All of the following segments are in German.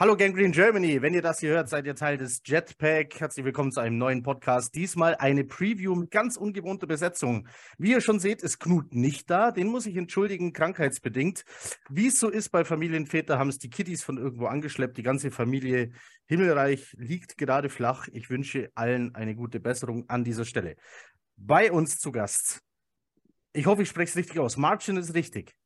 Hallo Gangrene Germany, wenn ihr das hier hört, seid ihr Teil des Jetpack. Herzlich willkommen zu einem neuen Podcast. Diesmal eine Preview mit ganz ungewohnter Besetzung. Wie ihr schon seht, ist Knut nicht da. Den muss ich entschuldigen, krankheitsbedingt. Wie es so ist bei Familienväter, haben es die Kitties von irgendwo angeschleppt. Die ganze Familie Himmelreich liegt gerade flach. Ich wünsche allen eine gute Besserung an dieser Stelle. Bei uns zu Gast. Ich hoffe, ich spreche es richtig aus. Marcin ist richtig.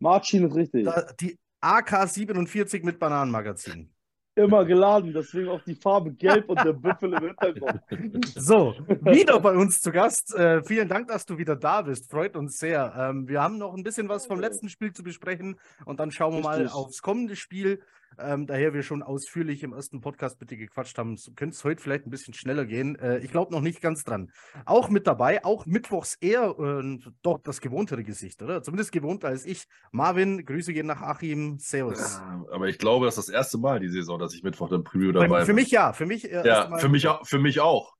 Marcin ist richtig. Da, die AK-47 mit Bananenmagazin. Immer geladen, deswegen auch die Farbe gelb und der Büffel im Hintergrund. So, wieder bei uns zu Gast. Äh, vielen Dank, dass du wieder da bist. Freut uns sehr. Ähm, wir haben noch ein bisschen was vom letzten Spiel zu besprechen und dann schauen wir Richtig. mal aufs kommende Spiel. Ähm, daher wir schon ausführlich im ersten Podcast bitte gequatscht haben, könnte es heute vielleicht ein bisschen schneller gehen. Äh, ich glaube noch nicht ganz dran. Auch mit dabei, auch mittwochs eher äh, doch das gewohntere Gesicht, oder? Zumindest gewohnter als ich. Marvin, Grüße gehen nach Achim. Servus. Aber ich glaube, das ist das erste Mal die Saison, dass ich Mittwoch im Preview dabei bin. Für mich ja, für mich. Äh, ja, für mich, für mich auch.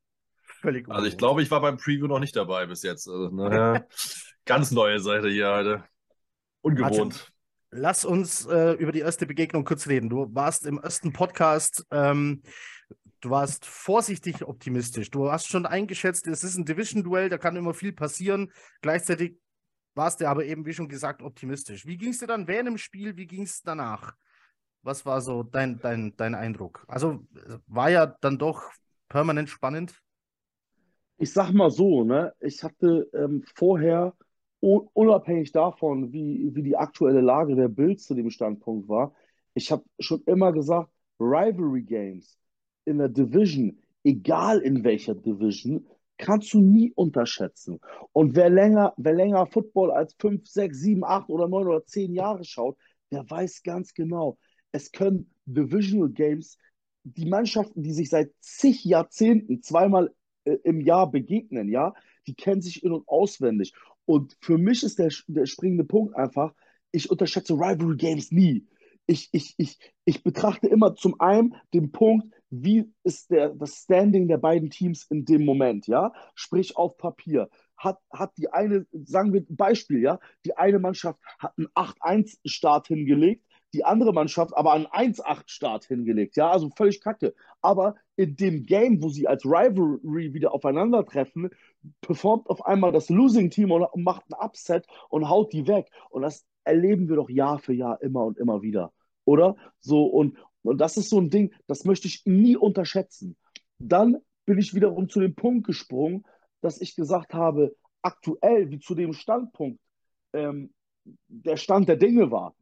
Völlig Also ich glaube, ich war beim Preview noch nicht dabei bis jetzt. Also, naja, ganz neue Seite hier heute. Ungewohnt. Lass uns äh, über die erste Begegnung kurz reden. Du warst im ersten Podcast, ähm, du warst vorsichtig optimistisch. Du hast schon eingeschätzt, es ist ein Division-Duell, da kann immer viel passieren. Gleichzeitig warst du aber eben, wie schon gesagt, optimistisch. Wie ging es dir dann während dem Spiel? Wie ging es danach? Was war so dein, dein, dein Eindruck? Also war ja dann doch permanent spannend. Ich sag mal so, ne? Ich hatte ähm, vorher unabhängig davon, wie, wie die aktuelle Lage der Bills zu dem Standpunkt war, ich habe schon immer gesagt, Rivalry Games in der Division, egal in welcher Division, kannst du nie unterschätzen. Und wer länger, wer länger Football als 5, 6, 7, 8 oder 9 oder 10 Jahre schaut, der weiß ganz genau, es können Divisional Games, die Mannschaften, die sich seit zig Jahrzehnten zweimal äh, im Jahr begegnen, ja, die kennen sich in- und auswendig. Und für mich ist der, der springende Punkt einfach, ich unterschätze Rivalry Games nie. Ich, ich, ich, ich betrachte immer zum einen den Punkt, wie ist der, das Standing der beiden Teams in dem Moment, ja? Sprich auf Papier. Hat, hat die eine, sagen wir Beispiel, ja, die eine Mannschaft hat einen 8-1-Start hingelegt, die andere Mannschaft aber einen 1-8-Start hingelegt, ja, also völlig kacke. Aber in dem Game, wo sie als Rivalry wieder aufeinandertreffen, performt auf einmal das Losing Team und, macht ein Upset und haut die weg. Und das erleben wir doch Jahr für Jahr immer und immer wieder, oder? So und, und das ist so ein Ding, das möchte ich nie unterschätzen. Dann bin ich wiederum zu dem Punkt gesprungen, dass ich gesagt habe, aktuell, wie zu dem Standpunkt, ähm, der Stand der Dinge war,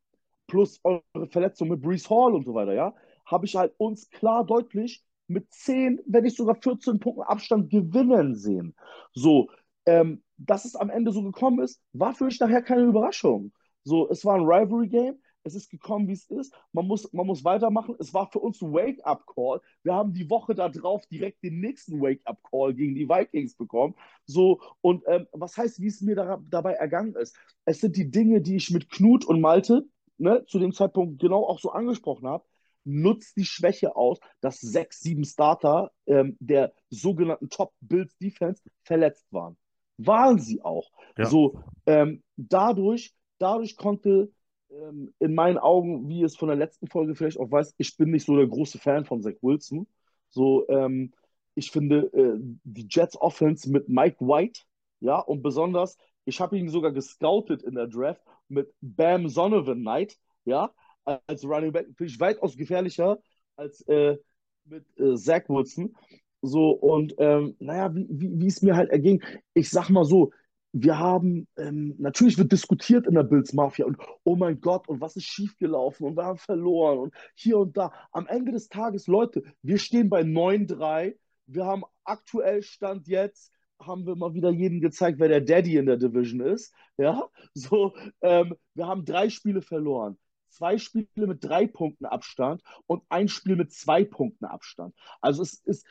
plus eure Verletzung mit Brees Hall und so weiter, ja, habe ich halt uns klar deutlich mit 10, wenn nicht sogar 14 Punkten Abstand gewinnen sehen. So, ähm, dass es am Ende so gekommen ist, war für mich nachher keine Überraschung. So, es war ein Rivalry-Game, es ist gekommen, wie es ist. Man muss, man muss weitermachen. Es war für uns ein Wake-up-Call. Wir haben die Woche darauf direkt den nächsten Wake-up-Call gegen die Vikings bekommen. So, und ähm, was heißt, wie es mir da, dabei ergangen ist? Es sind die Dinge, die ich mit Knut und Malte ne, zu dem Zeitpunkt genau auch so angesprochen habe nutzt die Schwäche aus, dass sechs, sieben Starter ähm, der sogenannten Top Bills Defense verletzt waren. Waren sie auch. Ja. So, ähm, dadurch, dadurch konnte ähm, in meinen Augen, wie es von der letzten Folge vielleicht auch weiß, ich bin nicht so der große Fan von Zach Wilson. So, ähm, ich finde äh, die Jets Offense mit Mike White, ja, und besonders, ich habe ihn sogar gescoutet in der Draft mit Bam Sonovan Knight, ja, als Running Back finde ich weitaus gefährlicher als äh, mit äh, Zach Wilson. So, und ähm, naja, wie, wie, wie es mir halt erging, ich sag mal so, wir haben, ähm, natürlich wird diskutiert in der Bills Mafia und oh mein Gott, und was ist schiefgelaufen und wir haben verloren und hier und da. Am Ende des Tages, Leute, wir stehen bei 9-3. Wir haben aktuell Stand jetzt, haben wir mal wieder jedem gezeigt, wer der Daddy in der Division ist. Ja, so, ähm, wir haben drei Spiele verloren zwei Spiele mit drei Punkten Abstand und ein Spiel mit zwei Punkten Abstand. Also es ist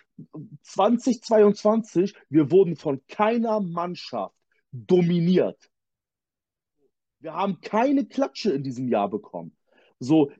2022, wir wurden von keiner Mannschaft dominiert. Wir haben keine Klatsche in diesem Jahr bekommen. So,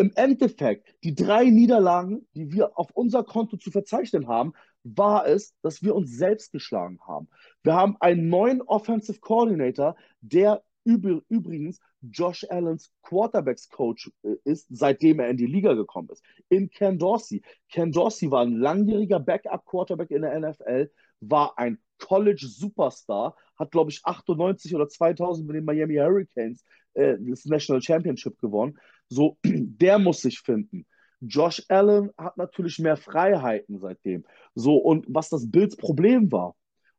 im Endeffekt, die drei Niederlagen, die wir auf unser Konto zu verzeichnen haben, war es, dass wir uns selbst geschlagen haben. Wir haben einen neuen Offensive Coordinator, der übrigens Josh Allens Quarterbacks-Coach äh, ist, seitdem er in die Liga gekommen ist. In Ken Dorsey. Ken Dorsey war ein langjähriger Backup-Quarterback in der NFL, war ein College-Superstar, hat, glaube ich, 98 oder 2000 mit den Miami Hurricanes äh, das National Championship gewonnen. So, der muss sich finden. Josh Allen hat natürlich mehr Freiheiten seitdem. So, und was das Bills Problem war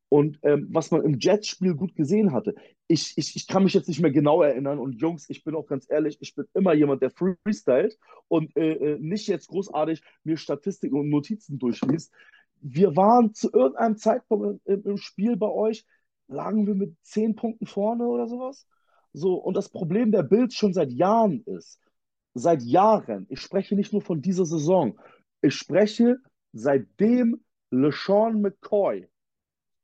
und ähm, was man im Jets-Spiel gut gesehen hatte, ich, ich, ich kann mich jetzt nicht mehr genau erinnern. Und Jungs, ich bin auch ganz ehrlich, ich bin immer jemand, der freestylt und äh, äh nicht jetzt großartig mir Statistiken und Notizen durchliest. Wir waren zu irgendeinem Zeitpunkt im, im Spiel bei euch, lagen wir mit zehn Punkten vorne oder sowas. So, und das Problem der Bills schon seit Jahren ist, seit Jahren, ich spreche nicht nur von dieser Saison, ich spreche seitdem LeSean McCoy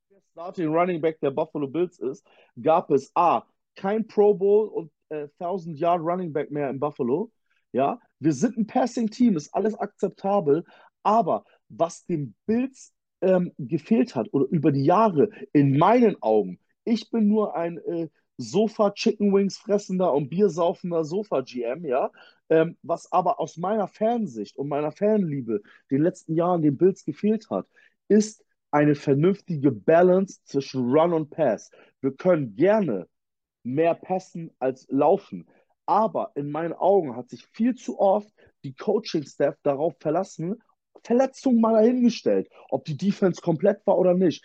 der Starting Running Back der Buffalo Bills ist, gab es A, kein Pro Bowl und äh, 1000 Yard Running Back mehr in Buffalo. Ja, wir sind ein Passing Team, ist alles akzeptabel, aber was dem Bills ähm, gefehlt hat oder über die Jahre in meinen Augen, ich bin nur ein äh, Sofa Chicken Wings fressender und Biersaufender Sofa GM, ja, ähm, was aber aus meiner Fansicht und meiner Fanliebe den letzten Jahren den Bills gefehlt hat, ist eine vernünftige Balance zwischen Run und Pass. Wir können gerne mehr passen als laufen. Aber in meinen Augen hat sich viel zu oft die Coaching-Staff darauf verlassen, Verletzungen mal dahingestellt, ob die Defense komplett war oder nicht.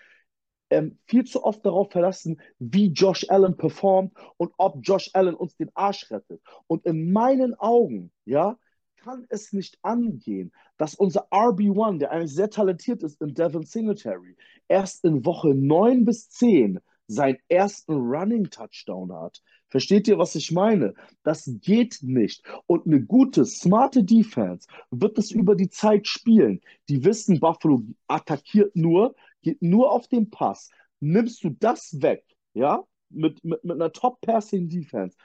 Ähm, viel zu oft darauf verlassen, wie Josh Allen performt und ob Josh Allen uns den Arsch rettet. Und in meinen Augen, ja, kann es nicht angehen, dass unser RB1, der eigentlich sehr talentiert ist in Devon Singletary, erst in Woche 9 bis 10 seinen ersten Running Touchdown hat. Versteht ihr, was ich meine? Das geht nicht. Und eine gute, smarte Defense wird es über die Zeit spielen. Die wissen, Buffalo attackiert nur, nur auf den Pass. Nimmst du das weg, ja, mit, mit, mit einer Top-Passing-Defense,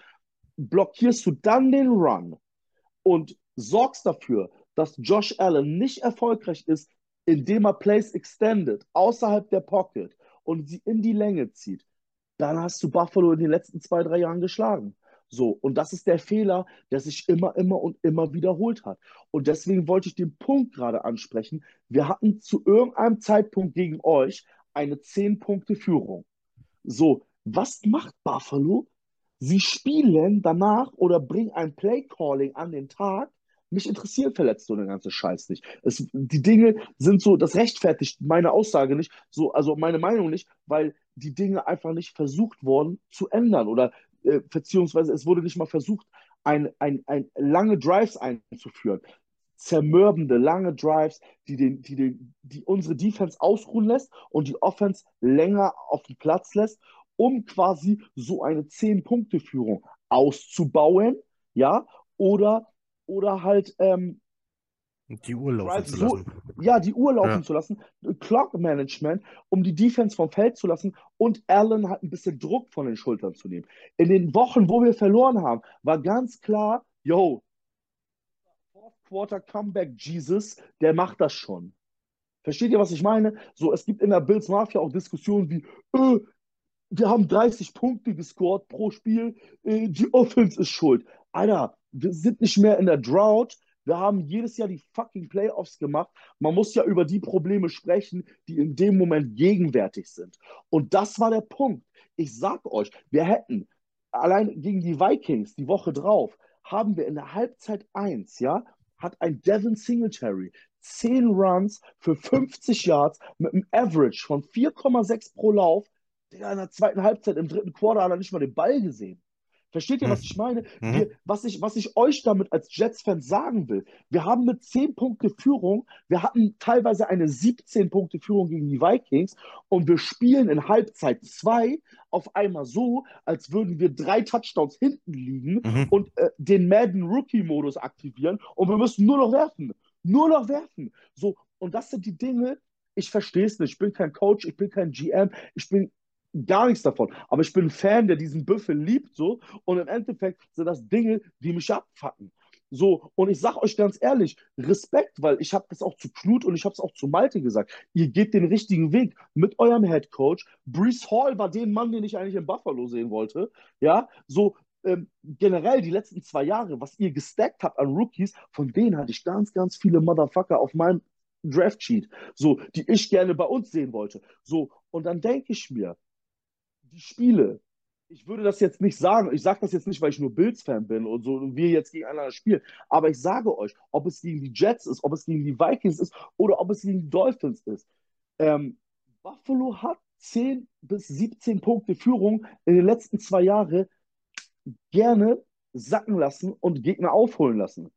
blockierst du dann den Run und sorgst dafür, dass Josh Allen nicht erfolgreich ist, indem er Plays extended, außerhalb der Pocket und sie in die Länge zieht, dann hast du Buffalo in den letzten zwei, drei Jahren geschlagen. So, und das ist der Fehler, der sich immer, immer und immer wiederholt hat. Und deswegen wollte ich den Punkt gerade ansprechen. Wir hatten zu irgendeinem Zeitpunkt gegen euch eine 10-Punkte-Führung. So, was macht Buffalo? Sie spielen danach oder bringen ein Play-Calling an den Tag, mich interessiert verletzt so eine ganze Scheiß nicht. Es, die Dinge sind so, das rechtfertigt meine Aussage nicht, so, also meine Meinung nicht, weil die Dinge einfach nicht versucht wurden zu ändern oder äh, beziehungsweise es wurde nicht mal versucht, ein, ein, ein lange Drives einzuführen. Zermürbende, lange Drives, die, den, die, den, die unsere Defense ausruhen lässt und die Offense länger auf den Platz lässt, um quasi so eine 10-Punkte-Führung auszubauen, ja, oder oder halt ähm, die Uhr laufen zu lassen. ja, die Uhr laufen ja. zu lassen. Clock Management, um die Defense vom Feld zu lassen und Allen hat ein bisschen Druck von den Schultern zu nehmen. In den Wochen, wo wir verloren haben, war ganz klar, yo, Fourth Quarter Comeback Jesus, der macht das schon. Versteht ihr, was ich meine? So, es gibt in der Bills Mafia auch Diskussionen wie, äh, wir haben 30 Punkte gescored pro Spiel, äh, die Offense ist schuld. Alter, wir sind nicht mehr in der Drought. Wir haben jedes Jahr die fucking Playoffs gemacht. Man muss ja über die Probleme sprechen, die in dem Moment gegenwärtig sind. Und das war der Punkt. Ich sag euch, wir hätten allein gegen die Vikings die Woche drauf, haben wir in der Halbzeit 1, ja, hat ein Devin Singletary 10 Runs für 50 Yards mit einem Average von 4,6 pro Lauf. Der in der zweiten Halbzeit im dritten Quarter hat er nicht mal den Ball gesehen. Versteht ihr, was hm. ich meine? Mhm. Wir, was, ich, was ich euch damit als Jets-Fan sagen will, wir haben eine 10-Punkte-Führung, wir hatten teilweise eine 17-Punkte-Führung gegen die Vikings und wir spielen in Halbzeit 2 auf einmal so, als würden wir drei Touchdowns hinten liegen mhm. und äh, den Madden-Rookie-Modus aktivieren und wir müssen nur noch werfen. Nur noch werfen. So, und das sind die Dinge, ich verstehe es nicht. Ich bin kein Coach, ich bin kein GM, ich bin gar nichts davon. Aber ich bin Fan, der diesen Büffel liebt, so. Und im Endeffekt sind das Dinge, die mich abfacken. So, und ich sage euch ganz ehrlich, Respekt, weil ich habe das auch zu Knut und ich habe es auch zu Malte gesagt. Ihr geht den richtigen Weg mit eurem Head Coach. Brees Hall war den Mann, den ich eigentlich in Buffalo sehen wollte. Ja, so, ähm, generell die letzten zwei Jahre, was ihr gestackt habt an Rookies, von denen hatte ich ganz, ganz viele Motherfucker auf meinem Draft-Sheet, so, die ich gerne bei uns sehen wollte. So, und dann denke ich mir, die Spiele, ich würde das jetzt nicht sagen, ich sage das jetzt nicht, weil ich nur Bills-Fan bin und so und wir jetzt gegeneinander spielen, aber ich sage euch, ob es gegen die Jets ist, ob es gegen die Vikings ist oder ob es gegen die Dolphins ist. Ähm, Buffalo hat 10 bis 17 Punkte Führung in den letzten zwei Jahren gerne sacken lassen und Gegner aufholen lassen.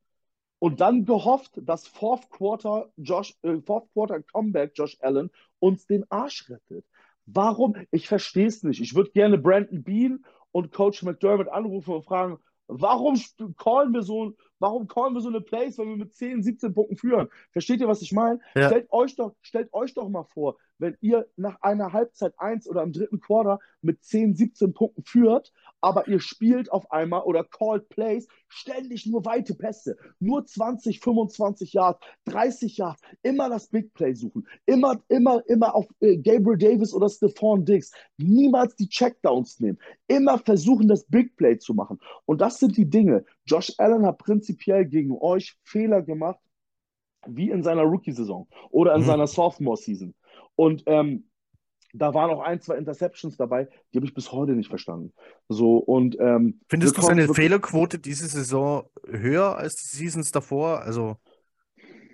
Und dann gehofft, dass Fourth Quarter, Josh, äh, Fourth Quarter Comeback Josh Allen uns den Arsch rettet. Warum? Ich verstehe es nicht. Ich würde gerne Brandon Bean und Coach McDermott anrufen und fragen, warum callen wir so, warum callen wir so eine Place, wenn wir mit 10, 17 Punkten führen? Versteht ihr, was ich meine? Ja. Stellt, euch doch, stellt euch doch mal vor, wenn ihr nach einer Halbzeit 1 oder im dritten Quarter mit 10, 17 Punkten führt, aber ihr spielt auf einmal oder called plays ständig nur weite Pässe, nur 20, 25 Yards, 30 Yards, immer das Big Play suchen, immer, immer, immer auf äh, Gabriel Davis oder Stephon Diggs, niemals die Checkdowns nehmen, immer versuchen, das Big Play zu machen. Und das sind die Dinge. Josh Allen hat prinzipiell gegen euch Fehler gemacht, wie in seiner Rookie-Saison oder in mhm. seiner Sophomore-Season. Und ähm, da waren auch ein, zwei Interceptions dabei, die habe ich bis heute nicht verstanden. So, und, ähm, Findest du seine Fehlerquote diese Saison höher als die Seasons davor? Also,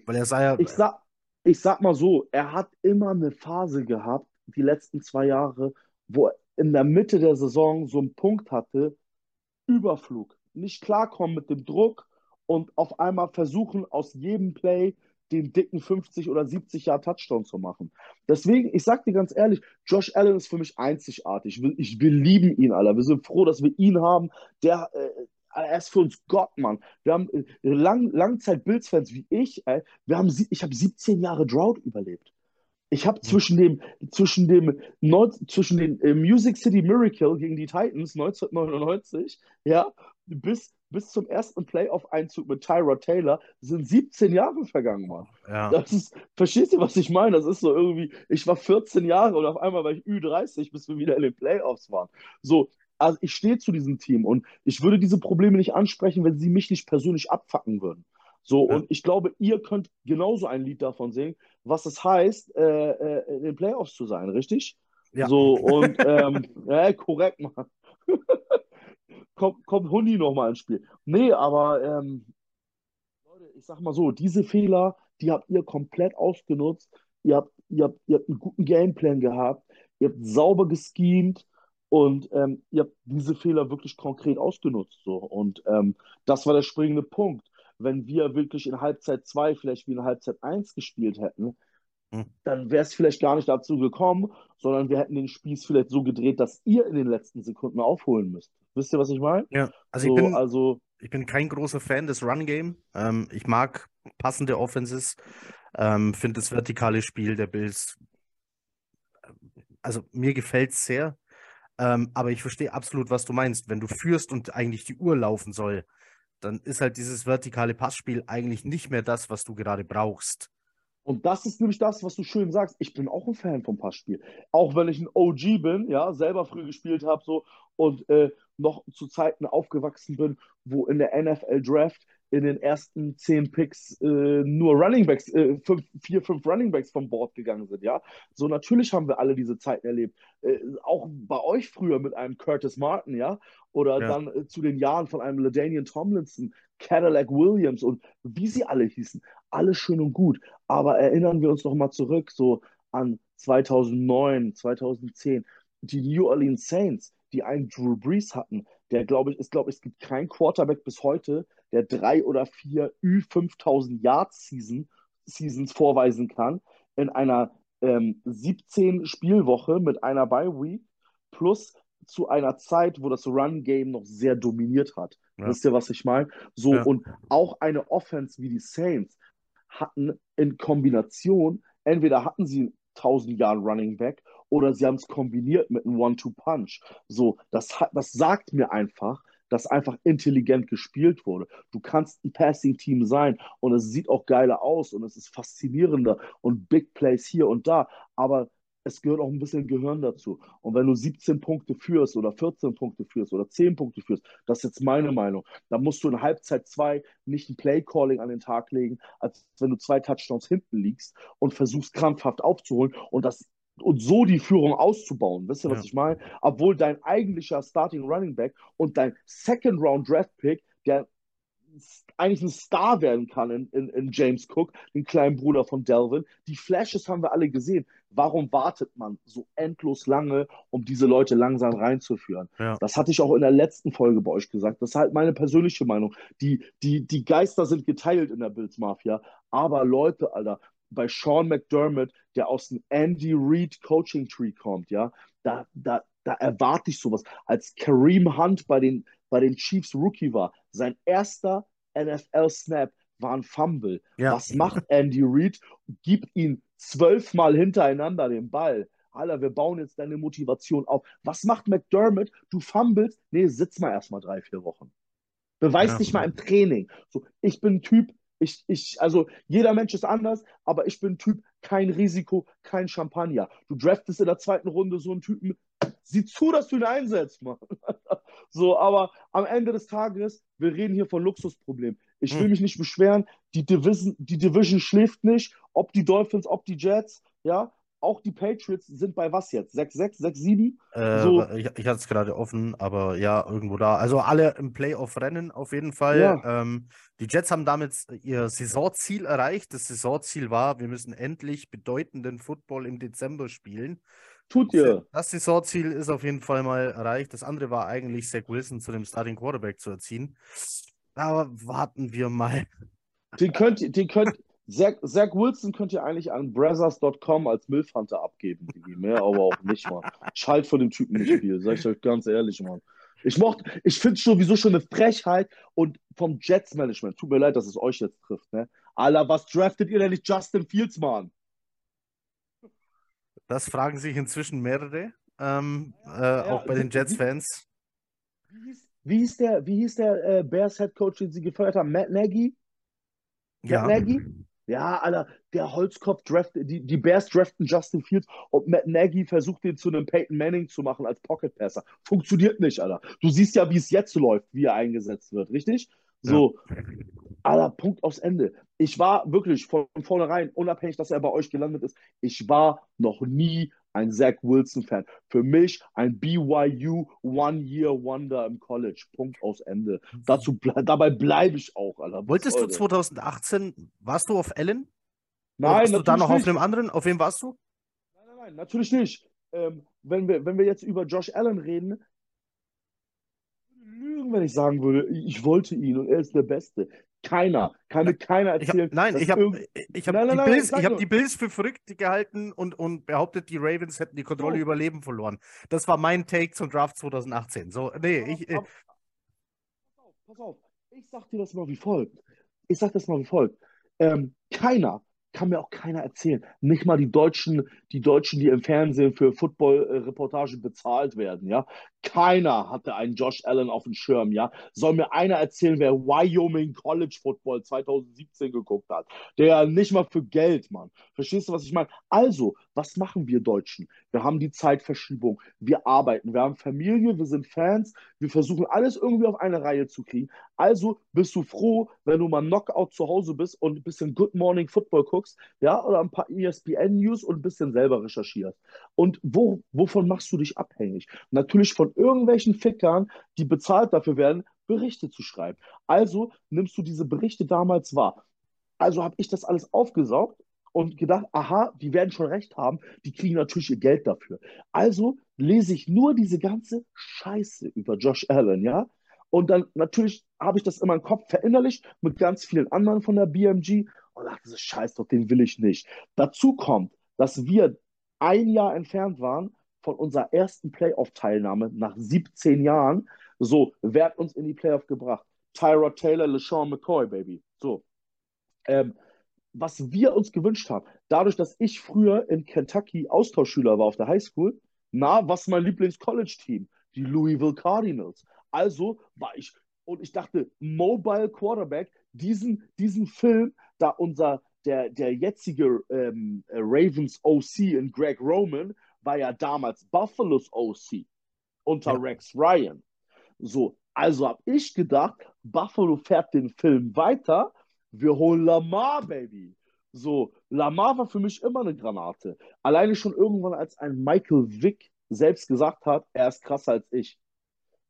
weil er sah ja. Ich sag, ich sag mal so, er hat immer eine Phase gehabt, die letzten zwei Jahre, wo er in der Mitte der Saison so einen Punkt hatte, Überflug. Nicht klarkommen mit dem Druck und auf einmal versuchen, aus jedem Play den dicken 50 oder 70 Jahr Touchdown zu machen. Deswegen, ich sag dir ganz ehrlich, Josh Allen ist für mich einzigartig. Ich will lieben ihn, Alter. Wir sind froh, dass wir ihn haben. Der, äh, er ist für uns Gott, Mann. Wir haben äh, lang, Langzeit-Bills-Fans wie ich, äh, wir haben, ich habe 17 Jahre Drought überlebt. Ich habe zwischen dem, zwischen dem, zwischen den äh, Music City Miracle gegen die Titans 1999, ja, bis bis zum ersten Playoff-Einzug mit Tyra Taylor sind 17 Jahre vergangen, Mann. Ja. Das ist, verstehst du, was ich meine? Das ist so irgendwie, ich war 14 Jahre und auf einmal war ich Ü30, bis wir wieder in den Playoffs waren. So, also ich stehe zu diesem Team und ich würde diese Probleme nicht ansprechen, wenn sie mich nicht persönlich abfacken würden. So, ja. und ich glaube, ihr könnt genauso ein Lied davon singen, was es heißt, äh, äh, in den Playoffs zu sein, richtig? Ja. So, und ähm, ja, korrekt, Mann kommt, kommt Hundi nochmal ins Spiel. Nee, aber ähm, Leute, ich sag mal so, diese Fehler, die habt ihr komplett ausgenutzt. Ihr habt, ihr habt, ihr habt einen guten Gameplan gehabt, ihr habt sauber geschemt und ähm, ihr habt diese Fehler wirklich konkret ausgenutzt. So. Und ähm, das war der springende Punkt. Wenn wir wirklich in Halbzeit 2 vielleicht wie in Halbzeit 1 gespielt hätten, hm. dann wäre es vielleicht gar nicht dazu gekommen, sondern wir hätten den Spieß vielleicht so gedreht, dass ihr in den letzten Sekunden aufholen müsst. Wisst ihr, was ich meine? Ja, also, so, ich, bin, also ich bin kein großer Fan des Run-Game. Ähm, ich mag passende Offenses, ähm, finde das vertikale Spiel der Bills, also mir gefällt es sehr, ähm, aber ich verstehe absolut, was du meinst. Wenn du führst und eigentlich die Uhr laufen soll, dann ist halt dieses vertikale Passspiel eigentlich nicht mehr das, was du gerade brauchst. Und das ist nämlich das, was du schön sagst. Ich bin auch ein Fan vom Passspiel. Auch wenn ich ein OG bin, ja, selber früh gespielt habe, so und äh, noch zu Zeiten aufgewachsen bin, wo in der NFL Draft in den ersten zehn Picks äh, nur Runningbacks, äh, fünf, vier, fünf Runningbacks vom Board gegangen sind, ja. So natürlich haben wir alle diese Zeiten erlebt. Äh, auch bei euch früher mit einem Curtis Martin, ja, oder ja. dann äh, zu den Jahren von einem LaDainian Tomlinson, Cadillac Williams und wie sie alle hießen. Alles schön und gut. Aber erinnern wir uns noch mal zurück so an 2009, 2010. Die New Orleans Saints, die einen Drew Brees hatten, der glaube ich, ist glaube ich, es gibt keinen Quarterback bis heute, der drei oder vier Ü5000 Yards Season, Seasons vorweisen kann in einer ähm, 17 Spielwoche mit einer Bye Week plus zu einer Zeit, wo das Run Game noch sehr dominiert hat. Ja. Wisst ihr, was ich meine? So ja. und auch eine Offense wie die Saints hatten in Kombination entweder hatten sie 1000 Jahre Running Back oder sie haben es kombiniert mit einem One-Two-Punch. So, das, das sagt mir einfach, dass einfach intelligent gespielt wurde. Du kannst ein Passing-Team sein und es sieht auch geiler aus und es ist faszinierender und Big Plays hier und da, aber es gehört auch ein bisschen Gehirn dazu. Und wenn du 17 Punkte führst oder 14 Punkte führst oder 10 Punkte führst, das ist jetzt meine Meinung, dann musst du in Halbzeit 2 nicht ein Play-Calling an den Tag legen, als wenn du zwei Touchdowns hinten liegst und versuchst krampfhaft aufzuholen und das und so die Führung auszubauen. Wisst ihr, was ja. ich meine? Obwohl dein eigentlicher Starting Running Back und dein Second Round Draft Pick, der eigentlich ein Star werden kann in, in, in, James Cook, den kleinen Bruder von Delvin. Die Flashes haben wir alle gesehen. Warum wartet man so endlos lange, um diese Leute langsam reinzuführen? Ja. Das hatte ich auch in der letzten Folge bei euch gesagt. Das ist halt meine persönliche Meinung. Die, die, die Geister sind geteilt in der Bills Mafia. Aber Leute, Alter, bei Sean McDermott, der aus dem Andy Reid Coaching Tree kommt, ja, da, da, da erwarte ich sowas. Als Kareem Hunt bei den, bei den Chiefs Rookie war, sein erster NFL-Snap war ein Fumble. Ja. Was macht Andy Reid? Gibt ihn zwölfmal hintereinander den Ball. Alter, wir bauen jetzt deine Motivation auf. Was macht McDermott? Du fummelst? Nee, sitz mal erstmal drei, vier Wochen. Beweis ja. dich mal im Training. So, ich bin ein Typ, ich, ich, also jeder Mensch ist anders, aber ich bin ein Typ, kein Risiko, kein Champagner. Du draftest in der zweiten Runde so einen Typen, sieh zu, dass du ihn einsetzt, Mann. so, aber am Ende des Tages, wir reden hier von Luxusproblemen. Ich will hm. mich nicht beschweren, die Division, die Division schläft nicht, ob die Dolphins, ob die Jets, ja, auch die Patriots sind bei was jetzt? 6-6, 6-7? Äh, so. Ich, ich hatte es gerade offen, aber ja, irgendwo da. Also alle im Playoff-Rennen auf jeden Fall. Ja. Ähm, die Jets haben damit ihr Saisonziel erreicht. Das Saisonziel war, wir müssen endlich bedeutenden Football im Dezember spielen. Tut ihr. Das Saisonziel ist auf jeden Fall mal erreicht. Das andere war eigentlich, Zach Wilson zu dem Starting Quarterback zu erziehen. Aber warten wir mal. Den könnt, den könnt, Zach, Zach Wilson könnt ihr eigentlich an Brazzers.com als Milfhunter abgeben, mehr aber auch nicht, Mann. Ich halte von dem Typen nicht viel, sag ich euch ganz ehrlich, Mann. Ich mochte, ich finde es sowieso schon eine Frechheit und vom Jets-Management, tut mir leid, dass es euch jetzt trifft, ne? Alter, was draftet ihr denn nicht Justin Fields, Mann? Das fragen sich inzwischen mehrere, ähm, äh, ja, auch bei den Jets-Fans. Wie, wie, hieß der, wie hieß der äh, Bears-Head-Coach, den sie gefeuert haben? Matt Nagy? Matt ja. Nagy? Ja, Alter, der Holzkopf draft, die, die Bears draften Justin Fields und Matt Nagy versucht den zu einem Peyton Manning zu machen als Pocket Passer. Funktioniert nicht, Alter. Du siehst ja, wie es jetzt läuft, wie er eingesetzt wird, richtig? So, ja. Alter, Punkt aufs Ende. Ich war wirklich von vornherein, unabhängig, dass er bei euch gelandet ist, ich war noch nie ein Zach Wilson-Fan. Für mich ein BYU One-Year-Wonder im College. Punkt aus Ende. Dazu ble dabei bleibe ich auch, Alter. Wolltest du 2018, warst du auf Ellen? Nein, warst du da noch nicht. auf einem anderen? Auf wem warst du? Nein, nein, nein, natürlich nicht. Ähm, wenn, wir, wenn wir jetzt über Josh Allen reden, wenn ich sagen würde, ich wollte ihn und er ist der Beste. Keiner. Kann mir keiner erzählen. Ich hab, nein, ich habe ich hab die, Bills, hab die Bills für verrückt gehalten und, und behauptet, die Ravens hätten die Kontrolle oh. über Leben verloren. Das war mein Take zum Draft 2018. So, nee, ich. Pass auf, pass auf. Ich sag dir das mal wie folgt. Ich sag das mal wie folgt. Ähm, keiner kann mir auch keiner erzählen. Nicht mal die Deutschen, die Deutschen, die im Fernsehen für Football-Reportagen bezahlt werden, ja. Keiner hatte einen Josh Allen auf dem Schirm, ja. Soll mir einer erzählen, wer Wyoming College Football 2017 geguckt hat? Der nicht mal für Geld, Mann. Verstehst du, was ich meine? Also, was machen wir Deutschen? Wir haben die Zeitverschiebung. Wir arbeiten. Wir haben Familie. Wir sind Fans. Wir versuchen alles irgendwie auf eine Reihe zu kriegen. Also bist du froh, wenn du mal Knockout zu Hause bist und ein bisschen Good Morning Football guckst, ja, oder ein paar ESPN News und ein bisschen selber recherchierst. Und wo, wovon machst du dich abhängig? Natürlich von irgendwelchen Fickern, die bezahlt dafür werden, Berichte zu schreiben. Also nimmst du diese Berichte damals wahr. Also habe ich das alles aufgesaugt und gedacht, aha, die werden schon recht haben, die kriegen natürlich ihr Geld dafür. Also lese ich nur diese ganze Scheiße über Josh Allen, ja? Und dann natürlich habe ich das in meinem Kopf verinnerlicht mit ganz vielen anderen von der BMG und dachte, ist scheiß doch, den will ich nicht. Dazu kommt, dass wir ein Jahr entfernt waren von unserer ersten Playoff-Teilnahme nach 17 Jahren. So, wer hat uns in die Playoff gebracht? Tyra Taylor, LeSean McCoy, Baby. So. Ähm, was wir uns gewünscht haben, dadurch, dass ich früher in Kentucky Austauschschüler war auf der Highschool, na, was mein Lieblings-College-Team? Die Louisville Cardinals. Also war ich, und ich dachte, Mobile Quarterback, diesen, diesen Film, da unser der, der jetzige ähm, Ravens OC in Greg Roman war ja damals Buffalo's OC unter ja. Rex Ryan. So, also habe ich gedacht, Buffalo fährt den Film weiter. Wir holen Lamar, Baby. So, Lamar war für mich immer eine Granate. Alleine schon irgendwann, als ein Michael Vick selbst gesagt hat, er ist krasser als ich.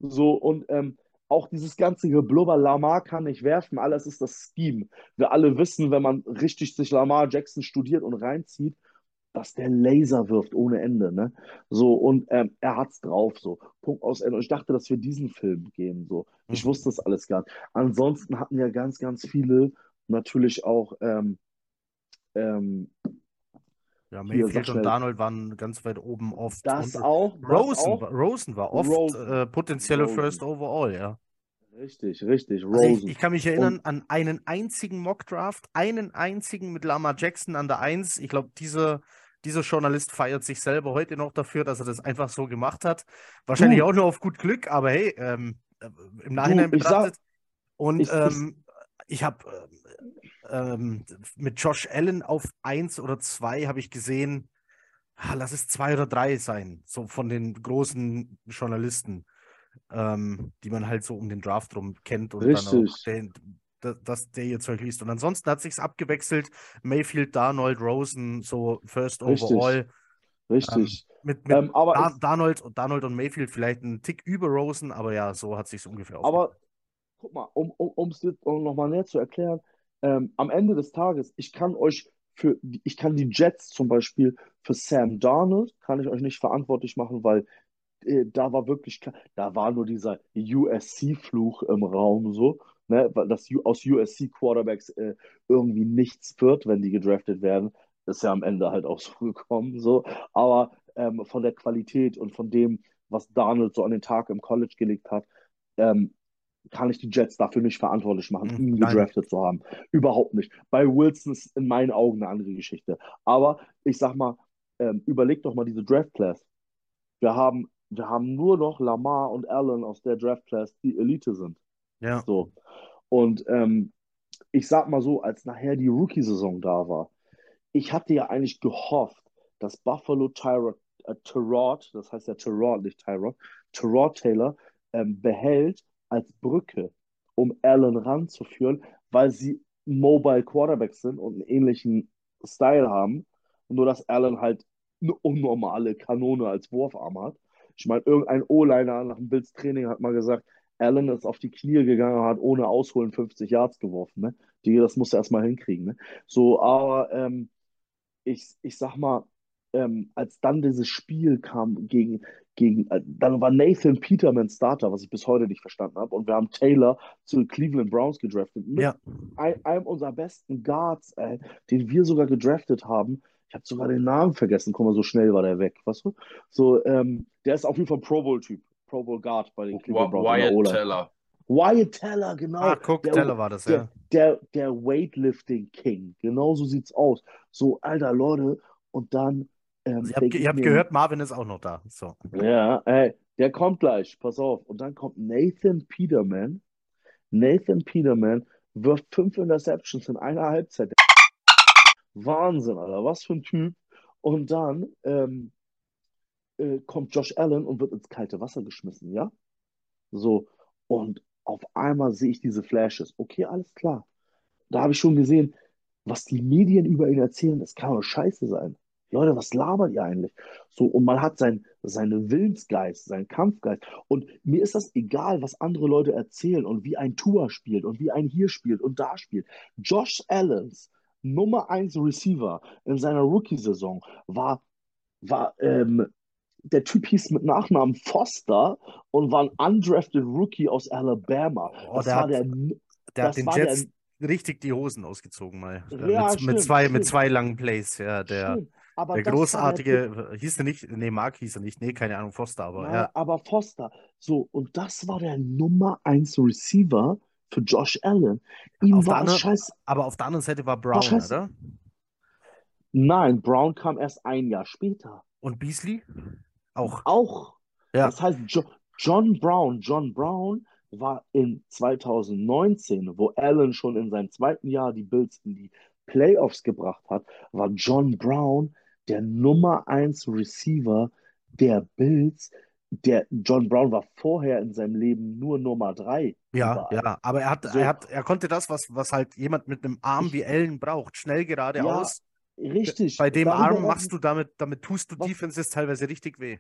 So, und ähm, auch dieses ganze Geblubber, Lamar kann nicht werfen, alles ist das Scheme. Wir alle wissen, wenn man richtig sich Lamar Jackson studiert und reinzieht, dass der Laser wirft ohne Ende, ne? So, und ähm, er hat's drauf, so. Punkt aus Ende. Und ich dachte, dass wir diesen Film gehen, so. Ich mhm. wusste das alles gar nicht. Ansonsten hatten ja ganz, ganz viele natürlich auch, ähm, ähm, ja, Mayfield und Darnold waren ganz weit oben oft. Das und auch. Rosen, das auch. Rosen war oft Rosen. Äh, potenzielle Rosen. First Overall, ja. Richtig, richtig. Rosen. Also ich, ich, kann mich erinnern und, an einen einzigen Mockdraft, einen einzigen mit Lama Jackson an der Eins. Ich glaube, dieser, dieser Journalist feiert sich selber heute noch dafür, dass er das einfach so gemacht hat. Wahrscheinlich du, auch nur auf gut Glück, aber hey, ähm, äh, im Nachhinein du, betrachtet. Sag, und ich, ähm, ich, ich habe ähm, mit Josh Allen auf eins oder zwei habe ich gesehen, ah, lass es zwei oder drei sein, so von den großen Journalisten, ähm, die man halt so um den Draft rum kennt und Richtig. dann auch den, dass der ihr Zeug liest. Und ansonsten hat sich's abgewechselt. Mayfield, Darnold, Rosen, so First Richtig. Overall. Richtig. Ähm, mit mit ähm, aber Dar Darnold, Darnold und Mayfield vielleicht einen Tick über Rosen, aber ja, so hat sich's ungefähr Aber guck mal, um es um nochmal näher zu erklären, ähm, am Ende des Tages, ich kann euch für, ich kann die Jets zum Beispiel für Sam Darnold, kann ich euch nicht verantwortlich machen, weil äh, da war wirklich, da war nur dieser USC-Fluch im Raum so, ne, dass aus USC-Quarterbacks äh, irgendwie nichts wird, wenn die gedraftet werden. Ist ja am Ende halt auch so gekommen, so. Aber ähm, von der Qualität und von dem, was Darnold so an den Tag im College gelegt hat, ähm, kann ich die Jets dafür nicht verantwortlich machen, mhm. ihn gedraftet zu haben. Überhaupt nicht. Bei Wilson ist in meinen Augen eine andere Geschichte. Aber ich sag mal, ähm, überleg doch mal diese Draft Class. Wir haben, wir haben nur noch Lamar und Allen aus der Draft Class, die Elite sind. Ja. So. Und ähm, ich sag mal so, als nachher die Rookie-Saison da war, ich hatte ja eigentlich gehofft, dass Buffalo Tyrod, äh, Tyrod das heißt ja Tyrod, nicht Tyrod, Tyrod Taylor ähm, behält als Brücke, um Allen ranzuführen, weil sie Mobile Quarterbacks sind und einen ähnlichen Style haben. Nur, dass Allen halt eine unnormale Kanone als Wurfarm hat. Ich meine, irgendein O-Liner nach dem Bills Training hat mal gesagt, Allen ist auf die Knie gegangen und hat ohne Ausholen 50 Yards geworfen. Ne? Die, das muss er erstmal hinkriegen. Ne? So, aber ähm, ich, ich sag mal, ähm, als dann dieses Spiel kam gegen, gegen, äh, dann war Nathan Peterman Starter, was ich bis heute nicht verstanden habe, und wir haben Taylor zu Cleveland Browns gedraftet. Mit ja. ein, einem unserer besten Guards, ey, den wir sogar gedraftet haben. Ich habe sogar den Namen vergessen, guck mal, so schnell war der weg, weißt du? So, ähm, der ist auf jeden Fall Pro Bowl-Typ, Pro Bowl Guard bei den Cleveland Browns. Wyatt Teller. Wyatt Teller, genau. Ah, guck, der, Teller war das, der, ja. Der, der Weightlifting King, genau so sieht's aus. So, alter Leute, und dann ähm, ihr habt, ihr habt gehört, Marvin ist auch noch da. So. Ja, ey, der kommt gleich, pass auf. Und dann kommt Nathan Peterman. Nathan Peterman wirft fünf Interceptions in einer Halbzeit. Wahnsinn, Alter, was für ein Typ. Und dann ähm, äh, kommt Josh Allen und wird ins kalte Wasser geschmissen, ja? So, und auf einmal sehe ich diese Flashes. Okay, alles klar. Da habe ich schon gesehen, was die Medien über ihn erzählen, das kann doch scheiße sein. Leute, was labert ihr eigentlich? So, und man hat sein, seine Willensgeist, seinen Kampfgeist. Und mir ist das egal, was andere Leute erzählen und wie ein Tour spielt und wie ein hier spielt und da spielt. Josh Allens Nummer 1 Receiver in seiner Rookie-Saison war, war ähm, der Typ hieß mit Nachnamen Foster und war ein undrafted Rookie aus Alabama. Oh, das der war hat, der, der hat den Jets der, richtig die Hosen ausgezogen mal. Ja, mit, stimmt, mit, zwei, mit zwei langen Plays, ja. Der, stimmt. Aber der großartige, der hieß er nicht, nee, Mark hieß er nicht, nee, keine Ahnung, Foster, aber ja, ja. Aber Foster, so, und das war der Nummer 1 Receiver für Josh Allen. Ihm auf war andere, scheiß, Aber auf der anderen Seite war Brown, war oder? Nein, Brown kam erst ein Jahr später. Und Beasley? Auch. Auch. Ja. Das heißt, jo John Brown, John Brown war in 2019, wo Allen schon in seinem zweiten Jahr die Bills in die Playoffs gebracht hat, war John Brown der Nummer 1 Receiver der Bills. Der John Brown war vorher in seinem Leben nur Nummer 3. Ja, überall. ja, aber er hat, so, er hat, er konnte das, was, was halt jemand mit einem Arm wie Ellen braucht, schnell geradeaus. Ja, richtig. Bei dem Arm machst du damit, damit tust du was, Defenses teilweise richtig weh.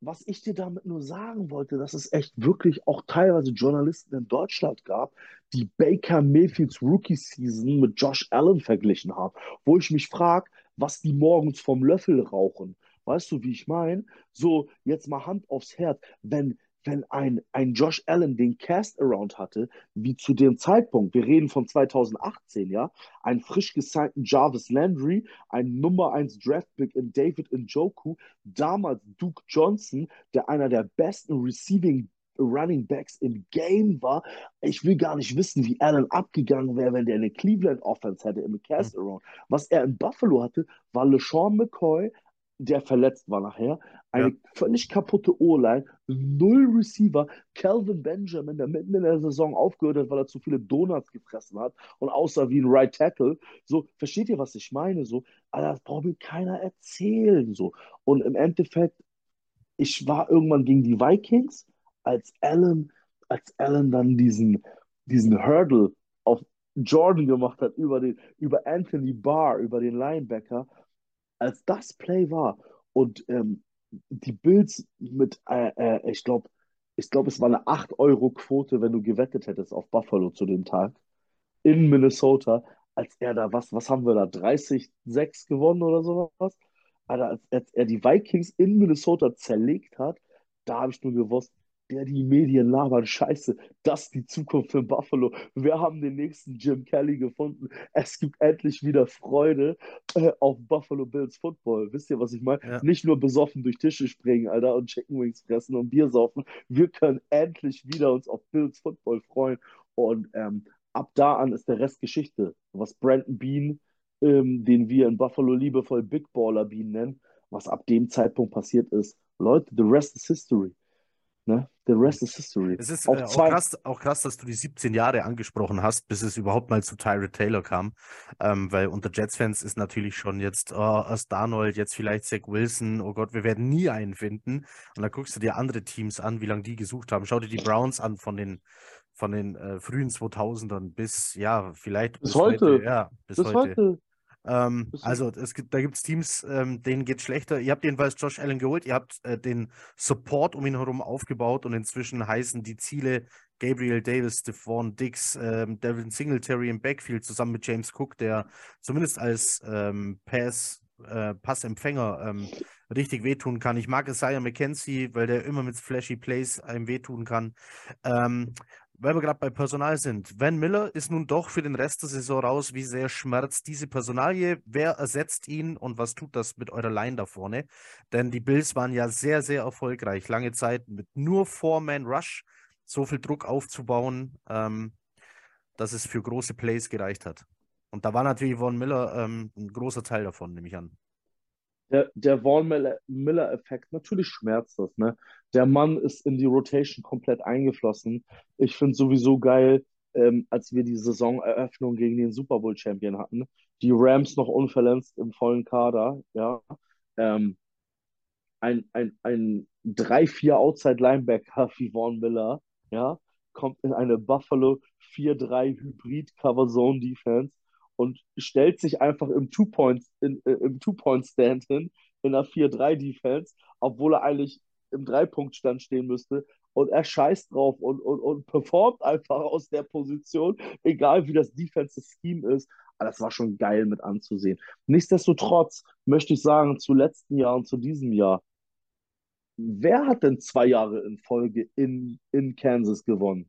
Was ich dir damit nur sagen wollte, dass es echt wirklich auch teilweise Journalisten in Deutschland gab, die Baker Mayfields Rookie Season mit Josh Allen verglichen haben, wo ich mich frage, was die morgens vom Löffel rauchen. Weißt du, wie ich meine? So, jetzt mal Hand aufs Herz. Wenn, wenn ein, ein Josh Allen den Cast-Around hatte, wie zu dem Zeitpunkt, wir reden von 2018, ja, ein frisch gesignten Jarvis Landry, ein Nummer 1 Draftpick in David Njoku, damals Duke Johnson, der einer der besten Receiving Running Backs im Game war. Ich will gar nicht wissen, wie Allen abgegangen wäre, wenn der eine Cleveland Offense hätte im Cast Around. Was er in Buffalo hatte, war LeSean McCoy, der verletzt war nachher, eine ja. völlig kaputte O-Line, null Receiver, Calvin Benjamin, der mitten in der Saison aufgehört hat, weil er zu viele Donuts gefressen hat und aussah wie ein Right Tackle. So, versteht ihr, was ich meine? So, Alter, das braucht mir keiner erzählen. So. Und im Endeffekt, ich war irgendwann gegen die Vikings als Allen, als Allen dann diesen, diesen Hurdle auf Jordan gemacht hat, über, den, über Anthony Barr, über den Linebacker, als das Play war und ähm, die Bills mit, äh, äh, ich glaube, ich glaube, es war eine 8-Euro-Quote, wenn du gewettet hättest auf Buffalo zu dem Tag, in Minnesota, als er da, was, was haben wir da, 30-6 gewonnen oder sowas? Alter, als, als er die Vikings in Minnesota zerlegt hat, da habe ich nur gewusst, der die Medien labern, scheiße, das ist die Zukunft für Buffalo. Wir haben den nächsten Jim Kelly gefunden. Es gibt endlich wieder Freude äh, auf Buffalo Bills Football. Wisst ihr, was ich meine? Ja. Nicht nur besoffen durch Tische springen, Alter, und Chicken Wings fressen und Bier saufen. Wir können endlich wieder uns auf Bills Football freuen. Und ähm, ab da an ist der Rest Geschichte. Was Brandon Bean, ähm, den wir in Buffalo liebevoll Big Baller Bean nennen, was ab dem Zeitpunkt passiert ist. Leute, the rest is history. Ne? The rest is history. Es ist auch, äh, auch, krass, auch, krass, dass du die 17 Jahre angesprochen hast, bis es überhaupt mal zu Tyrod Taylor kam. Ähm, weil unter Jets-Fans ist natürlich schon jetzt oh, erst Darnold, jetzt vielleicht Zach Wilson. Oh Gott, wir werden nie einen finden. Und dann guckst du dir andere Teams an, wie lange die gesucht haben. Schau dir die Browns an von den, von den äh, frühen 2000ern bis, ja, vielleicht bis, bis heute. heute. Ja, bis, bis heute. heute. Ähm, also es gibt, da gibt es Teams, ähm, denen geht es schlechter. Ihr habt jedenfalls Josh Allen geholt, ihr habt äh, den Support um ihn herum aufgebaut und inzwischen heißen die Ziele Gabriel Davis, Stephon Dix, ähm, Devin Singletary im Backfield zusammen mit James Cook, der zumindest als ähm, Pass, äh, Passempfänger ähm, richtig wehtun kann. Ich mag Isaiah McKenzie, weil der immer mit flashy Plays einem wehtun kann. Ähm, weil wir gerade bei Personal sind. Van Miller ist nun doch für den Rest der Saison raus. Wie sehr schmerzt diese Personalie? Wer ersetzt ihn und was tut das mit eurer Line da vorne? Denn die Bills waren ja sehr, sehr erfolgreich. Lange Zeit mit nur Four-Man-Rush so viel Druck aufzubauen, ähm, dass es für große Plays gereicht hat. Und da war natürlich Von Miller ähm, ein großer Teil davon, nehme ich an der, der Vaughn Miller-Effekt, natürlich schmerzt das, ne? Der Mann ist in die Rotation komplett eingeflossen. Ich finde sowieso geil, ähm, als wir die Saisoneröffnung gegen den Super Bowl-Champion hatten, die Rams noch unverletzt im vollen Kader, ja. Ähm, ein, ein, ein 3-4 Outside-Linebacker wie Vaughn Miller, ja, kommt in eine Buffalo 4-3 Hybrid-Cover-Zone-Defense und stellt sich einfach im Two-Point in, äh, im Two-Point-Stand hin, in einer 4-3-Defense, obwohl er eigentlich im Drei-Punkt-Stand stehen müsste. Und er scheißt drauf und, und, und performt einfach aus der Position, egal wie das Defensive Scheme ist. Aber das war schon geil mit anzusehen. Nichtsdestotrotz möchte ich sagen, zu letzten Jahr und zu diesem Jahr, wer hat denn zwei Jahre in Folge in, in Kansas gewonnen?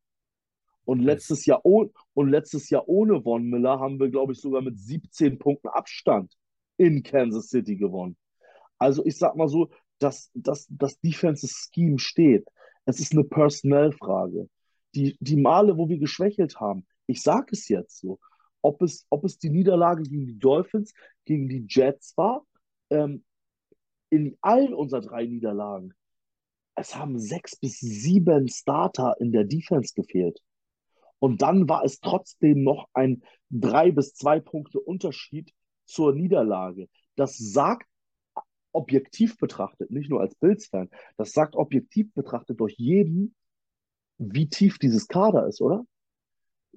Und letztes Jahr, oh, und letztes Jahr ohne Von Miller haben wir, glaube ich, sogar mit 17 Punkten Abstand in Kansas City gewonnen. Also ich sag mal so, dass das, das Defensive Scheme steht. Es ist eine Personalfrage. Die, die Male, wo wir geschwächelt haben, ich sage es jetzt so, ob es, ob es die Niederlage gegen die Dolphins, gegen die Jets war, ähm, in allen unserer drei Niederlagen, es haben sechs bis sieben Starter in der Defense gefehlt. Und dann war es trotzdem noch ein drei bis zwei Punkte Unterschied zur Niederlage. Das sagt objektiv betrachtet, nicht nur als Bills-Fan, das sagt objektiv betrachtet durch jeden, wie tief dieses Kader ist, oder?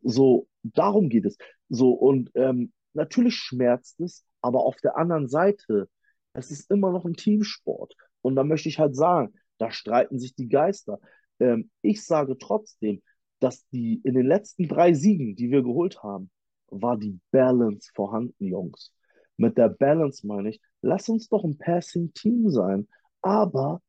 So, darum geht es. So, und ähm, natürlich schmerzt es, aber auf der anderen Seite, es ist immer noch ein Teamsport. Und da möchte ich halt sagen, da streiten sich die Geister. Ähm, ich sage trotzdem, dass die in den letzten drei Siegen, die wir geholt haben, war die Balance vorhanden, Jungs. Mit der Balance meine ich, lass uns doch ein Passing-Team sein, aber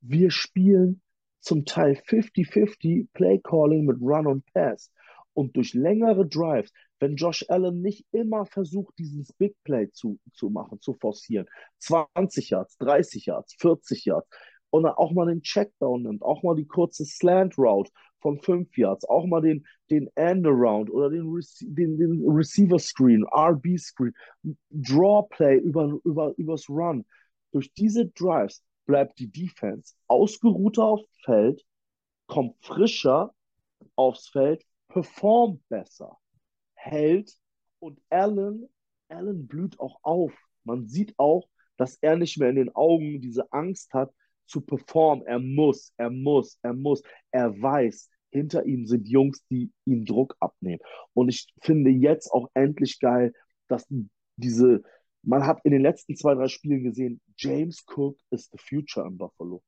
wir spielen zum Teil 50-50 Play-Calling mit Run und Pass. Und durch längere Drives, wenn Josh Allen nicht immer versucht, dieses Big Play zu, zu machen, zu forcieren, 20 Yards, 30 Yards, 40 Yards, und auch mal den Checkdown nimmt, auch mal die kurze Slant Route von 5 Yards, auch mal den, den End-Around oder den, Rece den, den Receiver Screen, RB Screen, Draw Play über, über, übers Run. Durch diese Drives bleibt die Defense ausgeruhter aufs Feld, kommt frischer aufs Feld, performt besser, hält und Allen, Allen blüht auch auf. Man sieht auch, dass er nicht mehr in den Augen diese Angst hat, zu performen. Er muss, er muss, er muss. Er weiß, hinter ihm sind Jungs, die ihm Druck abnehmen. Und ich finde jetzt auch endlich geil, dass diese, man hat in den letzten zwei, drei Spielen gesehen, James Cook ist the future in Buffalo.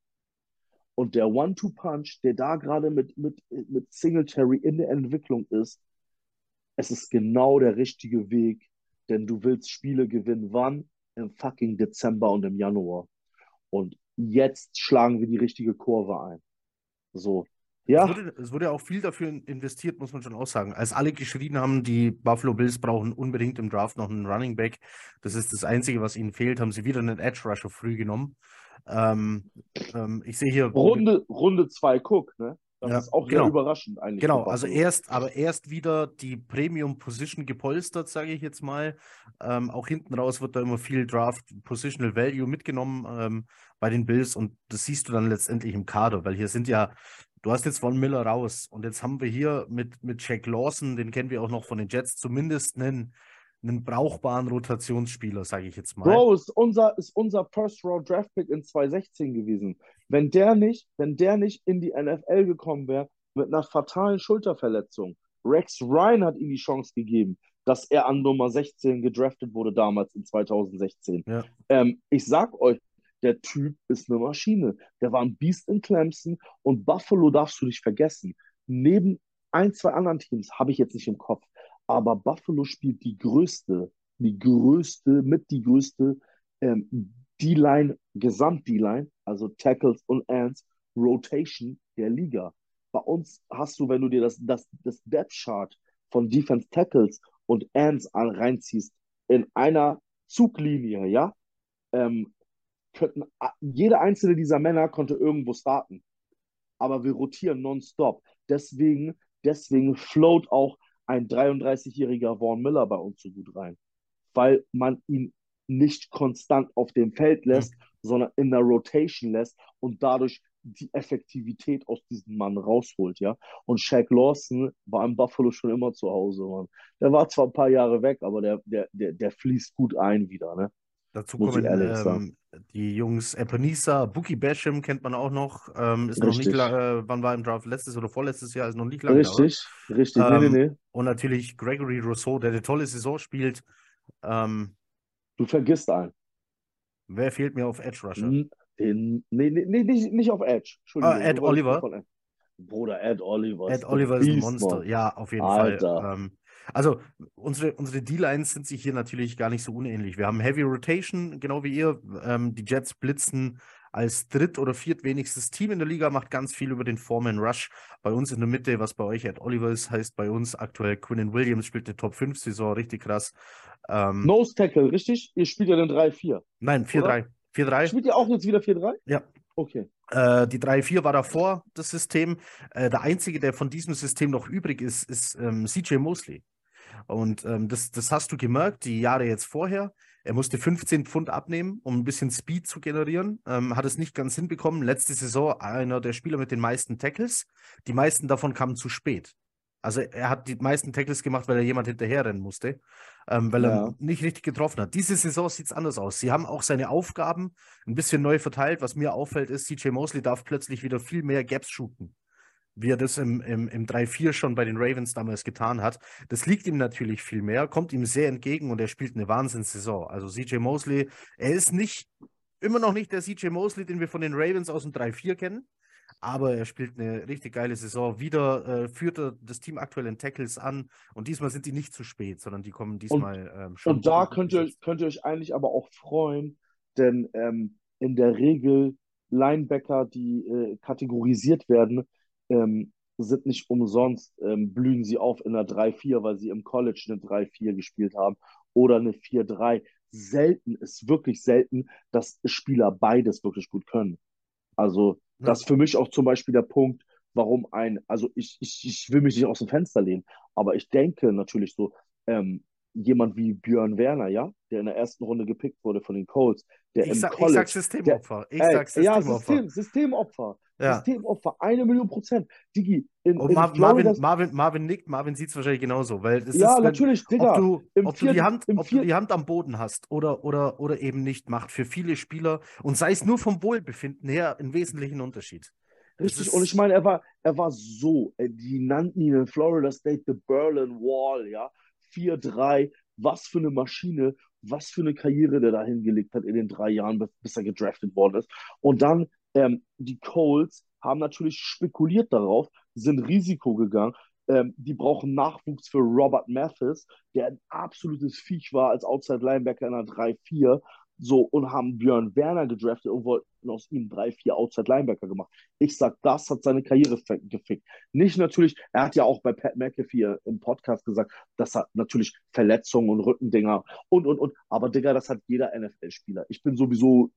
Und der One-Two-Punch, der da gerade mit, mit, mit Singletary in der Entwicklung ist, es ist genau der richtige Weg, denn du willst Spiele gewinnen. Wann? Im fucking Dezember und im Januar. Und jetzt schlagen wir die richtige Kurve ein. So. Ja. Es wurde, es wurde auch viel dafür investiert, muss man schon auch sagen. Als alle geschrien haben, die Buffalo Bills brauchen unbedingt im Draft noch einen Running Back. Das ist das Einzige, was ihnen fehlt. Haben sie wieder einen Edge Rusher früh genommen. Ähm, ähm, ich sehe hier. Runde, Runde zwei Cook, ne? Das ja, ist auch genau. sehr überraschend eigentlich. Genau, also erst, aber erst wieder die Premium Position gepolstert, sage ich jetzt mal. Ähm, auch hinten raus wird da immer viel Draft Positional Value mitgenommen ähm, bei den Bills und das siehst du dann letztendlich im Kader, weil hier sind ja, du hast jetzt von Miller raus und jetzt haben wir hier mit, mit Jack Lawson, den kennen wir auch noch von den Jets, zumindest einen einen brauchbaren Rotationsspieler, sage ich jetzt mal. Bro, ist unser, ist unser First Round Draft Pick in 2016 gewesen. Wenn der nicht, wenn der nicht in die NFL gekommen wäre mit einer fatalen Schulterverletzung, Rex Ryan hat ihm die Chance gegeben, dass er an Nummer 16 gedraftet wurde damals in 2016. Ja. Ähm, ich sag euch, der Typ ist eine Maschine. Der war ein Beast in Clemson und Buffalo darfst du nicht vergessen. Neben ein, zwei anderen Teams habe ich jetzt nicht im Kopf, aber Buffalo spielt die größte, die größte, mit die größte ähm, D-Line, Gesamt-D-Line, also Tackles und Ends, Rotation der Liga. Bei uns hast du, wenn du dir das, das, das Depth Chart von Defense Tackles und Ends reinziehst, in einer Zuglinie, ja, ähm, könnten, jeder einzelne dieser Männer konnte irgendwo starten. Aber wir rotieren nonstop. Deswegen, deswegen float auch ein 33-jähriger Vaughn Miller bei uns so gut rein, weil man ihn nicht konstant auf dem Feld lässt, mhm. sondern in der Rotation lässt und dadurch die Effektivität aus diesem Mann rausholt, ja. Und Shaq Lawson war im Buffalo schon immer zu Hause, Mann. Der war zwar ein paar Jahre weg, aber der, der, der, der fließt gut ein wieder, ne? Dazu kommen ähm, die Jungs Ebenezer, Bookie Basham kennt man auch noch. Ähm, ist richtig. noch nicht äh, wann war im Draft? Letztes oder vorletztes Jahr? Ist noch nicht lange. Richtig, da, richtig. Ähm, nee, nee, nee. Und natürlich Gregory Rousseau, der eine tolle Saison spielt. Ähm, du vergisst einen. Wer fehlt mir auf Edge Rusher? Den, nee, nee, nee, nicht, nicht auf Edge. Ah, Ed Oliver. Bruder, Ed Oliver. Ed Oliver ist ein Monster. Mann. Ja, auf jeden Alter. Fall. Ähm, also unsere, unsere D-Lines sind sich hier natürlich gar nicht so unähnlich. Wir haben Heavy Rotation, genau wie ihr. Ähm, die Jets blitzen als dritt- oder viertwenigstes Team in der Liga, macht ganz viel über den Foreman Rush. Bei uns in der Mitte, was bei euch Ed Oliver ist, heißt bei uns aktuell Quinnen Williams, spielt eine Top-5-Saison, richtig krass. Ähm, Nose Tackle, richtig? Ihr spielt ja den 3-4. Nein, 4-3. 4-3. Spielt ihr auch jetzt wieder 4-3? Ja. Okay. Äh, die 3-4 war davor, das System. Äh, der einzige, der von diesem System noch übrig ist, ist ähm, CJ Mosley. Und ähm, das, das hast du gemerkt, die Jahre jetzt vorher. Er musste 15 Pfund abnehmen, um ein bisschen Speed zu generieren. Ähm, hat es nicht ganz hinbekommen. Letzte Saison einer der Spieler mit den meisten Tackles. Die meisten davon kamen zu spät. Also er hat die meisten Tackles gemacht, weil er jemand hinterherrennen musste, ähm, weil ja. er nicht richtig getroffen hat. Diese Saison sieht es anders aus. Sie haben auch seine Aufgaben ein bisschen neu verteilt. Was mir auffällt, ist, CJ Mosley darf plötzlich wieder viel mehr Gaps shooten, wie er das im, im, im 3-4 schon bei den Ravens damals getan hat. Das liegt ihm natürlich viel mehr, kommt ihm sehr entgegen und er spielt eine Wahnsinnssaison. Also CJ Mosley, er ist nicht immer noch nicht der CJ Mosley, den wir von den Ravens aus dem 3-4 kennen. Aber er spielt eine richtig geile Saison. Wieder äh, führt er das Team aktuell in Tackles an. Und diesmal sind die nicht zu spät, sondern die kommen diesmal und, ähm, schon. Und da könnt ihr, könnt ihr euch eigentlich aber auch freuen, denn ähm, in der Regel Linebacker, die äh, kategorisiert werden, ähm, sind nicht umsonst, ähm, blühen sie auf in einer 3-4, weil sie im College eine 3-4 gespielt haben oder eine 4-3. Selten ist wirklich selten, dass Spieler beides wirklich gut können. Also das ist für mich auch zum Beispiel der Punkt, warum ein, also ich, ich, ich will mich nicht aus dem Fenster lehnen, aber ich denke natürlich so, ähm, jemand wie Björn Werner, ja, der in der ersten Runde gepickt wurde von den Colts, der ich im sag, College, ich sag Systemopfer. Ich ey, sag Systemopfer. Ja, System, Systemopfer. Ja. Systemopfer, eine Million Prozent. Digi, in, in Mar Marvin, Marvin, Marvin nickt, Marvin sieht es wahrscheinlich genauso, weil es ja, ist, natürlich, Digga, ob, du, ob, vierten, du die Hand, ob du die Hand am Boden hast oder, oder, oder eben nicht, macht für viele Spieler und sei es nur vom Wohlbefinden her einen wesentlichen Unterschied. Richtig, und ich meine, er war, er war so, äh, die nannten ihn in Florida State the Berlin Wall, ja, 4-3, was für eine Maschine, was für eine Karriere der da hingelegt hat in den drei Jahren, bis er gedraftet worden ist. Und dann ähm, die Colts haben natürlich spekuliert darauf, sind Risiko gegangen. Ähm, die brauchen Nachwuchs für Robert Mathis, der ein absolutes Viech war als Outside Linebacker in einer 3-4 so und haben Björn Werner gedraftet und wollten aus ihm drei, vier Outside Linebacker gemacht. Ich sag, das hat seine Karriere gefickt. Nicht natürlich, er hat ja auch bei Pat McAfee im Podcast gesagt, das hat natürlich Verletzungen und Rückendinger und und und. Aber Digga, das hat jeder NFL-Spieler. Ich bin sowieso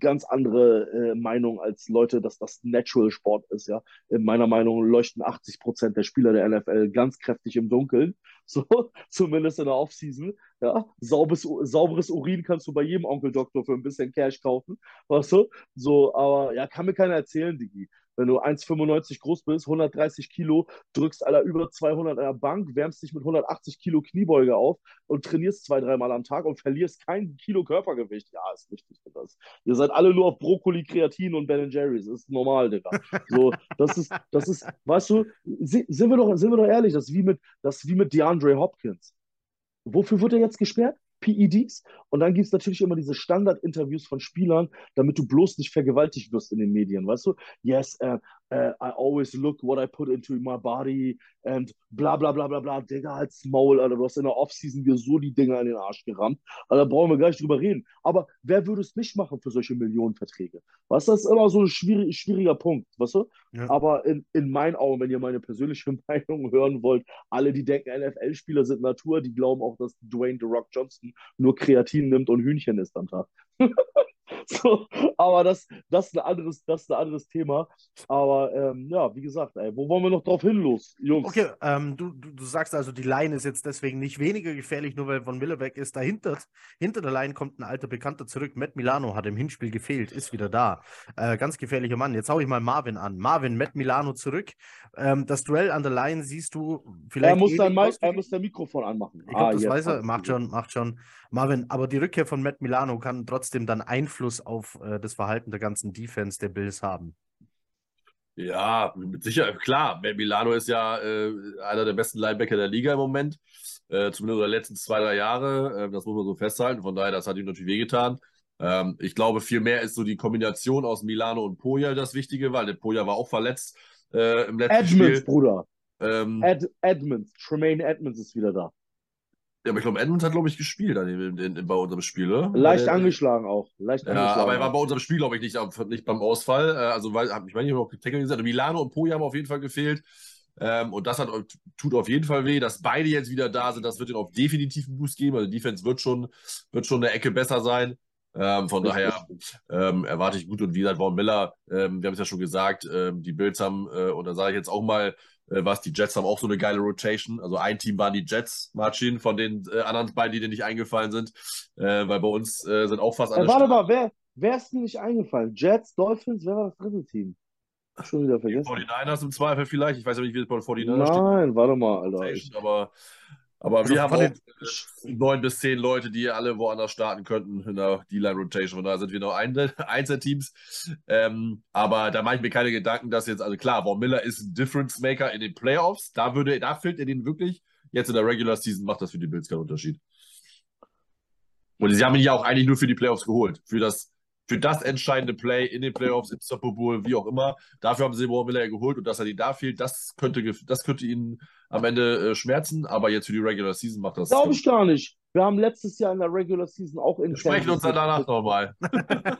ganz andere äh, Meinung als Leute, dass das Natural Sport ist, ja. In meiner Meinung leuchten 80 Prozent der Spieler der NFL ganz kräftig im Dunkeln. So, zumindest in der Offseason. Ja, sauberes, sauberes Urin kannst du bei jedem Onkel Doktor für ein bisschen Cash kaufen. Weißt du? So, aber ja, kann mir keiner erzählen, Digi wenn du 1,95 groß bist, 130 Kilo, drückst aller über 200 an der Bank, wärmst dich mit 180 Kilo Kniebeuge auf und trainierst zwei, dreimal am Tag und verlierst kein Kilo Körpergewicht. Ja, ist richtig. Das. Ihr seid alle nur auf Brokkoli, Kreatin und Ben Jerry's. Das ist normal, Digga. So, das ist, das ist, weißt du, sind wir doch, sind wir doch ehrlich, das ist wie mit, das ist wie mit DeAndre Hopkins. Wofür wird er jetzt gesperrt? PEDs. Und dann gibt es natürlich immer diese Standard-Interviews von Spielern, damit du bloß nicht vergewaltigt wirst in den Medien, weißt du? Yes, uh, uh, I always look what I put into my body and bla bla bla bla bla. Digga, als Maul, Alter. Du hast in der Offseason dir so die Dinger in den Arsch gerammt. Da brauchen wir gar nicht drüber reden. Aber wer würde es nicht machen für solche Millionenverträge? Weißt du, das ist immer so ein schwierig, schwieriger Punkt, weißt du? Ja. Aber in, in meinen Augen, wenn ihr meine persönliche Meinung hören wollt, alle, die denken, NFL-Spieler sind Natur, die glauben auch, dass Dwayne The Rock Johnson nur Kreatin nimmt und Hühnchen isst am Tag. so, aber das, das, ist ein anderes, das ist ein anderes Thema. Aber ähm, ja, wie gesagt, ey, wo wollen wir noch drauf hin los, Jungs? Okay, ähm, du, du, du, sagst also, die Line ist jetzt deswegen nicht weniger gefährlich, nur weil Von Miller weg ist. Dahinter, hinter der Line kommt ein alter Bekannter zurück. Matt Milano hat im Hinspiel gefehlt, ist wieder da. Äh, ganz gefährlicher Mann. Jetzt hau ich mal Marvin an. Marvin, Matt Milano zurück. Ähm, das Duell an der Line siehst du vielleicht. Er muss, dein er muss dein Mikrofon anmachen. Ich glaube, ah, das weiß er. Macht schon, macht schon. Marvin, aber die Rückkehr von Matt Milano kann trotzdem dann Einfluss auf äh, das Verhalten der ganzen Defense der Bills haben. Ja, mit Sicherheit, klar. Matt Milano ist ja äh, einer der besten Linebacker der Liga im Moment. Äh, zumindest der letzten zwei, drei Jahre. Äh, das muss man so festhalten. Von daher, das hat ihm natürlich wehgetan. Ähm, ich glaube, viel mehr ist so die Kombination aus Milano und Poja das Wichtige, weil der Poja war auch verletzt äh, im letzten Edmonds, Spiel. Edmonds, Bruder. Ähm, Ed Edmonds. Tremaine Edmonds ist wieder da. Ja, aber ich glaube, Edmonds hat, glaube ich, gespielt an dem, in, in, bei unserem Spiel, oder? Leicht der, angeschlagen auch. Leicht ja, angeschlagen aber er war bei unserem Spiel, glaube ich, nicht, nicht beim Ausfall. Äh, also, weil, ich meine, ich habe auch Tackle gesagt, Milano und Poja haben auf jeden Fall gefehlt. Ähm, und das hat, tut auf jeden Fall weh, dass beide jetzt wieder da sind. Das wird ihnen auf definitiv einen Boost geben. Also, Defense wird schon, wird schon eine Ecke besser sein. Ähm, von daher ähm, erwarte ich gut. Und wie gesagt, Vaughn Miller, ähm, wir haben es ja schon gesagt, ähm, die Bills haben, äh, und da sage ich jetzt auch mal, äh, was die Jets haben auch so eine geile Rotation. Also ein Team waren die Jets, Marcin, von den äh, anderen beiden, die dir nicht eingefallen sind, äh, weil bei uns äh, sind auch fast alle. Äh, warte mal, wer, wer ist dir nicht eingefallen? Jets, Dolphins, wer war das dritte Team? Schon wieder Die vergessen. 49ers im Zweifel vielleicht. Ich weiß ja nicht, wie es bei den 49ers steht. Nein, warte mal, Alter. Aber, aber Also wir haben auch äh, neun bis zehn Leute, die alle woanders starten könnten in der D-Line-Rotation. Von daher sind wir noch ein Einzelteams. Ähm, aber da mache ich mir keine Gedanken, dass jetzt, also klar, Von Miller ist ein Difference-Maker in den Playoffs. Da würde, da fehlt er den wirklich. Jetzt in der Regular Season macht das für die Bills keinen Unterschied. Und sie haben ihn ja auch eigentlich nur für die Playoffs geholt. Für das, für das entscheidende Play in den Playoffs, im Super Bowl, wie auch immer. Dafür haben sie Von Miller ja geholt und dass er den da fehlt, das könnte, das könnte ihn am Ende äh, schmerzen. Aber jetzt für die Regular Season macht das. Glaube ich gar nicht. Wir haben letztes Jahr in der Regular Season auch in Wir sprechen uns dann danach nochmal.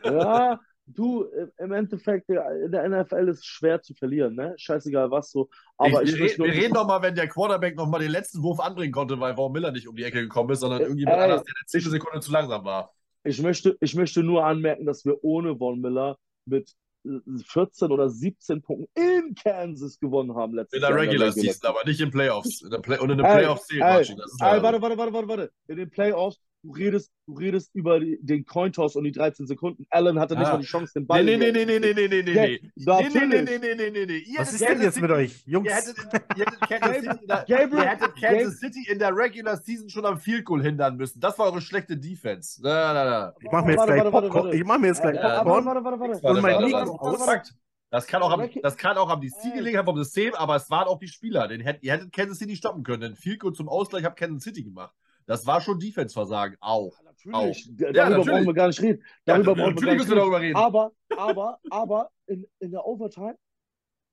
Ja, du, im- im Endeffekt, ja, in der NFL ist es schwer zu verlieren, ne? Scheißegal was so. Aber ich, ich, wir, wir reden doch mal, wenn der Quarterback noch mal den letzten Wurf anbringen konnte, weil Von Miller nicht um die Ecke gekommen ist, sondern Äh, irgendjemand ey, anders, der eine zehnte Sekunde zu langsam war. Ich möchte, ich möchte nur anmerken, dass wir ohne Von Miller mit äh, 14 oder 17 Punkten in Kansas gewonnen haben letztes In der Jahr. Regular Season, aber nicht in Playoffs. In Play und in den Ey, Playoffs zählt ey, ey, warte, warte, warte, warte, warte. In den Playoffs, du redest, du redest über die, den Cointoss und die 13 Sekunden. Allen hatte nicht Ah. mal die Chance, den Ball Nee, nee, nee, nee, nee, nee, nee, nee, nee. Nee, nee, nee, nee, nee, nee, nee, nee. Ihr Was hättet ist denn Kansas jetzt mit City- euch? Jungs, Ihr hättet, ihr hättet Kansas City in der, Gabriel- ihr hättet Kansas City in der Regular Season schon am Field Goal hindern müssen. Das war eure schlechte Defense. Na, na, na. ich mache mir jetzt Warte, gleich warte, warte, Popcorn. warte. Ich mache mir jetzt gleich Ja, Popcorn. warte, warte, warte, warte. Und mein Mikro aus. Das kann auch am, das kann auch am DC gelegen haben, vom System, aber es waren auch die Spieler. Den hätt, ihr hättet Kansas City stoppen können. Denn Field Goal zum Ausgleich hat Kansas City gemacht. Das war schon Defense-Versagen. Auch. Natürlich. Auch. Da- Ja, Darüber natürlich. brauchen wir gar nicht reden. Ja, Darüber wir gar müssen nicht wir reden. darüber reden. Aber, aber, aber in, in der Overtime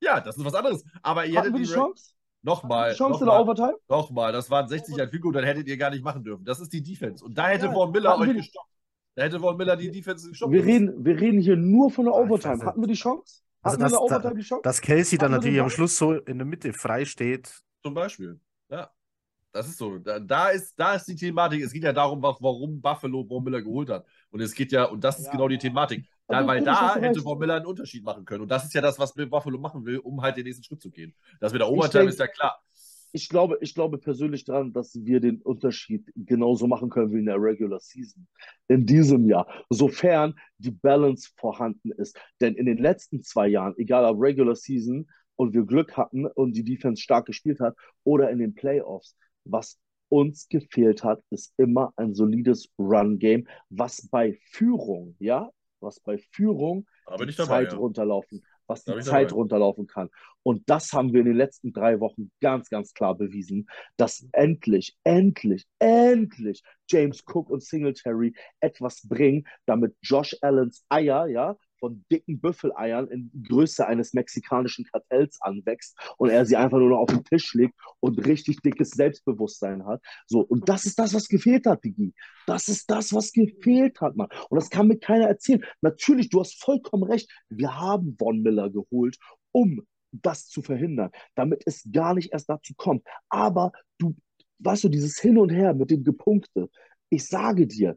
Ja, das ist was anderes. Aber ihr hatten hättet wir die die Chance. Nochmal. Die Chance in der Nochmal. Overtime. Nochmal. Das waren 60 ein Field Goal, dann hättet ihr gar nicht machen dürfen. Das ist die Defense. Und da hätte Ja, Von Miller euch wir die- gestoppt. Da hätte Von Miller die Defense gestoppt. Wir reden, wir reden hier nur von der Overtime. Hatten wir die Chance? Also Hatten wir in der das- da- Overtime die Chance? Dass Kelsey dann Hatten wir natürlich am? Schluss so in der Mitte frei steht. Zum Beispiel. Ja. Das ist so. Da, da, ist, da ist die Thematik. Es geht ja darum, wa- warum Buffalo Von Miller geholt hat. Und es geht ja, und das ist Ja. genau die Thematik. Da, weil da hätte. Von Miller einen Unterschied machen können. Und das ist ja das, was Buffalo machen will, um halt den nächsten Schritt zu gehen. Das mit der Overtime ist ja klar. Ich glaube, ich glaube persönlich daran, dass wir den Unterschied genauso machen können wie in der Regular Season. In diesem Jahr. Sofern die Balance vorhanden ist. Denn in den letzten zwei Jahren, egal ob Regular Season und wir Glück hatten und die Defense stark gespielt hat oder in den Playoffs, was uns gefehlt hat, ist immer ein solides Run-Game, was bei Führung, ja, was bei Führung die dabei. Zeit Ja. runterlaufen, was die Zeit dabei. runterlaufen kann. Und das haben wir in den letzten drei Wochen ganz, ganz klar bewiesen, dass endlich, endlich, endlich James Cook und Singletary etwas bringen, damit Josh Allens Eier, ja, von dicken Büffeleiern in Größe eines mexikanischen Kartells anwächst und er sie einfach nur noch auf den Tisch legt und richtig dickes Selbstbewusstsein hat. So, und das ist das, was gefehlt hat, Digi. Das ist das, was gefehlt hat, Mann. Und das kann mir keiner erzählen. Natürlich, du hast vollkommen recht. Wir haben Von Miller geholt, um das zu verhindern, damit es gar nicht erst dazu kommt. Aber du, weißt du, dieses Hin und Her mit dem Gepunkte, ich sage dir,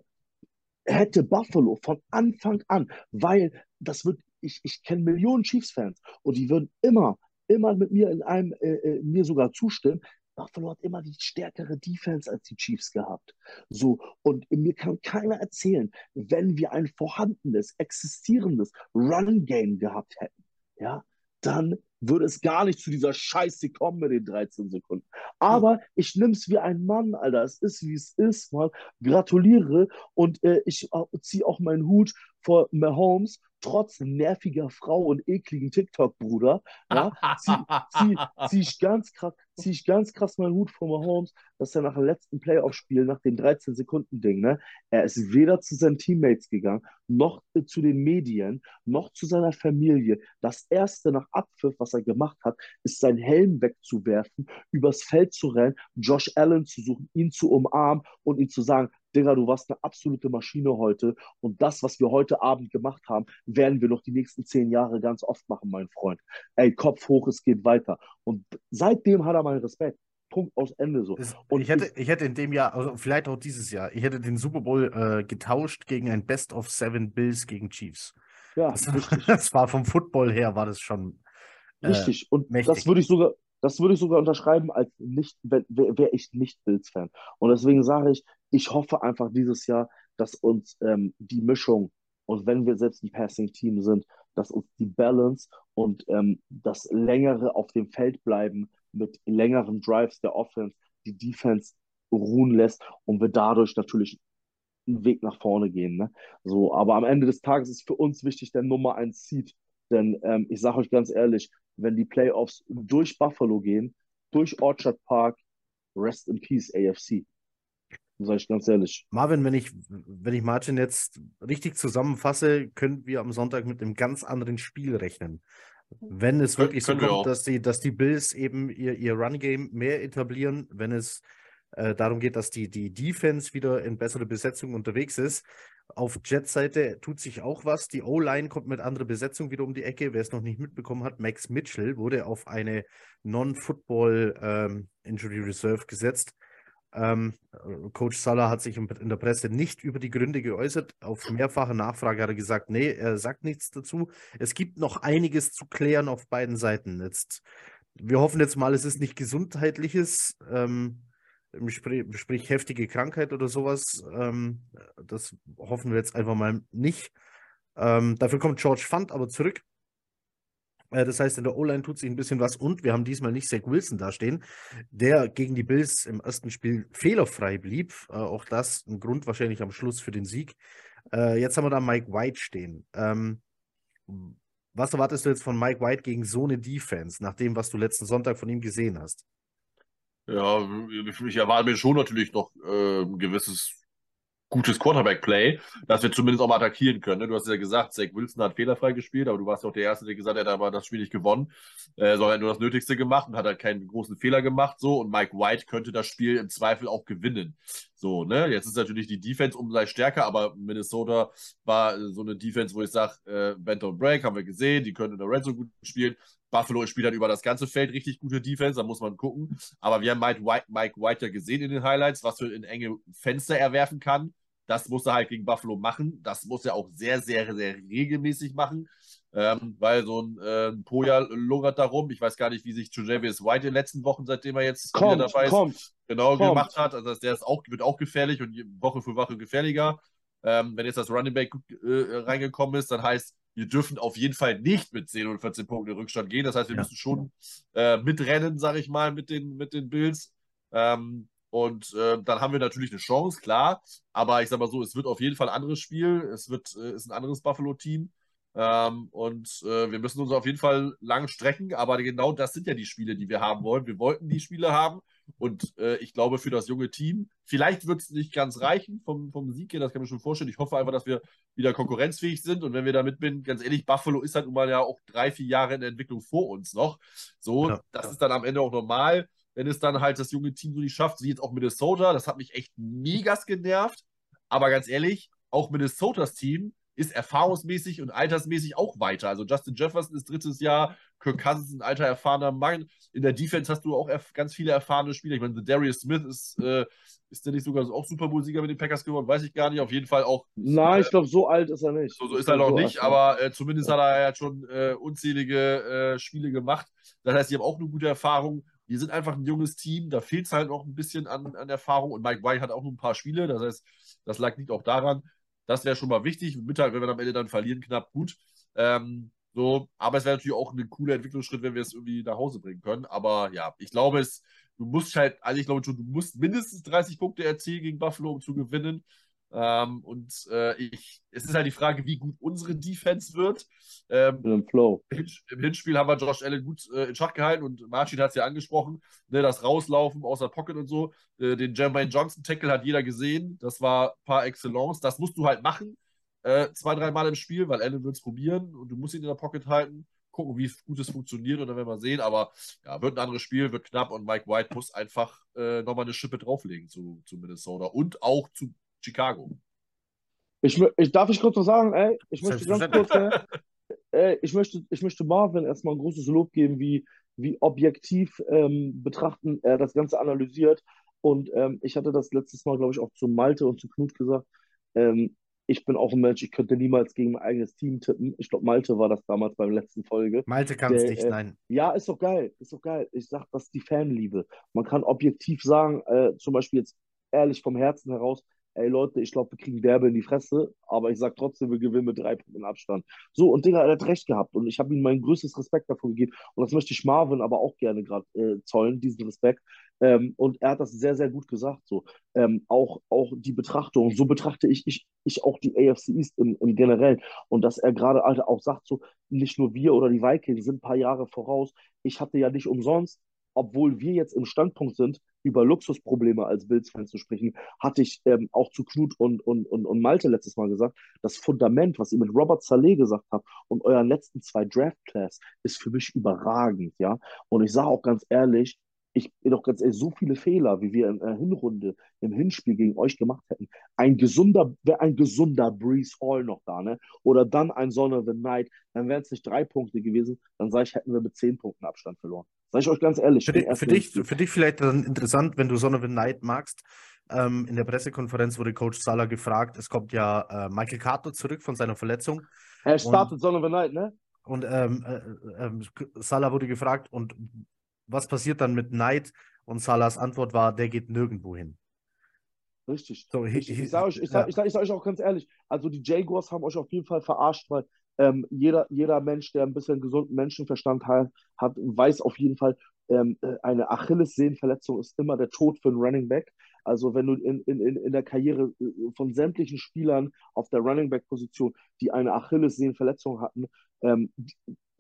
hätte Buffalo von Anfang an, weil das wird, ich, ich kenne Millionen Chiefs-Fans und die würden immer, immer mit mir in einem, äh, äh, mir sogar zustimmen. Buffalo hat immer die stärkere Defense als die Chiefs gehabt. So, und mir kann keiner erzählen, wenn wir ein vorhandenes, existierendes Run-Game gehabt hätten, ja, dann würde es gar nicht zu dieser Scheiße kommen mit den 13 Sekunden. Aber ich nehme es wie ein Mann, Alter. Es ist, wie es ist, Mann. Gratuliere und äh, ich äh, ziehe auch meinen Hut vor Mahomes, trotz nerviger Frau und ekligen TikTok-Bruder. Ja, zieh, zieh, zieh ich ganz krass, zieh ich ganz krass meinen Hut vor Mahomes, dass er nach dem letzten Playoff-Spiel, nach dem 13-Sekunden-Ding, ne, er ist weder zu seinen Teammates gegangen, noch äh, zu den Medien, noch zu seiner Familie. Das erste nach Abpfiff, was er gemacht hat, ist seinen Helm wegzuwerfen, übers Feld zu rennen, Josh Allen zu suchen, ihn zu umarmen und ihm zu sagen, Digga, du warst eine absolute Maschine heute und das, was wir heute Abend gemacht haben, werden wir noch die nächsten zehn Jahre ganz oft machen, mein Freund. Ey, Kopf hoch, es geht weiter. Und seitdem hat er meinen Respekt. Punkt aus Ende so. Und ich, hätte, ich hätte in dem Jahr, also vielleicht auch dieses Jahr, ich hätte den Super Bowl äh, getauscht gegen ein Best of Seven Bills gegen Chiefs. Ja, Das, das war vom Football her, war das schon. äh, Richtig. Und mächtig. das würde ich sogar, das würde ich sogar unterschreiben, als nicht, wäre wär ich nicht Bills-Fan. Und deswegen sage ich, ich hoffe einfach dieses Jahr, dass uns ähm, die Mischung und wenn wir selbst ein Passing-Team sind, dass uns die Balance und ähm, das längere auf dem Feld bleiben mit längeren Drives der Offense die Defense ruhen lässt und wir dadurch natürlich einen Weg nach vorne gehen. Ne? So, aber am Ende des Tages ist für uns wichtig der Nummer 1 Seed. Denn ähm, ich sage euch ganz ehrlich, wenn die Playoffs durch Buffalo gehen, durch Orchard Park, rest in peace AFC. Sag ich ganz ehrlich. Marvin, wenn ich, wenn ich Martin jetzt richtig zusammenfasse, können wir am Sonntag mit einem ganz anderen Spiel rechnen. Wenn es wirklich so kommt, dass die, dass die Bills eben ihr, ihr Run-Game mehr etablieren, wenn es äh, darum geht, dass die, die Defense wieder in bessere Besetzung unterwegs ist. Auf Jets-Seite tut sich auch was. Die O-Line kommt mit anderer Besetzung wieder um die Ecke. Wer es noch nicht mitbekommen hat, Max Mitchell wurde auf eine Non-Football ähm, Injury Reserve gesetzt. Ähm, Coach Salah hat sich in der Presse nicht über die Gründe geäußert. Auf mehrfache Nachfrage hat er gesagt, nee, er sagt nichts dazu. Es gibt noch einiges zu klären auf beiden Seiten. Jetzt, wir hoffen jetzt mal, es ist nicht gesundheitliches. Ähm, sprich, sprich heftige Krankheit oder sowas. Ähm, das hoffen wir jetzt einfach mal nicht. Ähm, dafür kommt George Fund aber zurück. Äh, das heißt, in der O-Line tut sich ein bisschen was und wir haben diesmal nicht Zach Wilson dastehen, der gegen die Bills im ersten Spiel fehlerfrei blieb. Äh, auch das ein Grund wahrscheinlich am Schluss für den Sieg. Äh, jetzt haben wir da Mike White stehen. Ähm, was erwartest du jetzt von Mike White gegen so eine Defense, nach dem, was du letzten Sonntag von ihm gesehen hast? Ja, ich erwarte mir schon natürlich noch äh, ein gewisses gutes Quarterback-Play, dass wir zumindest auch mal attackieren können. Ne? Du hast ja gesagt, Zach Wilson hat fehlerfrei gespielt, aber du warst ja auch der Erste, der gesagt hat, er hat aber das Spiel nicht gewonnen, äh, sondern hat nur das Nötigste gemacht und hat halt keinen großen Fehler gemacht. So und Mike White könnte das Spiel im Zweifel auch gewinnen. So, ne? Jetzt ist natürlich die Defense umso stärker, aber Minnesota war so eine Defense, wo ich sage, äh, Benton Break haben wir gesehen, die können in der Red Zone gut spielen. Buffalo spielt dann über das ganze Feld richtig gute Defense, da muss man gucken. Aber wir haben Mike White, Mike White ja gesehen in den Highlights, was für in enge Fenster er werfen kann. Das muss er halt gegen Buffalo machen. Das muss er auch sehr, sehr, sehr regelmäßig machen. Ähm, weil so ein äh, Poja lungert da rum. Ich weiß gar nicht, wie sich Trejavious White in den letzten Wochen, seitdem er jetzt kommt, wieder dabei ist, kommt, genau kommt. gemacht hat. Also der ist auch, wird auch gefährlich und Woche für Woche gefährlicher. Ähm, wenn jetzt das Running Back äh, reingekommen ist, dann heißt, wir dürfen auf jeden Fall nicht mit 10 und 14 Punkten in Rückstand gehen. Das heißt, wir ja. müssen schon äh, mitrennen, sage ich mal, mit den, mit den Bills. Ähm, und äh, dann haben wir natürlich eine Chance, klar. Aber ich sage mal so, es wird auf jeden Fall ein anderes Spiel. Es wird, äh, ist ein anderes Buffalo-Team. Ähm, und äh, wir müssen uns auf jeden Fall lang strecken. Aber genau das sind ja die Spiele, die wir haben wollen. Wir wollten die Spiele haben. Und äh, ich glaube, für das junge Team, vielleicht wird es nicht ganz reichen vom, vom Sieg her, das kann ich mir schon vorstellen. Ich hoffe einfach, dass wir wieder konkurrenzfähig sind. Und wenn wir damit bin, ganz ehrlich, Buffalo ist halt nun mal ja auch drei, vier Jahre in der Entwicklung vor uns noch. So, ja. das ist dann am Ende auch normal, wenn es dann halt das junge Team so nicht schafft. Sie jetzt auch Minnesota, das hat mich echt megas genervt. Aber ganz ehrlich, auch Minnesotas Team ist erfahrungsmäßig und altersmäßig auch weiter. Also Justin Jefferson ist drittes Jahr, Kirk Cousins ein alter, erfahrener Mann. In der Defense hast du auch ganz viele erfahrene Spieler. Ich meine, Darius Smith ist, äh, ist der nicht sogar auch Super Bowl-Sieger mit den Packers geworden? Weiß ich gar nicht. Auf jeden Fall auch. Nein, äh, ich glaube, so alt ist er nicht. So, so ist er noch so nicht, aber äh, zumindest hat er ja schon äh, unzählige äh, Spiele gemacht. Das heißt, die haben auch eine gute Erfahrung. Wir sind einfach ein junges Team, da fehlt es halt noch ein bisschen an, an Erfahrung und Mike White hat auch noch ein paar Spiele, das heißt, das lag nicht auch daran. Das wäre schon mal wichtig. Mit halt, wenn wir am Ende dann verlieren, knapp gut. Ähm, so, aber es wäre natürlich auch ein cooler Entwicklungsschritt, wenn wir es irgendwie nach Hause bringen können. Aber ja, ich glaube, es, du musst halt, also ich glaube schon, du musst mindestens 30 Punkte erzielen gegen Buffalo, um zu gewinnen. Ähm, und äh, ich, es ist halt die Frage, wie gut unsere Defense wird. Ähm, Im Flow. Im, Hinspiel haben wir Josh Allen gut äh, in Schach gehalten und Martin hat es ja angesprochen, ne, das Rauslaufen aus der Pocket und so. Äh, den Jermaine Johnson Tackle hat jeder gesehen. Das war par excellence. Das musst du halt machen. Äh, zwei, dreimal im Spiel, weil Allen wird es probieren und du musst ihn in der Pocket halten. Gucken, wie gut es funktioniert und dann werden wir sehen. Aber ja, wird ein anderes Spiel, wird knapp und Mike White muss einfach äh, nochmal eine Schippe drauflegen zu, zu Minnesota und auch zu Chicago. Ich, ich darf ich kurz was sagen, ey? Ich möchte ganz kurz, ey, ich möchte, ich möchte Marvin erstmal ein großes Lob geben, wie, wie objektiv ähm, betrachten er das Ganze analysiert. Und ähm, ich hatte das letztes Mal, glaube ich, auch zu Malte und zu Knut gesagt. Ähm, ich bin auch ein Mensch, ich könnte niemals gegen mein eigenes Team tippen. Ich glaube, Malte war das damals beim letzten Folge. Malte kann es nicht, äh, nein. Ja, ist doch geil, ist doch geil. Ich sage, das ist die Fanliebe. Man kann objektiv sagen, äh, zum Beispiel jetzt ehrlich vom Herzen heraus, ey Leute, ich glaube, wir kriegen Derbe in die Fresse, aber ich sage trotzdem, wir gewinnen mit drei Punkten Abstand. So, und Digga, er hat recht gehabt und ich habe ihm meinen größtes Respekt davon gegeben und das möchte ich Marvin aber auch gerne gerade äh, zollen, diesen Respekt. Ähm, und er hat das sehr, sehr gut gesagt. So. Ähm, auch, auch die Betrachtung, so betrachte ich, ich, ich auch die AFC East im, im Generell. Und dass er gerade auch sagt, so, nicht nur wir oder die Vikings sind ein paar Jahre voraus. Ich hatte ja nicht umsonst obwohl wir jetzt im Standpunkt sind, über Luxusprobleme als Bills-Fan zu sprechen, hatte ich ähm, auch zu Knut und, und, und, und Malte letztes Mal gesagt, das Fundament, was ihr mit Robert Saleh gesagt habt und euren letzten zwei Draft-Class, ist für mich überragend, ja. Und ich sage auch ganz ehrlich, ich bin doch ganz ehrlich, so viele Fehler, wie wir in der Hinrunde, im Hinspiel gegen euch gemacht hätten. Ein gesunder, wäre ein gesunder Breeze Hall noch da, ne? Oder dann ein Son of the Night, dann wären es nicht drei Punkte gewesen, dann sage ich, hätten wir mit zehn Punkten Abstand verloren. Sag ich euch ganz ehrlich. Für, für dich, für dich vielleicht dann interessant, wenn du Son of Night magst. Ähm, in der Pressekonferenz wurde Coach Salah gefragt, es kommt ja äh, Michael Carter zurück von seiner Verletzung. Er startet und, Son of Night, ne? Und ähm, äh, äh, Salah wurde gefragt, und was passiert dann mit Knight? Und Salahs Antwort war, der geht nirgendwo hin. Richtig. So, ich, ich, ich sage euch, ich sag, ja. ich sag, ich sag euch auch ganz ehrlich, also die Jaguars haben euch auf jeden Fall verarscht, weil ähm, jeder, jeder Mensch, der ein bisschen gesunden Menschenverstand hat, hat weiß auf jeden Fall, ähm, äh, eine Achillessehnenverletzung ist immer der Tod für einen Running Back. Also wenn du in, in, in der Karriere äh, von sämtlichen Spielern auf der Running Back-Position, die eine Achillessehnenverletzung hatten, ähm,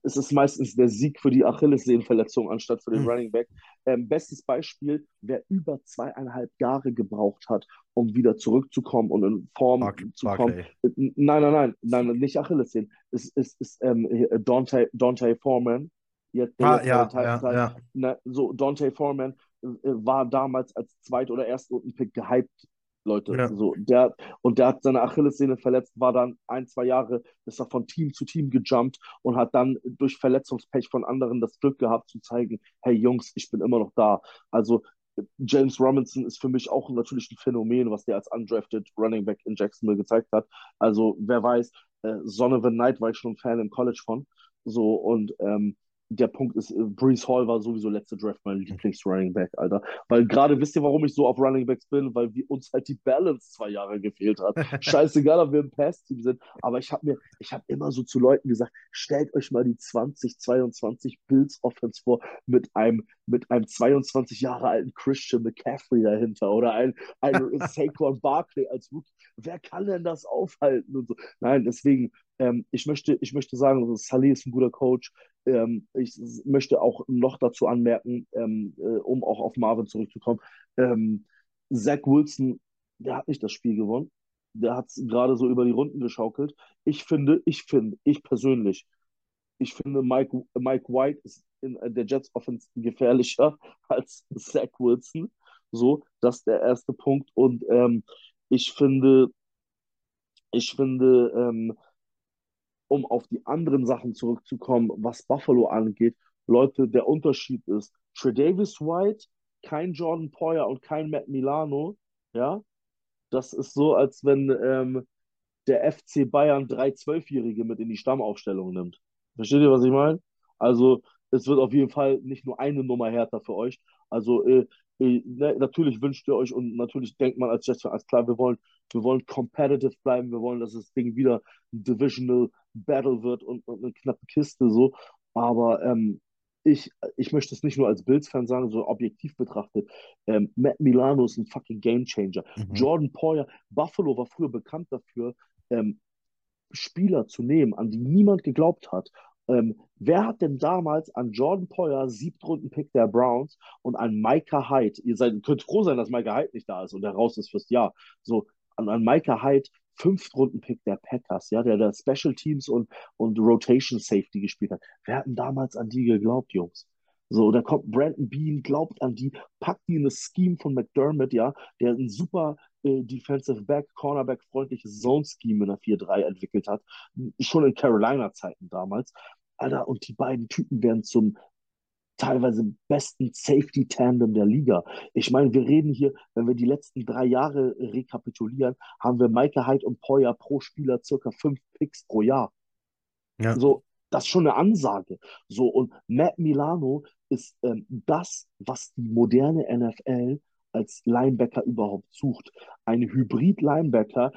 es ist meistens der Sieg für die Achillessehnenverletzung anstatt für den mhm. Running Back. Ähm, bestes Beispiel, wer über zweieinhalb Jahre gebraucht hat, um wieder zurückzukommen und in Form Mark, zu kommen. Nein, nein, nein, nein, nicht Achillessehnen. Es ist, ist ähm, Dante, Dante Foreman. Jetzt, ah, ja, ja, ja. Na, so, Dante Foreman äh, war damals als Zweit- oder Erstrunden-Pick gehypt Leute. Ja. So, der, und der hat seine Achillessehne verletzt, war dann ein, zwei Jahre, ist er von Team zu Team gejumpt und hat dann durch Verletzungspech von anderen das Glück gehabt zu zeigen, hey Jungs, ich bin immer noch da. Also James Robinson ist für mich auch natürlich ein Phänomen, was der als undrafted Running Back in Jacksonville gezeigt hat. Also wer weiß, äh, Son of the Night war ich schon Fan im College von. So und ähm, der Punkt ist, äh, Brees Hall war sowieso letzte Draft mein Lieblings-Running Back, Alter. Weil gerade wisst ihr, warum ich so auf Running Backs bin? Weil wir, uns halt die Balance zwei Jahre gefehlt hat. Scheißegal, ob wir im Pass-Team sind. Aber ich habe mir, ich habe immer so zu Leuten gesagt, stellt euch mal die 2022 Bills Offense vor mit einem, mit einem 22 Jahre alten Christian McCaffrey dahinter oder ein, ein Saquon Barkley als Rookie. Wer kann denn das aufhalten und so? Nein, deswegen, ähm, ich, möchte, ich möchte sagen, Salih ist ein guter Coach. Ähm, ich möchte auch noch dazu anmerken, ähm, äh, um auch auf Marvin zurückzukommen, ähm, Zach Wilson, der hat nicht das Spiel gewonnen. Der hat es gerade so über die Runden geschaukelt. Ich finde, ich finde, ich persönlich, ich finde, Mike, Mike White ist in der Jets Offense gefährlicher als Zach Wilson. So, das ist der erste Punkt. Und ähm, ich finde, ich finde, ähm, um auf die anderen Sachen zurückzukommen, was Buffalo angeht, Leute, der Unterschied ist, Tredavis White, kein Jordan Poyer und kein Matt Milano, ja, das ist so, als wenn ähm, der FC Bayern drei Zwölfjährige mit in die Stammaufstellung nimmt. Versteht ihr, was ich meine? Also, es wird auf jeden Fall nicht nur eine Nummer härter für euch. Also, äh, äh, ne, natürlich wünscht ihr euch und natürlich denkt man als Jets als klar, wir wollen, wir wollen competitive bleiben, wir wollen, dass das Ding wieder ein Divisional Battle wird und, und eine knappe Kiste so. Aber ähm, ich, ich möchte es nicht nur als Bills-Fan sagen, so objektiv betrachtet. Ähm, Matt Milano ist ein fucking Gamechanger. Mhm. Jordan Poyer, Buffalo war früher bekannt dafür, ähm, Spieler zu nehmen, an die niemand geglaubt hat. Ähm, wer hat denn damals an Jordan Poyer, Siebtrunden-Pick der Browns und an Micah Hyde, ihr seid, könnt froh sein, dass Micah Hyde nicht da ist und der raus ist fürs Jahr, so an, an Micah Hyde Fünftrunden-Pick der Packers, ja, der da Special Teams und, und Rotation Safety gespielt hat. Wer hat denn damals an die geglaubt, Jungs? So, da kommt Brandon Bean, glaubt an die, packt die in das Scheme von McDermott, ja, der ein super äh, Defensive Back, Cornerback-freundliches Zone-Scheme in der 4-3 entwickelt hat. Schon in Carolina-Zeiten damals. Alter, und die beiden Typen werden zum teilweise besten Safety-Tandem der Liga. Ich meine, wir reden hier, wenn wir die letzten drei Jahre rekapitulieren, haben wir Maike Hyde und Poyer pro Spieler circa fünf Picks pro Jahr. Ja. So, das ist schon eine Ansage. So, und Matt Milano ist ähm, das, was die moderne NFL als Linebacker überhaupt sucht. Ein Hybrid-Linebacker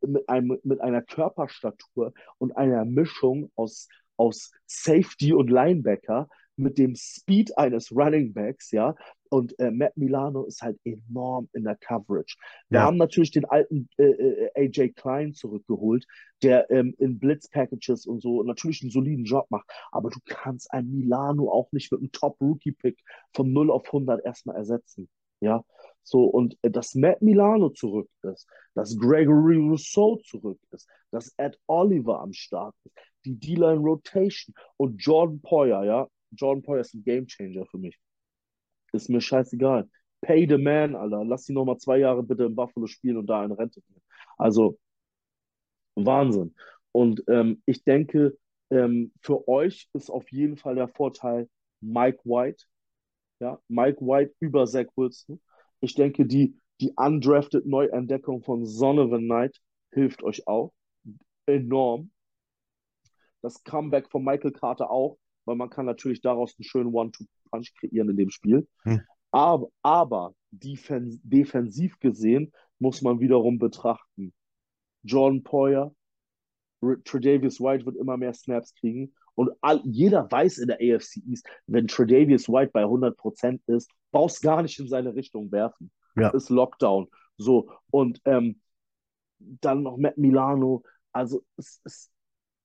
mit, einem, mit einer Körperstatur und einer Mischung aus, aus Safety und Linebacker mit dem Speed eines Running Backs, ja. Und äh, Matt Milano ist halt enorm in der Coverage. Wir Ja. haben natürlich den alten äh, äh, AJ Klein zurückgeholt, der ähm, in Blitz-Packages und so natürlich einen soliden Job macht. Aber du kannst einen Milano auch nicht mit einem Top-Rookie-Pick von 0 auf 100 erstmal ersetzen. Ja, so und äh, dass Matt Milano zurück ist, dass Gregory Rousseau zurück ist, dass Ed Oliver am Start ist, die D-Line Rotation und Jordan Poyer, ja, Jordan Poyer ist ein Gamechanger für mich. Ist mir scheißegal. Pay the man, Alter. Lass ihn noch mal zwei Jahre bitte in Buffalo spielen und da in Rente gehen. Also Wahnsinn. Und ähm, ich denke, ähm, für euch ist auf jeden Fall der Vorteil Mike White. Ja, Mike White über Zach Wilson. Ich denke, die, die undrafted Neuentdeckung von Donovan Knight hilft euch auch enorm. Das Comeback von Michael Carter auch, weil man kann natürlich daraus einen schönen One-Two-Punch kreieren in dem Spiel. Hm. Aber, aber defen defensiv gesehen muss man wiederum betrachten. Jordan Poyer, Tredavious White wird immer mehr Snaps kriegen. Und all, jeder weiß in der AFC East, wenn Tredavious White bei 100% ist, brauchst gar nicht in seine Richtung werfen. Ja. Ist Lockdown. So, und ähm, dann noch Matt Milano. Also es, es,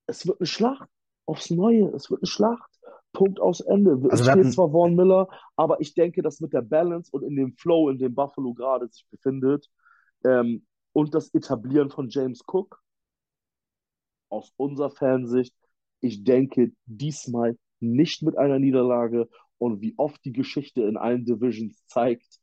es wird eine Schlacht aufs Neue. Es wird eine Schlacht. Punkt aus Ende. Also steht hatten- zwar Vaughn Miller, aber ich denke, dass mit der Balance und in dem Flow, in dem Buffalo gerade sich befindet, ähm, und das Etablieren von James Cook, aus unserer Fansicht, ich denke diesmal nicht mit einer Niederlage und wie oft die Geschichte in allen Divisions zeigt,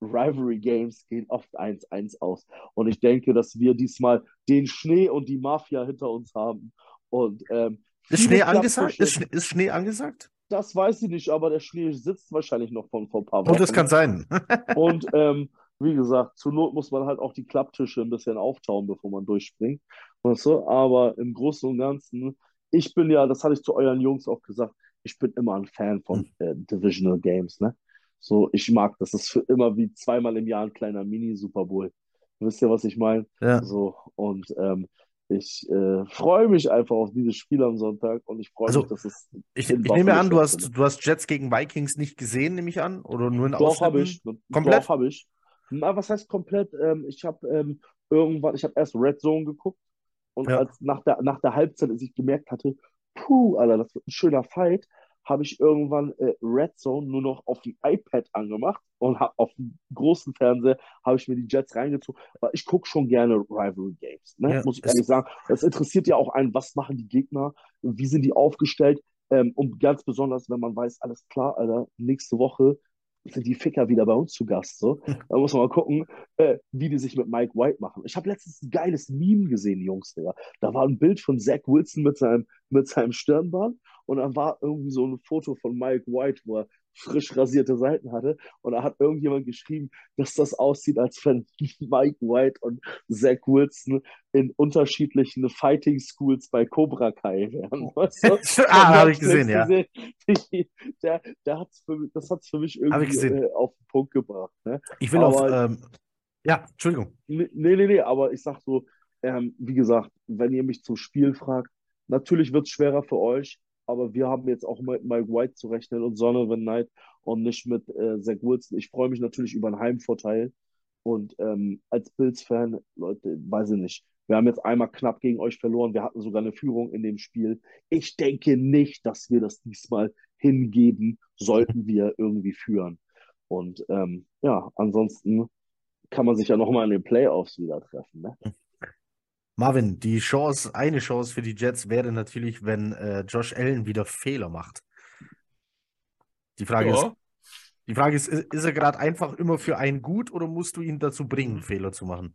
Rivalry Games gehen oft 1-1 aus. Und ich denke, dass wir diesmal den Schnee und die Mafia hinter uns haben. Und ähm, Ist Schnee angesagt? Ist, ist Schnee angesagt? das weiß ich nicht, aber der Schnee sitzt wahrscheinlich noch von vor ein paar Oh, das Wochen. kann sein. Und ähm, wie gesagt, zur Not muss man halt auch die Klapptische ein bisschen auftauen, bevor man durchspringt. Weißt du? Aber im Großen und Ganzen, ich bin ja, das hatte ich zu euren Jungs auch gesagt, ich bin immer ein Fan von äh, Divisional Games, ne? So, ich mag das. Das ist für immer wie zweimal im Jahr ein kleiner Mini-Super Bowl. Wisst ihr, was ich meine? Ja. So, und ähm, ich äh, freue mich einfach auf dieses Spiel am Sonntag und ich freue Also, mich, dass es Ich, ich nehme an, du hast, du hast Jets gegen Vikings nicht gesehen, nehme ich an? Oder nur in Doch, habe ich. Komplett? Doch, habe ich. Na, was heißt komplett? Ähm, ich habe ähm, irgendwann, ich habe erst Red Zone geguckt und Ja. als nach der, nach der Halbzeit, als ich gemerkt hatte, puh, Alter, das wird ein schöner Fight, habe ich irgendwann äh, Red Zone nur noch auf dem iPad angemacht und hab auf dem großen Fernseher habe ich mir die Jets reingezogen, weil ich gucke schon gerne Rivalry Games, ne? Ja, muss ich ehrlich sagen. Das interessiert ja auch einen, was machen die Gegner, wie sind die aufgestellt ähm, und ganz besonders, wenn man weiß, alles klar, Alter, nächste Woche sind die Ficker wieder bei uns zu Gast. So. Da muss man mal gucken, äh, wie die sich mit Mike White machen. Ich habe letztens ein geiles Meme gesehen, Jungs, Digga. Da war ein Bild von Zach Wilson mit seinem, mit seinem Stirnband und dann war irgendwie so ein Foto von Mike White, wo er frisch rasierte Seiten hatte. Und da hat irgendjemand geschrieben, dass das aussieht, als wenn Mike White und Zach Wilson in unterschiedlichen Fighting Schools bei Cobra Kai wären. Weißt du? ah, habe ich gesehen, ja. gesehen. Der, der hat's für, das hat es für mich irgendwie äh, auf den Punkt gebracht. Ne? Ich will auf. Aber- Ähm, ja, Entschuldigung. Nee, nee, nee, nee, aber ich sag so, ähm, wie gesagt, wenn ihr mich zum Spiel fragt, natürlich wird es schwerer für euch, aber wir haben jetzt auch mit Mike White zu rechnen und Donovan Knight und nicht mit äh, Zach Wilson. Ich freue mich natürlich über einen Heimvorteil und ähm, als Bills-Fan, Leute, weiß ich nicht, wir haben jetzt einmal knapp gegen euch verloren, wir hatten sogar eine Führung in dem Spiel. Ich denke nicht, dass wir das diesmal hingeben, sollten wir irgendwie führen. Und ähm, ja, ansonsten kann man sich ja nochmal in den Playoffs wieder treffen. Ne? Marvin, die Chance, eine Chance für die Jets wäre natürlich, wenn äh, Josh Allen wieder Fehler macht. Die Frage ist, Ja. die Frage ist, ist, ist er gerade einfach immer für einen gut oder musst du ihn dazu bringen, Fehler zu machen?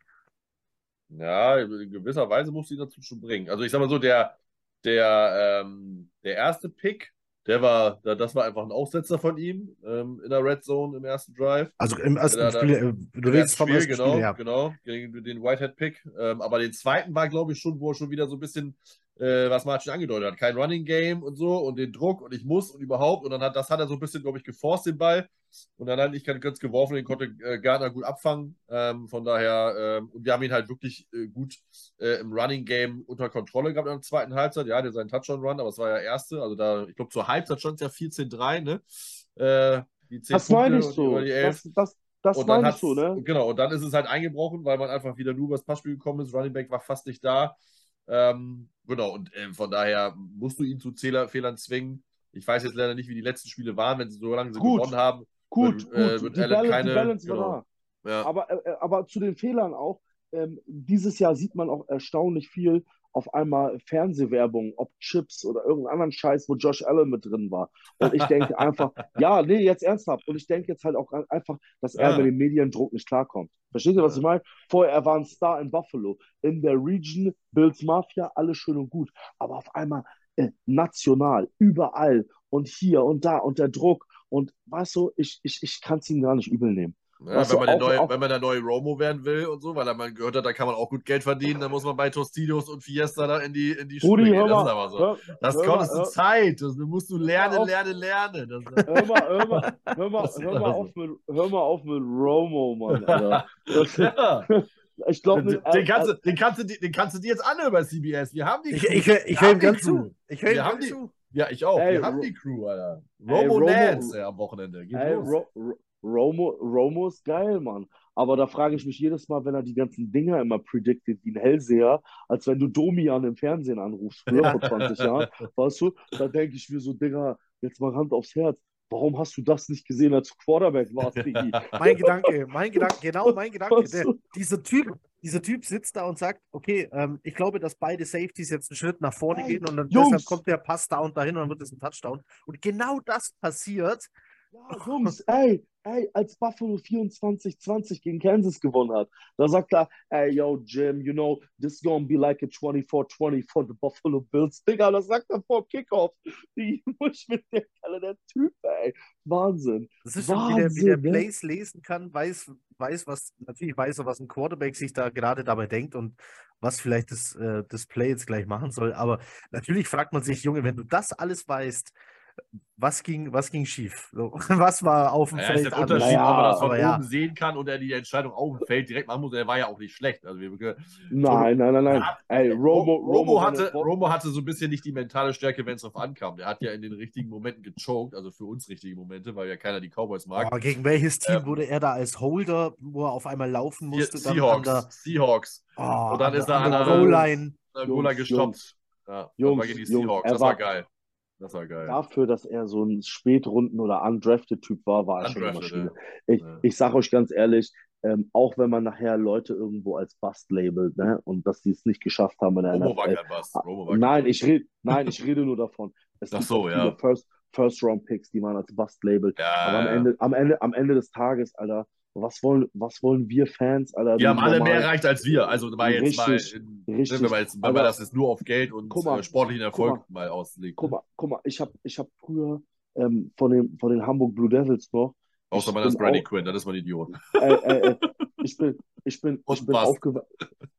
Ja, in gewisser Weise muss sie dazu schon bringen. Also ich sag mal so, der, der, ähm, der erste Pick, der war, da- das war einfach ein Aussetzer von ihm ähm, in der Red Zone im ersten Drive. Also im ersten Da- da- Spiel, äh, du redest vom Spiel, ersten genau, Spiel, ja. genau, gegen den Whitehead-Pick. Ähm, aber den zweiten war, glaube ich, schon, wo er schon wieder so ein bisschen äh, was Martin angedeutet hat. Kein Running Game und so und den Druck und ich muss und überhaupt. Und dann hat das hat er so ein bisschen, glaube ich, geforst, den Ball. Und dann hat ich ganz geworfen, den konnte äh, Gardner gut abfangen. Ähm, von daher, ähm, und wir haben ihn halt wirklich äh, gut äh, im Running Game unter Kontrolle gehabt in der zweiten Halbzeit. Ja, der seinen Touchdown-Run, aber es war ja erste. Also da, ich glaube, zur Halbzeit stand es ja 14-3, ne? Äh, die 10 das meine ich so. Das, das, das und meine ich so, ne? Genau, und dann ist es halt eingebrochen, weil man einfach wieder nur über das Passspiel gekommen ist. Running Back war fast nicht da. Ähm, genau, und äh, von daher musst du ihn zu Zähler Fehlern zwingen. Ich weiß jetzt leider nicht, wie die letzten Spiele waren, wenn sie so lange sie gewonnen haben. Gut, wird, äh, gut. die, Balance, keine, die Balance genau. war da. Ja. Aber, äh, äh, aber zu den Fehlern auch, ähm, dieses Jahr sieht man auch erstaunlich viel auf einmal Fernsehwerbung, ob Chips oder irgendeinen anderen Scheiß, wo Josh Allen mit drin war. Und ich denke einfach, ja, nee, jetzt ernsthaft. Und ich denke jetzt halt auch einfach, dass er ja. mit dem Mediendruck nicht klarkommt. Versteht ihr, was ich meine? Vorher, er war ein Star in Buffalo. In der Region, Bills Mafia, alles schön und gut. Aber auf einmal äh, national, überall und hier und da und der Druck. Und weißt du, ich, ich, ich kann es ihm gar nicht übel nehmen. Ja, wenn, man der neue, wenn man der neue Romo werden will und so, weil man gehört hat, da kann man auch gut Geld verdienen, dann muss man bei Tostitos und Fiesta da in die, in die Schule gehen. Das ist aber so. Hör, das kostet hör, Zeit. Das musst du lernen, auf, lernen, lernen. Das, hör mal, hör mal, hör mal, hör mal, auf, mit, hör mal auf mit Romo, Mann. Alter. Das, ja. Ich glaube den, den, kannst du, den, kannst du, den kannst du dir jetzt anhören bei CBS. Wir haben die Crew. Ich, ich, ich höre ihm ganz zu. Ich höre ihm ganz zu. Ja, ich auch. Ey, wir haben die Crew, Alter. Romo, Romo Nance am Wochenende. Geht ey, los. Ro Romo, Romo ist geil, Mann. Aber da frage ich mich jedes Mal, wenn er die ganzen Dinger immer predicted wie ein Hellseher, als wenn du Domian im Fernsehen anrufst, früher vor 20 Jahren, weißt du, da denke ich mir so, Digga, jetzt mal Hand aufs Herz. Warum hast du das nicht gesehen, als du Quarterback warst, Diggi? mein Gedanke, mein Gedanke, genau mein Gedanke. Der, dieser, typ, dieser Typ sitzt da und sagt, okay, ähm, ich glaube, dass beide Safeties jetzt einen Schritt nach vorne gehen und dann deshalb kommt der Pass da und dahin und dann wird es ein Touchdown. Und genau das passiert. Ja, Jungs, ey, ey, als Buffalo 24-20 gegen Kansas gewonnen hat, da sagt er, ey, yo, Jim, you know, this is gonna be like a 24-20 for the Buffalo Bills. Digga, das sagt er vor Kickoff. Die muss mit der Kalle, der Typ, ey. Wahnsinn. Das ist schon, wie der, wie der ne? Plays lesen kann, weiß, weiß, was, natürlich weiß er, was ein Quarterback sich da gerade dabei denkt und was vielleicht das, äh, das Play jetzt gleich machen soll. Aber natürlich fragt man sich, Junge, wenn du das alles weißt, was ging, was ging schief? So, was war auf dem ja, Feld? Ist der Unterschied, naja, ob man das von oben ja. sehen kann und er die Entscheidung auf dem Feld direkt machen muss. Er war ja auch nicht schlecht. Also wir, nein, nein, nein, nein. Ey, Romo, Romo, Romo, hatte, Romo hatte so ein bisschen nicht die mentale Stärke, wenn es drauf ankam. Der hat ja in den richtigen Momenten gechoked, also für uns richtige Momente, weil ja keiner die Cowboys mag. Aber gegen welches Team ähm, wurde er da als Holder, wo er auf einmal laufen musste? Seahawks. Der, Seahawks. Oh, und dann ist er an der Goal-Line gestoppt. Ja, Jungs, war Seahawks. das war geil. Das war geil. Dafür, dass er so ein Spätrunden- oder Undrafted-Typ war, war er schon eine Maschine. Ja. Ich, ja. ich sage euch ganz ehrlich, ähm, auch wenn man nachher Leute irgendwo als Bust labelt ne, und dass sie es nicht geschafft haben in NFL. War kein war nein, ich red, nein, ich rede nur davon. Es Ach so, ja. First, First-Round-Picks, die man als Bust labelt. Ja, Aber am Ende, am, Ende, am Ende des Tages, Alter, was wollen, was wollen wir Fans? Alter, wir haben alle mehr erreicht als wir. Also war jetzt richtig, mal, richtig. wenn, wir jetzt, wenn wir das jetzt nur auf Geld und mal, äh, sportlichen Erfolg mal, mal auslegen. Guck mal, guck mal ich habe ich hab früher ähm, von, den, von den Hamburg Blue Devils noch. Außer man ist Brady Quinn, das ist mal ein Idiot. Äh, äh, ich bin, ich bin, ich bin,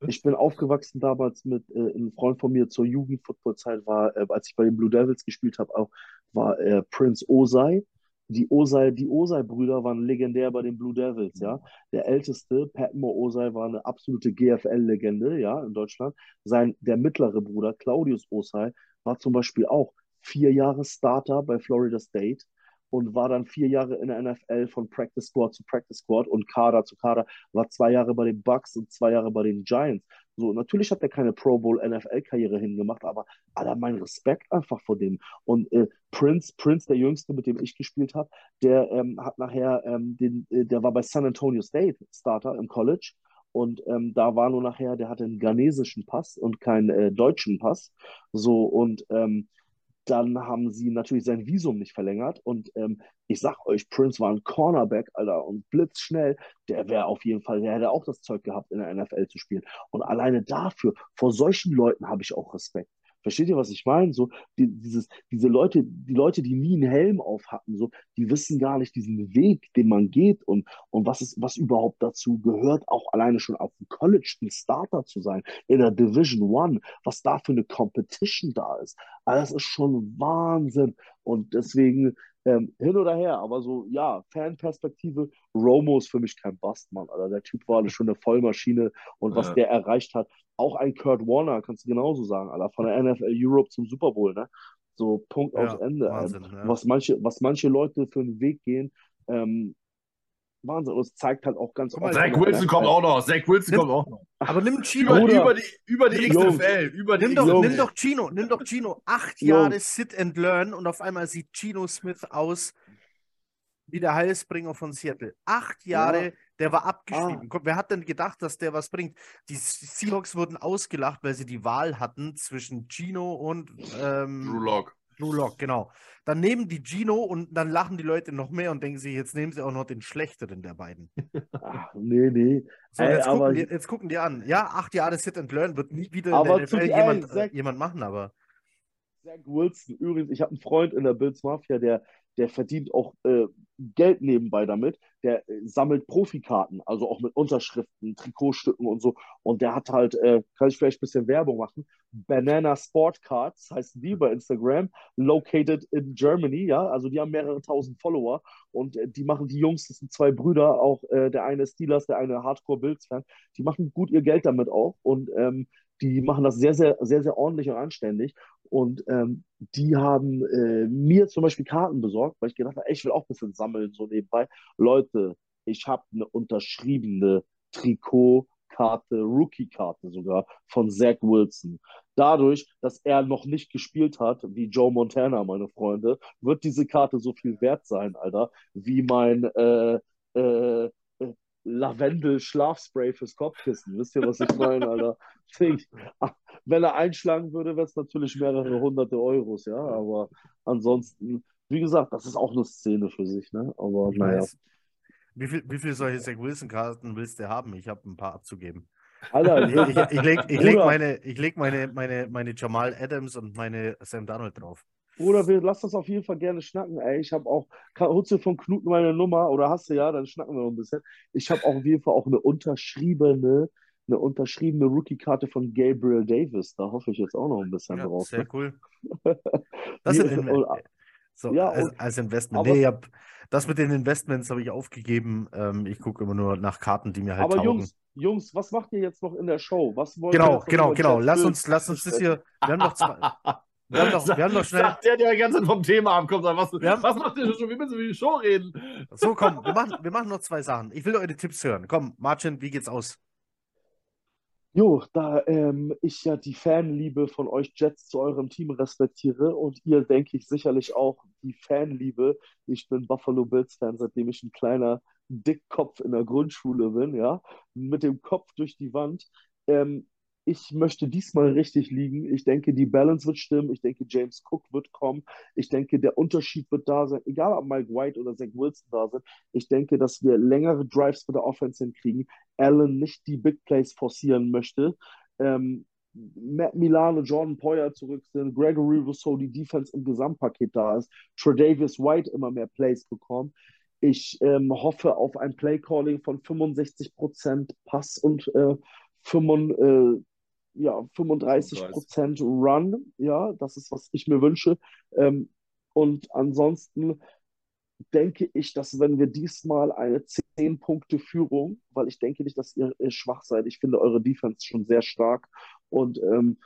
ich bin aufgewachsen damals mit äh, einem Freund von mir zur Jugendfootballzeit war, äh, als ich bei den Blue Devils gespielt habe, auch war äh, Prince Osai die Osai, die Osai-Brüder waren legendär bei den Blue Devils, ja. Der älteste, Patmore Osai, war eine absolute GFL-Legende, ja, in Deutschland. Sein, der mittlere Bruder, Claudius Osai, war zum Beispiel auch vier Jahre Starter bei Florida State und war dann vier Jahre in der NFL von Practice Squad zu Practice Squad und Kader zu Kader, war zwei Jahre bei den Bucks und zwei Jahre bei den Giants. So, natürlich hat er keine Pro Bowl NFL-Karriere hingemacht, aber aller mein Respekt einfach vor dem. Und äh, Prince, Prince, der Jüngste, mit dem ich gespielt habe, der ähm, hat nachher, ähm, den, äh, der war bei San Antonio State Starter im College. Und ähm, da war nur nachher, der hatte einen ghanesischen Pass und keinen äh, deutschen Pass. So, und ähm, dann haben sie natürlich sein Visum nicht verlängert. Und ähm, ich sag euch, Prince war ein Cornerback, Alter, und blitzschnell. Der wäre auf jeden Fall, der hätte auch das Zeug gehabt, in der NFL zu spielen. Und alleine dafür, vor solchen Leuten habe ich auch Respekt. Versteht ihr, was ich meine? So, die, dieses, diese Leute, die Leute, die nie einen Helm auf hatten, so, die wissen gar nicht diesen Weg, den man geht und, und was ist, was überhaupt dazu gehört, auch alleine schon auf dem College ein Starter zu sein, in der Division One, was da für eine Competition da ist. Also das ist schon Wahnsinn. Und deswegen, ähm, hin oder her, aber so, ja, Fanperspektive, Romo ist für mich kein Bastmann, Alter. Der Typ war schon eine Vollmaschine und was Ja. der erreicht hat, auch ein Kurt Warner, kannst du genauso sagen, Alter, von der NFL Europe zum Super Bowl, ne? So, Punkt Ja, aus Ende. Wahnsinn, ja. Was manche, was manche Leute für einen Weg gehen, ähm, Wahnsinn. Und es zeigt halt auch ganz oft. Zach Wilson kommt auch noch. Zach Wilson Nimm- kommt auch noch. Aber nimm Chino. Über, Bruder. über die, über die Jungs. XFL. Über die Nimm doch, Jungs. nimm doch Chino, nimm doch Chino. Acht Jungs. Jahre Sit and Learn und auf einmal sieht Chino Smith aus wie der Heilsbringer von Seattle. Acht Jahre, Ja. der war Ah. abgeschrieben. Guck, Wer hat denn gedacht, dass der was bringt? Die Seahawks wurden ausgelacht, weil sie die Wahl hatten zwischen Chino und ähm, Drew Lock. Drew Lock, genau. Dann nehmen die Gino und dann lachen die Leute noch mehr und denken sich, jetzt nehmen sie auch noch den schlechteren der beiden. Ach, nee, nee. So, Ey, jetzt, gucken die, jetzt gucken die an. Ja, acht Jahre Sit and Learn wird nie wieder in der NFL jemand, äh, Zach- jemand machen, aber. Zach Wilson, übrigens, ich habe einen Freund in der Bills Mafia, der, der verdient auch äh, Geld nebenbei damit. Der äh, sammelt Profikarten, also auch mit Unterschriften, Trikotstücken und so. Und der hat halt, äh, kann ich vielleicht ein bisschen Werbung machen, Banana Sport Cards, heißen die bei Instagram, located in Germany, ja. Also die haben mehrere tausend Follower und äh, die machen die Jungs, das sind zwei Brüder, auch äh, der eine Steelers, der eine Hardcore Bills-Fan, die machen gut ihr Geld damit auch und ähm, die machen das sehr, sehr, sehr, sehr ordentlich und anständig. Und ähm, die haben äh, mir zum Beispiel Karten besorgt, weil ich gedacht habe, ich will auch ein bisschen sammeln, so nebenbei. Leute, ich habe eine unterschriebene Trikotkarte, Rookie-Karte sogar von Zach Wilson. Dadurch, dass er noch nicht gespielt hat, wie Joe Montana, meine Freunde, wird diese Karte so viel wert sein, Alter, wie mein äh, äh, Lavendel-Schlafspray fürs Kopfkissen. Wisst ihr, was ich meine, Alter? Wenn er einschlagen würde, wäre es natürlich mehrere hunderte Euros, ja. Aber ansonsten, wie gesagt, das ist auch eine Szene für sich, ne? Aber naja. Wie viel, wie viele solche Zach Wilson-Karten willst du haben? Ich habe ein paar abzugeben. Alter, Ich, ich, ich leg, ich leg, meine, ich leg meine, meine, meine Jamal Adams und meine Sam Darnold drauf. Bruder, wir lassen das auf jeden Fall gerne schnacken, ey. Ich habe auch, holst du von Knut meine Nummer oder hast du ja, dann schnacken wir noch ein bisschen. Ich habe auch auf jeden Fall auch eine unterschriebene, eine unterschriebene Rookie-Karte von Gabriel Davis. Da hoffe ich jetzt auch noch ein bisschen Ja, drauf. sehr Ne? cool. Das sind Inve- und- so, ja, als, als Investment. aber- Nee, ich hab, das mit den Investments habe ich aufgegeben. Ähm, ich gucke immer nur nach Karten, die mir halt Aber taugen. Jungs, Jungs, was macht ihr jetzt noch in der Show? Was wollt Genau, genau, genau. Lass uns, lass uns das hier. Wir haben noch zwei. Wir haben noch, wir haben noch schnell. Sagt der, der die ganze Zeit vom Thema abkommt. sagt, Was, haben- was macht ihr schon? Wir müssen über die Show reden. So, komm, wir machen, wir machen noch zwei Sachen. Ich will eure Tipps hören. Komm, Martin, wie geht's aus? Jo, da ähm, ich ja die Fanliebe von euch Jets zu eurem Team respektiere und ihr, denke ich, sicherlich auch die Fanliebe. Ich bin Buffalo Bills-Fan, seitdem ich ein kleiner Dickkopf in der Grundschule bin, ja, mit dem Kopf durch die Wand. Ähm, ich möchte diesmal richtig liegen. Ich denke, die Balance wird stimmen. Ich denke, James Cook wird kommen. Ich denke, der Unterschied wird da sein, egal ob Mike White oder Zach Wilson da sind. Ich denke, dass wir längere Drives mit der Offense hinkriegen. Allen nicht die Big Plays forcieren möchte. Ähm, Matt Milano, Jordan Poyer zurück sind, Gregory Rousseau, die Defense im Gesamtpaket da ist, Tredavious White immer mehr Plays bekommt. Ich ähm, hoffe auf ein Play-Calling von 65% Pass und äh, 35, äh, ja, 35% Run. Ja, das ist, was ich mir wünsche. Ähm, und ansonsten denke ich, dass wenn wir diesmal eine 10-Punkte-Führung, weil ich denke nicht, dass ihr, ihr schwach seid. Ich finde eure Defense schon sehr stark. Und ähm,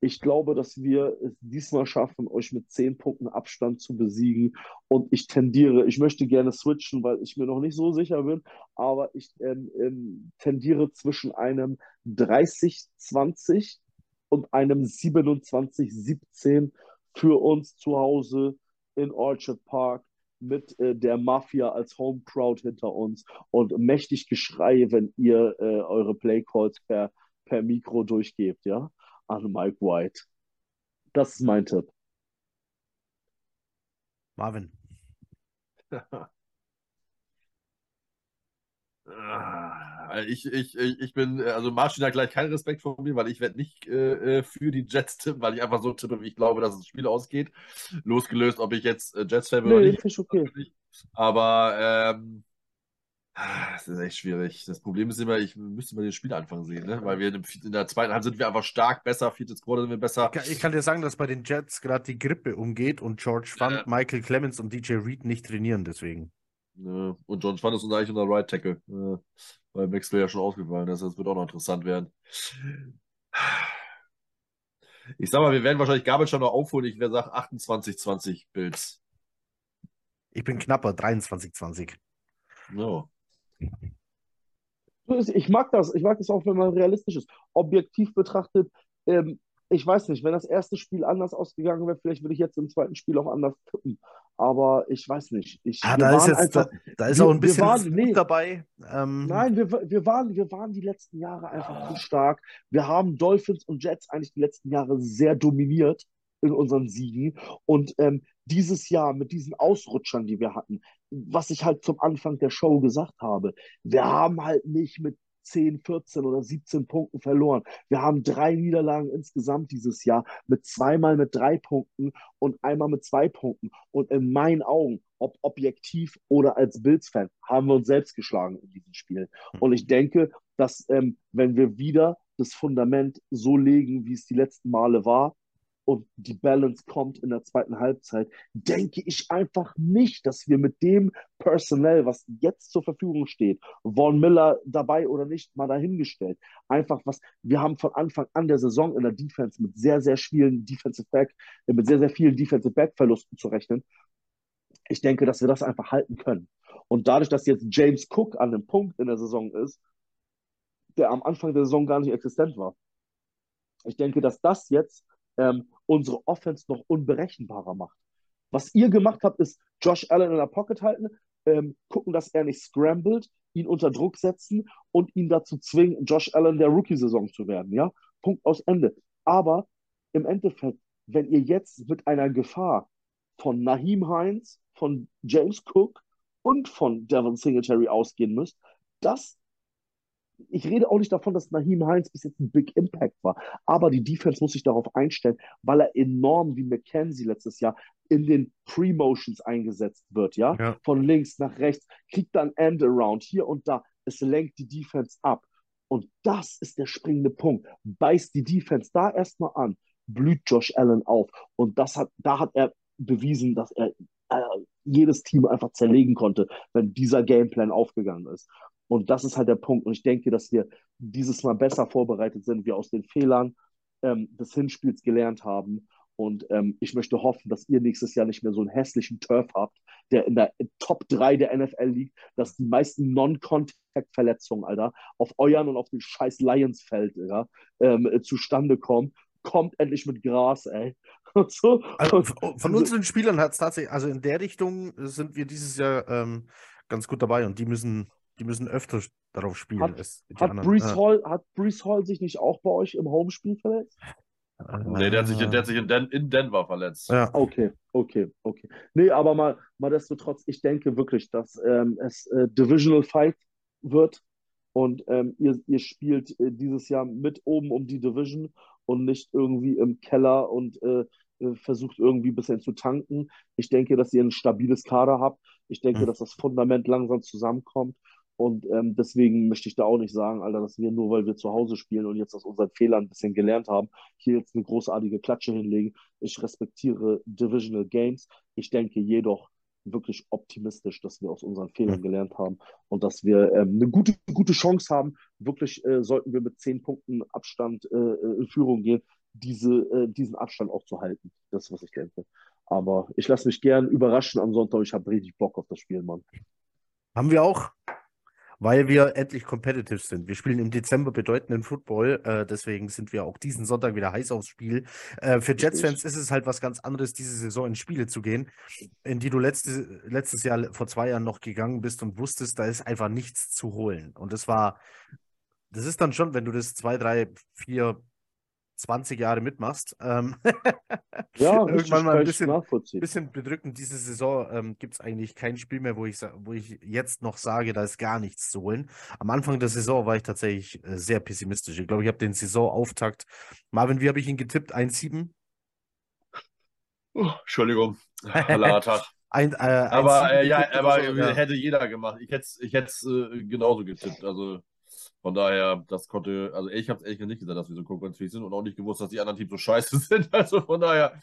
ich glaube, dass wir es diesmal schaffen, euch mit 10 Punkten Abstand zu besiegen. Und ich tendiere, ich möchte gerne switchen, weil ich mir noch nicht so sicher bin, aber ich ähm, ähm, tendiere zwischen einem 30-20 und einem 27-17 für uns zu Hause in Orchard Park mit äh, der Mafia als Home Crowd hinter uns und mächtig Geschrei, wenn ihr äh, eure Play Calls per, per Mikro durchgebt, ja, an Mike White. Das ist mein Tipp. Marvin. Ah, ich, ich, ich, bin, also Martin hat gleich keinen Respekt vor mir, weil ich werde nicht äh, für die Jets tippen, weil ich einfach so tippe, wie ich glaube, dass das Spiel ausgeht. Losgelöst, ob ich jetzt äh, Jets-Fan bin Nee, oder nicht. okay. Aber ähm, das ist echt schwierig. Das Problem ist immer, ich müsste mal den Spielanfang sehen, ne? Weil wir in, der zweiten Halbzeit sind wir einfach stark besser, viertes Quarter sind wir besser. Ich kann, ich kann dir sagen, dass bei den Jets gerade die Grippe umgeht und George Fund, Ja. Michael Clemens und DJ Reed nicht trainieren deswegen. Ne? Und John Schwann ist unser eigentlich unser Right Tackle. Ne? Weil Maxwell ja schon ausgefallen ist. Das wird auch noch interessant werden. Ich sag mal, wir werden wahrscheinlich Gabel schon noch aufholen. Ich wäre sag 28-20 Bills. Ich bin knapper, 23-20. No. Ich mag das. Ich mag das auch, wenn man realistisch ist. Objektiv betrachtet, ähm, ich weiß nicht, wenn das erste Spiel anders ausgegangen wäre, vielleicht würde ich jetzt im zweiten Spiel auch anders tippen. Aber ich weiß nicht. Ich, Ah, da ist jetzt, einfach, da, da ist auch ein bisschen waren- nee. dabei. Ähm, Nein, wir, wir, waren, wir waren die letzten Jahre einfach zu stark. Wir haben Dolphins und Jets eigentlich die letzten Jahre sehr dominiert in unseren Siegen. Und ähm, dieses Jahr mit diesen Ausrutschern, die wir hatten, was ich halt zum Anfang der Show gesagt habe, wir haben halt nicht mit 10, 14 oder 17 Punkten verloren. Wir haben drei Niederlagen insgesamt dieses Jahr mit zweimal mit drei Punkten und einmal mit zwei Punkten. Und in meinen Augen, ob objektiv oder als Bills-Fan, haben wir uns selbst geschlagen in diesen Spielen. Und ich denke, dass ähm, wenn wir wieder das Fundament so legen, wie es die letzten Male war, und die Balance kommt in der zweiten Halbzeit, denke ich einfach nicht, dass wir mit dem Personell, was jetzt zur Verfügung steht, Von Miller dabei oder nicht, mal dahingestellt. Einfach was, wir haben von Anfang an der Saison in der Defense mit sehr, sehr vielen Defensive Back, äh, mit sehr, sehr vielen Defensive Back Verlusten zu rechnen. Ich denke, dass wir das einfach halten können. Und dadurch, dass jetzt James Cook an einem Punkt in der Saison ist, der am Anfang der Saison gar nicht existent war. Ich denke, dass das jetzt ähm, unsere Offense noch unberechenbarer macht. Was ihr gemacht habt, ist Josh Allen in der Pocket halten, ähm, gucken, dass er nicht scrambled, ihn unter Druck setzen und ihn dazu zwingen, Josh Allen der Rookie-Saison zu werden. Ja, Punkt aus Ende. Aber im Endeffekt, wenn ihr jetzt mit einer Gefahr von Naheem Hines, von James Cook und von Devon Singletary ausgehen müsst, das ich rede auch nicht davon, dass Naheem Hines bis jetzt ein Big Impact war, aber die Defense muss sich darauf einstellen, weil er enorm wie McKenzie letztes Jahr in den Pre-Motions eingesetzt wird, ja? Ja. Von links nach rechts, kriegt dann End-Around hier und da. Es lenkt die Defense ab. Und das ist der springende Punkt. Beißt die Defense da erstmal an, blüht Josh Allen auf. Und das hat, da hat er bewiesen, dass er äh, jedes Team einfach zerlegen konnte, wenn dieser Gameplan aufgegangen ist. Und das ist halt der Punkt. Und ich denke, dass wir dieses Mal besser vorbereitet sind, wir aus den Fehlern ähm, des Hinspiels gelernt haben. Und ähm, ich möchte hoffen, dass ihr nächstes Jahr nicht mehr so einen hässlichen Turf habt, der in der Top 3 der NFL liegt, dass die meisten Non-Contact-Verletzungen, Alter, auf euren und auf den scheiß Lions-Feld, ja, ähm, äh, zustande kommen. Kommt endlich mit Gras, ey. So. Also von unseren Spielern hat es tatsächlich, also in der Richtung sind wir dieses Jahr ähm, ganz gut dabei und die müssen, die müssen öfter darauf spielen Hat- Hat anderen. Brees, Hall, hat Brees Hall sich nicht auch bei euch im Homespiel verletzt? Äh, Nee, der hat sich, der hat sich in, Den in Denver verletzt. ja. Okay, okay, okay. Nee, aber mal, mal destotrotz, ich denke wirklich, dass ähm, es äh, Divisional Fight wird und ähm, ihr, ihr spielt äh, dieses Jahr mit oben um die Division und nicht irgendwie im Keller und äh, äh, versucht irgendwie ein bisschen zu tanken. Ich denke, dass ihr ein stabiles Kader habt. Ich denke, Mhm. dass das Fundament langsam zusammenkommt. Und ähm, deswegen möchte ich da auch nicht sagen, Alter, dass wir nur, weil wir zu Hause spielen und jetzt aus unseren Fehlern ein bisschen gelernt haben, hier jetzt eine großartige Klatsche hinlegen. Ich respektiere Divisional Games. Ich denke jedoch wirklich optimistisch, dass wir aus unseren Fehlern gelernt haben und dass wir ähm, eine gute, gute Chance haben. Wirklich äh, sollten wir mit zehn Punkten Abstand äh, äh, in Führung gehen, diese, äh, diesen Abstand auch zu halten. Das ist, was ich denke. Aber ich lasse mich gern überraschen am Sonntag. Ich habe richtig Bock auf das Spiel, Mann. Haben wir auch, weil wir endlich competitive sind. Wir spielen im Dezember bedeutenden Football, äh, deswegen sind wir auch diesen Sonntag wieder heiß aufs Spiel. Äh, für Jets-Fans ist es halt was ganz anderes, diese Saison in Spiele zu gehen, in die du letzte, letztes Jahr, vor zwei Jahren noch gegangen bist und wusstest, da ist einfach nichts zu holen. Und das war, das ist dann schon, wenn du das zwei, drei, vier, 20 Jahre mitmachst. Ähm, Ja, irgendwann mal ein bisschen, nachvollziehen. bisschen bedrückend. Diese Saison ähm, gibt es eigentlich kein Spiel mehr, wo ich, wo ich jetzt noch sage, da ist gar nichts zu holen. Am Anfang der Saison war ich tatsächlich äh, sehr pessimistisch. Ich glaube, ich habe den Saisonauftakt. Marvin, wie habe ich ihn getippt? 1-7? Oh, Entschuldigung, langer Tag. Ein, äh, 1-7 Aber äh, ja, aber so? Ja. hätte jeder gemacht. Ich hätte es ich hätt's, äh, genauso getippt. Also von daher, das konnte, also ich habe es ehrlich gesagt nicht gesagt, dass wir so konkurrenzfähig sind und auch nicht gewusst, dass die anderen Teams so scheiße sind. Also von daher,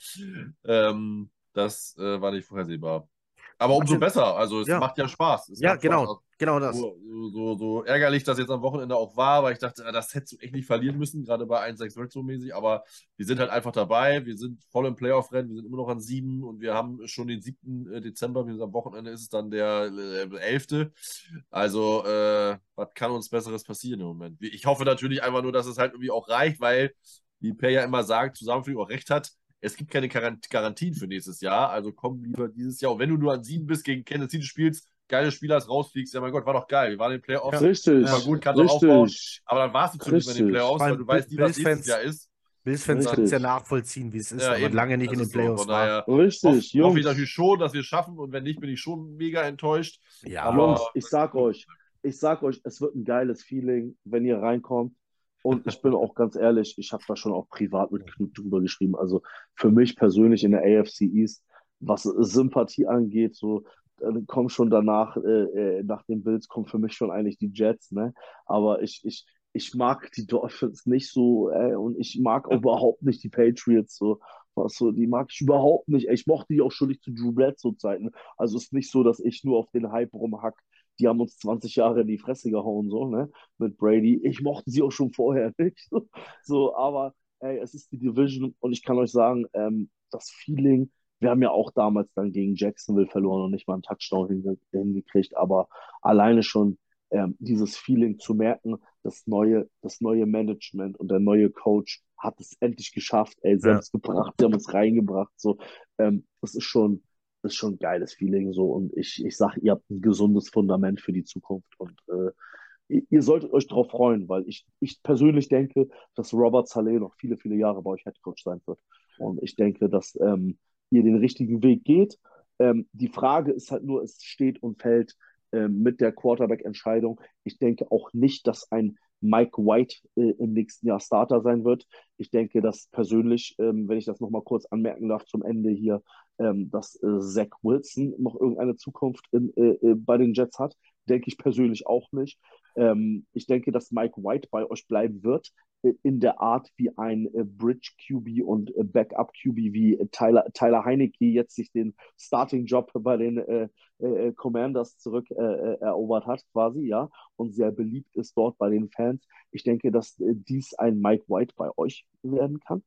ähm, das äh, war nicht vorhersehbar. Aber umso Martin, besser. Also es ja. macht ja Spaß. Es Ja, macht Spaß. genau, genau das. So, so, so ärgerlich das jetzt am Wochenende auch war, weil ich dachte, ah, das hättest du echt nicht verlieren müssen, gerade bei 1-6 so mäßig. Aber wir sind halt einfach dabei. Wir sind voll im Playoff-Rennen. Wir sind immer noch an sieben und wir haben schon den 7. äh, Dezember. Sind am Wochenende ist es dann der äh, 11. Also, äh, was kann uns Besseres passieren im Moment? Ich hoffe natürlich einfach nur, dass es halt irgendwie auch reicht, weil, wie Per ja immer sagt, Zusammenfügung auch recht hat. Es gibt keine Garant- Garantien für nächstes Jahr, also komm lieber dieses Jahr. Und wenn du nur an sieben bist, gegen Kansas City spielst, geile Spieler rausfliegst, ja mein Gott, war doch geil. Wir waren in den Playoffs, Richtig, war gut, kannst du aufbauen. richtig. Aber dann warst du zumindest in den. Playoffs, weil allem du weißt nie, was Bills-Fans- nächstes Jahr ist. Bills-Fans können es ja nachvollziehen, wie es ist, Ja, aber eben. lange nicht in Das den ist so. Playoffs Von war. daher Richtig, hoffe ich Jungs. natürlich schon, dass wir es schaffen und wenn nicht, bin ich schon mega enttäuscht. Ja, Aber- Jungs, ich sag euch, ich sag euch, es wird ein geiles Feeling, wenn ihr reinkommt. Und ich bin auch ganz ehrlich, ich habe da schon auch privat mit Knut drüber geschrieben. Also für mich persönlich in der AFC East, was Sympathie angeht, so dann kommen schon danach, äh, äh, nach den Bills kommen für mich schon eigentlich die Jets, ne? Aber ich, ich, ich mag die Dolphins nicht so, äh, und ich mag überhaupt nicht die Patriots so. Was so, die mag ich überhaupt nicht. Ich mochte die auch schon nicht zu Drew Bledsoe Zeiten. Also es ist nicht so, dass ich nur auf den Hype rumhack. Die haben uns 20 Jahre in die Fresse gehauen, so, ne? Mit Brady. Ich mochte sie auch schon vorher nicht. So, aber ey, es ist die Division und ich kann euch sagen, ähm, das Feeling, wir haben ja auch damals dann gegen Jacksonville verloren und nicht mal einen Touchdown hinge hingekriegt, aber alleine schon ähm, dieses Feeling zu merken, das neue, das neue Management und der neue Coach hat es endlich geschafft, ey, sie Ja. gebracht, sie haben es reingebracht, so, ähm, das ist schon, ist schon ein geiles Feeling, so, und ich, ich sag, ihr habt ein gesundes Fundament für die Zukunft und äh, ihr, solltet euch darauf freuen, weil ich, ich persönlich denke, dass Robert Saleh noch viele, viele Jahre bei euch Headcoach sein wird. Und ich denke, dass ähm, ihr den richtigen Weg geht. Ähm, die Frage ist halt nur, es steht und fällt ähm, mit der Quarterback-Entscheidung. Ich denke auch nicht, dass ein Mike White äh, im nächsten Jahr Starter sein wird. Ich denke, dass persönlich, ähm, wenn ich das nochmal kurz anmerken darf zum Ende hier, ähm, dass äh, Zach Wilson noch irgendeine Zukunft in, äh, äh, bei den Jets hat. Denke ich persönlich auch nicht. Ähm, ich denke, dass Mike White bei euch bleiben wird, äh, in der Art wie ein äh, Bridge QB und äh, Backup QB wie Tyler, Tyler Heinecke jetzt sich den Starting-Job bei den Commanders zurück erobert hat, quasi, ja, und sehr beliebt ist dort bei den Fans. Ich denke, dass dies ein Mike White bei euch werden kann.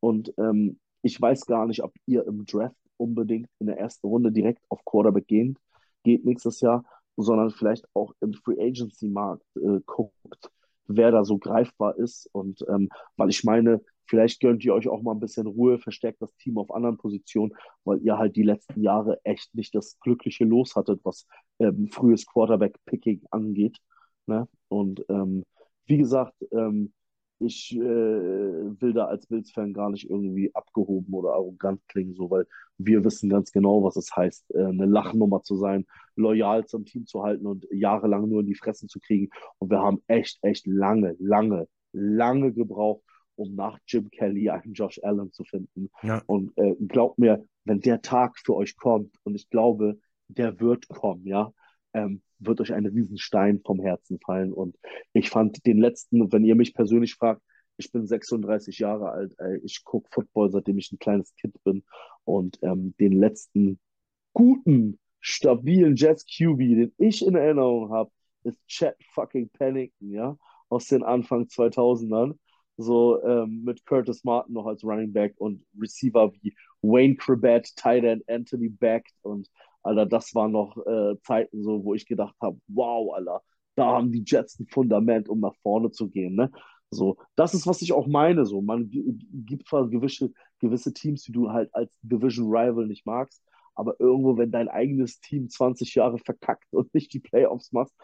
Und ähm, ich weiß gar nicht, ob ihr im Draft unbedingt in der ersten Runde direkt auf Quarterback gehen, geht nächstes Jahr, sondern vielleicht auch im Free Agency Markt äh, guckt, wer da so greifbar ist. Und ähm, weil ich meine, vielleicht gönnt ihr euch auch mal ein bisschen Ruhe, verstärkt das Team auf anderen Positionen, weil ihr halt die letzten Jahre echt nicht das glückliche Los hattet, was ähm, frühes Quarterback-Picking angeht. Ne? Und ähm, wie gesagt, ähm, ich äh, will da als Bills-Fan gar nicht irgendwie abgehoben oder arrogant klingen, so, weil wir wissen ganz genau, was es heißt, äh, eine Lachnummer zu sein, loyal zum Team zu halten und jahrelang nur in die Fresse zu kriegen. Und wir haben echt, echt lange, lange, lange gebraucht, um nach Jim Kelly einen Josh Allen zu finden. Ja. Und äh, glaubt mir, wenn der Tag für euch kommt, und ich glaube, der wird kommen, ja, ähm, wird euch ein Riesenstein vom Herzen fallen. Und ich fand den letzten, wenn ihr mich persönlich fragt, ich bin 36 Jahre alt, ey, ich gucke Football, seitdem ich ein kleines Kind bin. Und ähm, den letzten guten, stabilen Jets QB, den ich in Erinnerung habe, ist Chad fucking Pennington, ja, aus den Anfang 2000ern. So ähm, mit Curtis Martin noch als Running Back und Receiver wie Wayne Crabett, Tight End Anthony Beck und Alter, das waren noch äh, Zeiten so, wo ich gedacht habe, wow, Alter, da haben die Jets ein Fundament, um nach vorne zu gehen, ne? So, das ist, was ich auch meine, so. Man gibt zwar gewisse, gewisse Teams, die du halt als Division Rival nicht magst, aber irgendwo, wenn dein eigenes Team 20 Jahre verkackt und nicht die Playoffs machst,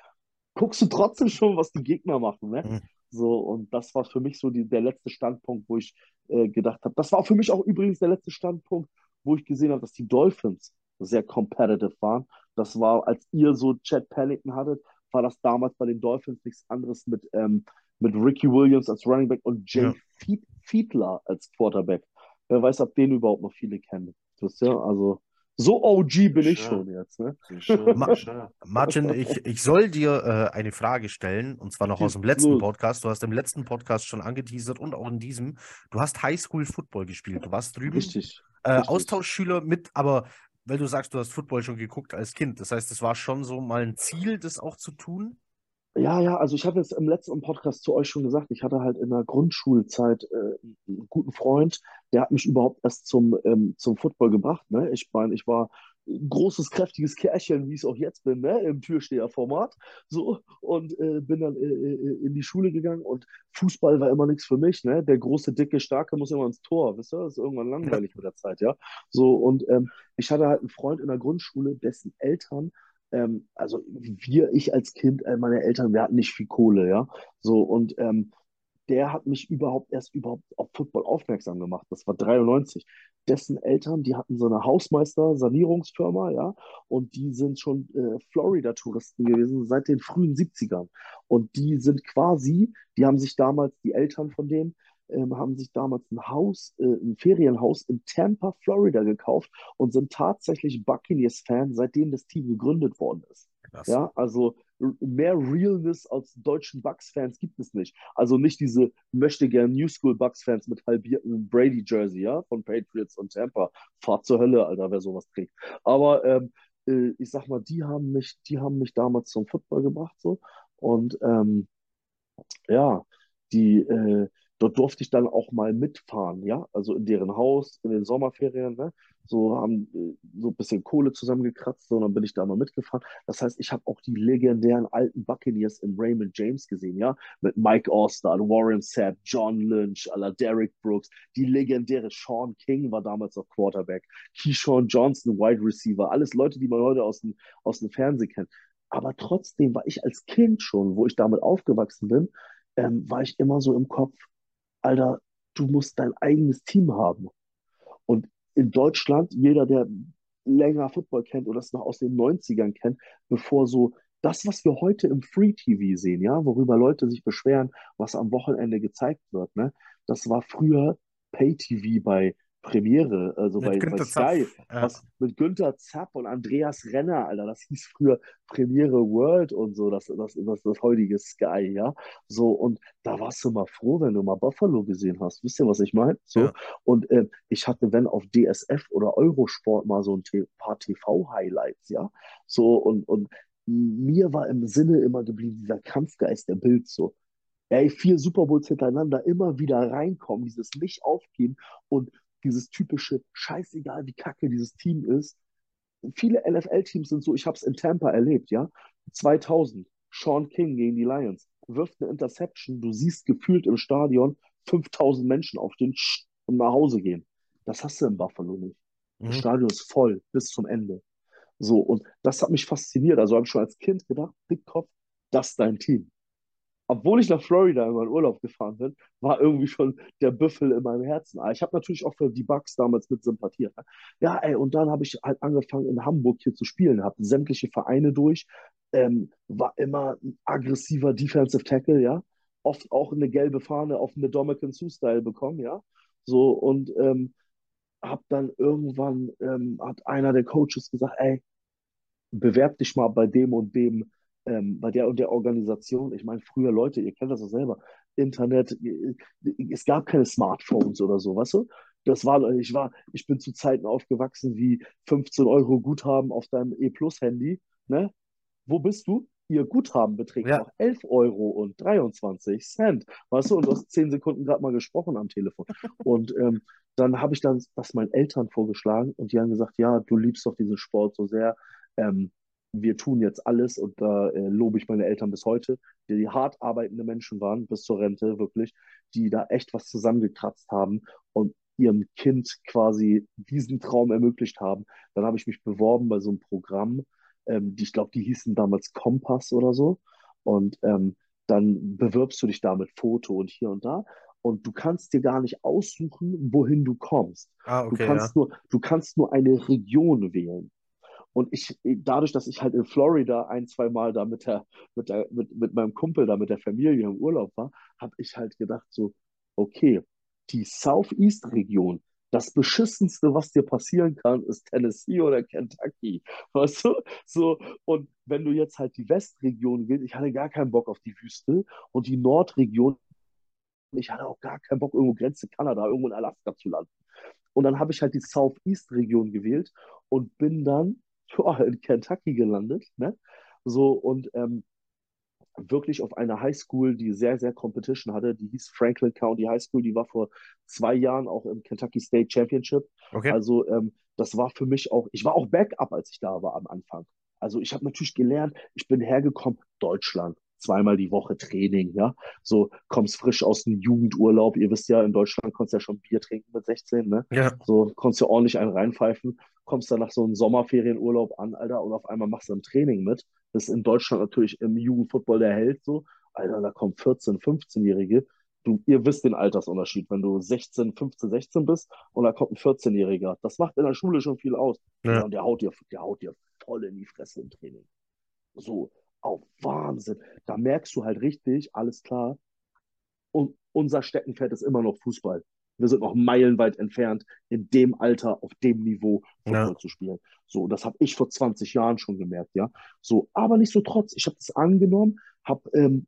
guckst du trotzdem schon, was die Gegner machen, ne? Mhm. So, und das war für mich so die, der letzte Standpunkt, wo ich äh, gedacht habe. Das war für mich auch übrigens der letzte Standpunkt, wo ich gesehen habe, dass die Dolphins sehr competitive waren. Das war, als ihr so Chad Pennington hattet, war das damals bei den Dolphins nichts anderes mit, ähm, mit Ricky Williams als Running Back und Jay ja. Fiedler als Quarterback. Wer weiß, ob den überhaupt noch viele kennen. Das ja, also so OG bin ich schon jetzt. Ne? Martin, ich, ich soll dir äh, eine Frage stellen, und zwar noch aus dem letzten Podcast. Du hast im letzten Podcast schon angeteasert und auch in diesem. Du hast Highschool-Football gespielt. Du warst drüben. Richtig. Äh, Richtig. Austauschschüler mit, aber weil du sagst, du hast Football schon geguckt als Kind. Das heißt, es war schon so mal ein Ziel, das auch zu tun? Ja, ja, also ich habe jetzt im letzten Podcast zu euch schon gesagt, ich hatte halt in der Grundschulzeit äh, einen guten Freund, der hat mich überhaupt erst zum, ähm, zum Football gebracht. Ne? Ich meine, ich war großes, kräftiges Kerlchen, wie ich es auch jetzt bin, ne? im Türsteherformat. So, und äh, bin dann äh, äh, in die Schule gegangen und Fußball war immer nichts für mich. Ne? Der große, dicke, starke muss immer ins Tor, wisst ihr? Das ist irgendwann langweilig mit der Zeit, ja. So, und ähm, ich hatte halt einen Freund in der Grundschule, dessen Eltern ähm, also wir, ich als Kind, äh, meine Eltern, wir hatten nicht viel Kohle, ja. So, und ähm, der hat mich überhaupt erst überhaupt auf Football aufmerksam gemacht. Das war 93. Dessen Eltern, die hatten so eine Hausmeister-Sanierungsfirma, ja, und die sind schon äh, Florida-Touristen gewesen seit den frühen 70ern. Und die sind quasi, die haben sich damals, die Eltern von denen, ähm, haben sich damals ein Haus, äh, ein Ferienhaus in Tampa, Florida gekauft und sind tatsächlich Buccaneers-Fan, seitdem das Team gegründet worden ist. Krass. Ja, also mehr Realness als deutschen Bucks-Fans gibt es nicht. Also nicht diese möchte gern New School Bucks-Fans mit halbierten Brady-Jersey, ja, von Patriots und Tampa. Fahrt zur Hölle, Alter, wer sowas trägt. Aber ähm, äh, ich sag mal, die haben mich, die haben mich damals zum Football gebracht, so. Und ähm, ja, die, äh, Dort durfte ich dann auch mal mitfahren, ja, also in deren Haus, in den Sommerferien, ne? So haben äh, so ein bisschen Kohle zusammengekratzt, und dann bin ich da mal mitgefahren. Das heißt, ich habe auch die legendären alten Buccaneers im Raymond James gesehen, ja, mit Mike Oster, Warren Sapp, John Lynch, aller Derek Brooks, die legendäre Sean King war damals noch Quarterback, Keyshawn Johnson, Wide Receiver, alles Leute, die man heute aus dem, aus dem Fernsehen kennt. Aber trotzdem war ich als Kind schon, wo ich damit aufgewachsen bin, ähm, war ich immer so im Kopf, Alter, du musst dein eigenes Team haben. Und in Deutschland, jeder, der länger Football kennt oder es noch aus den 90ern kennt, bevor so das, was wir heute im Free TV sehen, ja, worüber Leute sich beschweren, was am Wochenende gezeigt wird, ne, das war früher Pay TV bei Premiere, also bei, bei Sky, ja. was mit Günther Zapp und Andreas Renner, Alter, das hieß früher Premiere World und so, das, das, das, das heutige Sky, ja. So, und da warst du mal froh, wenn du mal Buffalo gesehen hast. Wisst ihr, was ich meine? So, ja. und äh, ich hatte, wenn auf DSF oder Eurosport mal so ein paar TV-Highlights, ja. So, und, und mir war im Sinne immer geblieben, dieser Kampfgeist der Bild so. Ey, vier Super Bowls hintereinander immer wieder reinkommen, dieses nicht aufgeben und dieses typische Scheißegal, wie kacke dieses Team ist. Viele NFL-Teams sind so, ich habe es in Tampa erlebt, ja. 2000, Sean King gegen die Lions, wirft eine Interception, du siehst gefühlt im Stadion 5000 Menschen aufstehen und nach Hause gehen. Das hast du in Buffalo nicht. Mhm. Das Stadion ist voll bis zum Ende. So, und das hat mich fasziniert. Also habe ich schon als Kind gedacht, Dickkopf, das ist dein Team obwohl ich nach Florida in meinen Urlaub gefahren bin, war irgendwie schon der Büffel in meinem Herzen. Aber ich habe natürlich auch für die Bucks damals mit sympathiert. Ne? Ja, ey, und dann habe ich halt angefangen in Hamburg hier zu spielen, habe sämtliche Vereine durch, ähm, war immer ein aggressiver Defensive Tackle, ja, oft auch eine gelbe Fahne auf eine Dominican Sue-Style bekommen, ja, so und ähm, habe dann irgendwann, ähm, hat einer der Coaches gesagt, ey, bewerb dich mal bei dem und dem ähm, bei der und der Organisation, ich meine, früher Leute, ihr kennt das ja selber, Internet, äh, es gab keine Smartphones oder so, weißt du? Das war, ich war, ich bin zu Zeiten aufgewachsen wie 15 Euro Guthaben auf deinem E-Plus-Handy, ne? Wo bist du? Ihr Guthaben beträgt ja. noch 11 Euro und 23 Cent. Weißt du, und du hast 10 Sekunden gerade mal gesprochen am Telefon. Und ähm, dann habe ich dann das meinen Eltern vorgeschlagen und die haben gesagt, ja, du liebst doch diesen Sport so sehr. Ähm, wir tun jetzt alles und da äh, lobe ich meine Eltern bis heute, die, hart arbeitende Menschen waren, bis zur Rente wirklich, die da echt was zusammengekratzt haben und ihrem Kind quasi diesen Traum ermöglicht haben. Dann habe ich mich beworben bei so einem Programm, ähm, die ich glaube, die hießen damals Kompass oder so. Und ähm, dann bewirbst du dich da mit Foto und hier und da. Und du kannst dir gar nicht aussuchen, wohin du kommst. Ah, Du okay, kannst ja. nur, du kannst nur eine Region wählen. Und ich, dadurch, dass ich halt in Florida ein, zwei Mal da mit der, mit der, mit, mit meinem Kumpel da mit der Familie im Urlaub war, habe ich halt gedacht so, okay, die Southeast-Region, das Beschissenste, was dir passieren kann, ist Tennessee oder Kentucky. Weißt du? So, und wenn du jetzt halt die Westregion willst, ich hatte gar keinen Bock auf die Wüste und die Nordregion, ich hatte auch gar keinen Bock, irgendwo Grenze Kanada, irgendwo in Alaska zu landen. Und dann habe ich halt die Southeast-Region gewählt und bin dann ja, in Kentucky gelandet. Ne? So, und ähm, wirklich auf einer Highschool, die sehr, sehr Competition hatte. Die hieß Franklin County High School. Die war vor zwei Jahren auch im Kentucky State Championship. Okay. Also ähm, das war für mich auch, ich war auch Backup, als ich da war am Anfang. Also ich habe natürlich gelernt, ich bin hergekommen, Deutschland, zweimal die Woche Training, ja. So kommst frisch aus dem Jugendurlaub. Ihr wisst ja, in Deutschland konntest du ja schon Bier trinken mit 16, ne? Ja. So konntest du ordentlich einen reinpfeifen, kommst dann nach so einem Sommerferienurlaub an, Alter, und auf einmal machst du ein Training mit. Das ist in Deutschland natürlich im Jugendfootball der Held so. Alter, da kommen 14-, 15-Jährige. Du, ihr wisst den Altersunterschied, wenn du 16, 15, 16 bist und da kommt ein 14-Jähriger. Das macht in der Schule schon viel aus. Ja. Ja, und der haut dir, der haut dir voll in die Fresse im Training. So, auf Wahnsinn. Da merkst du halt richtig, alles klar. Und unser Steckenpferd ist immer noch Fußball. Wir sind noch meilenweit entfernt, in dem Alter, auf dem Niveau Football Ja. zu spielen. So, das habe ich vor 20 Jahren schon gemerkt, ja. So, aber nicht so trotz. Ich habe das angenommen, habe, ähm,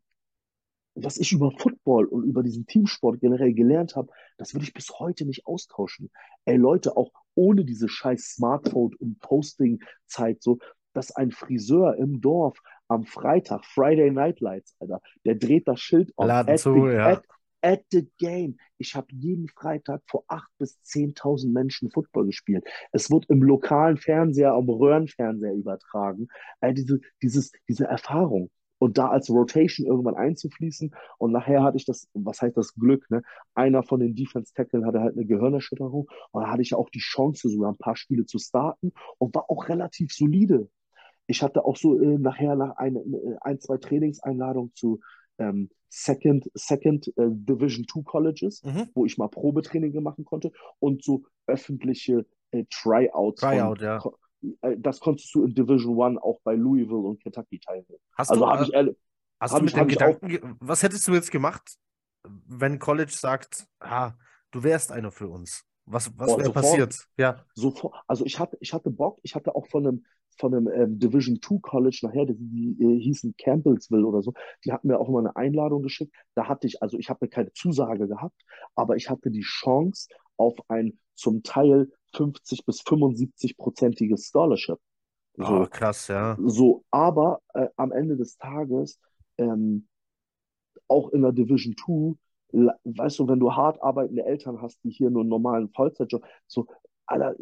was ich über Football und über diesen Teamsport generell gelernt habe, das würde ich bis heute nicht austauschen. Ey, Leute, auch ohne diese scheiß Smartphone- und Posting-Zeit, so, dass ein Friseur im Dorf am Freitag, Friday Night Lights, Alter, der dreht das Schild auf. Laden at zu, the, ja. at, at the game. Ich habe jeden Freitag vor 8.000 bis 10.000 Menschen Football gespielt. Es wird im lokalen Fernseher, am Röhrenfernseher übertragen. Äh, diese, dieses, diese Erfahrung. Und da als Rotation irgendwann einzufließen. Und nachher hatte ich das, was heißt das Glück, ne? Einer von den Defense-Tackeln hatte halt eine Gehirnerschütterung. Und da hatte ich auch die Chance, sogar ein paar Spiele zu starten und war auch relativ solide. Ich hatte auch so äh, nachher nach ein, äh, ein, zwei Trainingseinladungen zu ähm, Second, Second äh, Division Two Colleges, Mhm. wo ich mal Probetraining machen konnte und so öffentliche äh, Tryouts von, Tryout, ja. ko- äh, das konntest du in Division One auch bei Louisville und Kentucky teilnehmen. Hast Also du, habe äh, ich ehrlich, hast hab du mit dem ich auch- Gedanken, ge- was hättest du jetzt gemacht, wenn College sagt, ah, du wärst einer für uns? Was, was wäre passiert? Ja, sofort, also ich hatte, ich hatte Bock, ich hatte auch von einem, von einem ähm, Division Two College nachher, die, die äh, hießen Campbellsville oder so, die hatten mir auch mal eine Einladung geschickt. Da hatte ich, also ich habe keine Zusage gehabt, aber ich hatte die Chance auf ein zum Teil 50 bis 75-prozentiges Scholarship. So, oh, krass, ja. so, aber äh, am Ende des Tages, ähm, auch in der Division 2, la- weißt du, wenn du hart arbeitende Eltern hast, die hier nur einen normalen Vollzeitjob, so, Alter,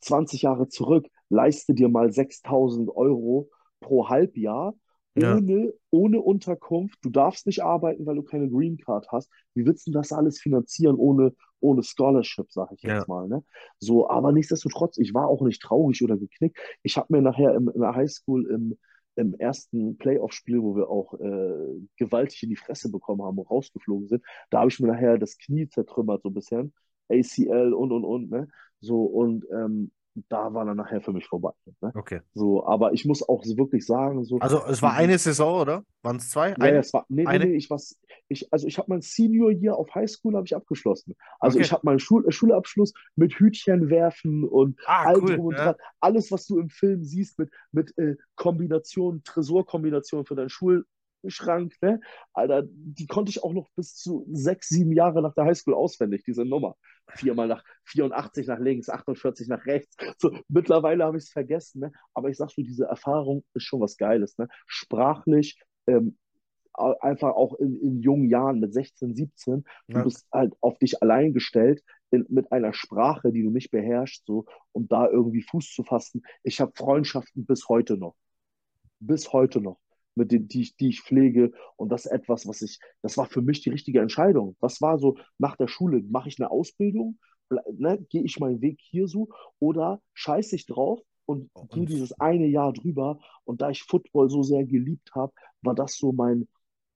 20 Jahre zurück, leiste dir mal 6000 Euro pro Halbjahr Ja. ohne, ohne Unterkunft. Du darfst nicht arbeiten, weil du keine Green Card hast. Wie willst du das alles finanzieren ohne, ohne Scholarship, sag ich jetzt Ja. mal, ne? So, aber nichtsdestotrotz, ich war auch nicht traurig oder geknickt. Ich habe mir nachher im, in der Highschool im, im ersten Playoff-Spiel, wo wir auch äh, gewaltig in die Fresse bekommen haben und rausgeflogen sind, da habe ich mir nachher das Knie zertrümmert, so ein bisschen. ACL und und und, ne? So, und ähm, da war dann nachher für mich vorbei. Ne? Okay. So, aber ich muss auch wirklich sagen, so. Also es war eine Saison, oder? Waren es zwei? Ja, Eine? ja, es war, nee, nee, eine? nee, ich was, ich, also ich habe mein Senior Year auf Highschool habe ich abgeschlossen. Also Okay. ich habe meinen Schul Schulabschluss mit Hütchen werfen und Ah, all cool. und Ja. Alles, was du im Film siehst mit, mit äh, Kombinationen, Tresorkombinationen für deinen Schulschrank, ne? Alter, die konnte ich auch noch bis zu sechs, sieben Jahre nach der Highschool auswendig, diese Nummer. Viermal nach 84 nach links, 48 nach rechts. So, mittlerweile habe ich es vergessen, ne? Aber ich sag so, diese Erfahrung ist schon was Geiles, ne? Sprachlich, ähm, einfach auch in, in jungen Jahren mit 16, 17, du Ja. bist halt auf dich allein gestellt in, mit einer Sprache, die du nicht beherrschst, so, um da irgendwie Fuß zu fassen. Ich habe Freundschaften bis heute noch. Bis heute noch, mit denen, die ich, die ich pflege. Und das ist etwas, was ich, das war für mich die richtige Entscheidung. Was war so nach der Schule? Mache ich eine Ausbildung? Ne, gehe ich meinen Weg hier so? Oder scheiße ich drauf und gehe dieses eine Jahr drüber? Und da ich Football so sehr geliebt habe, war das so mein,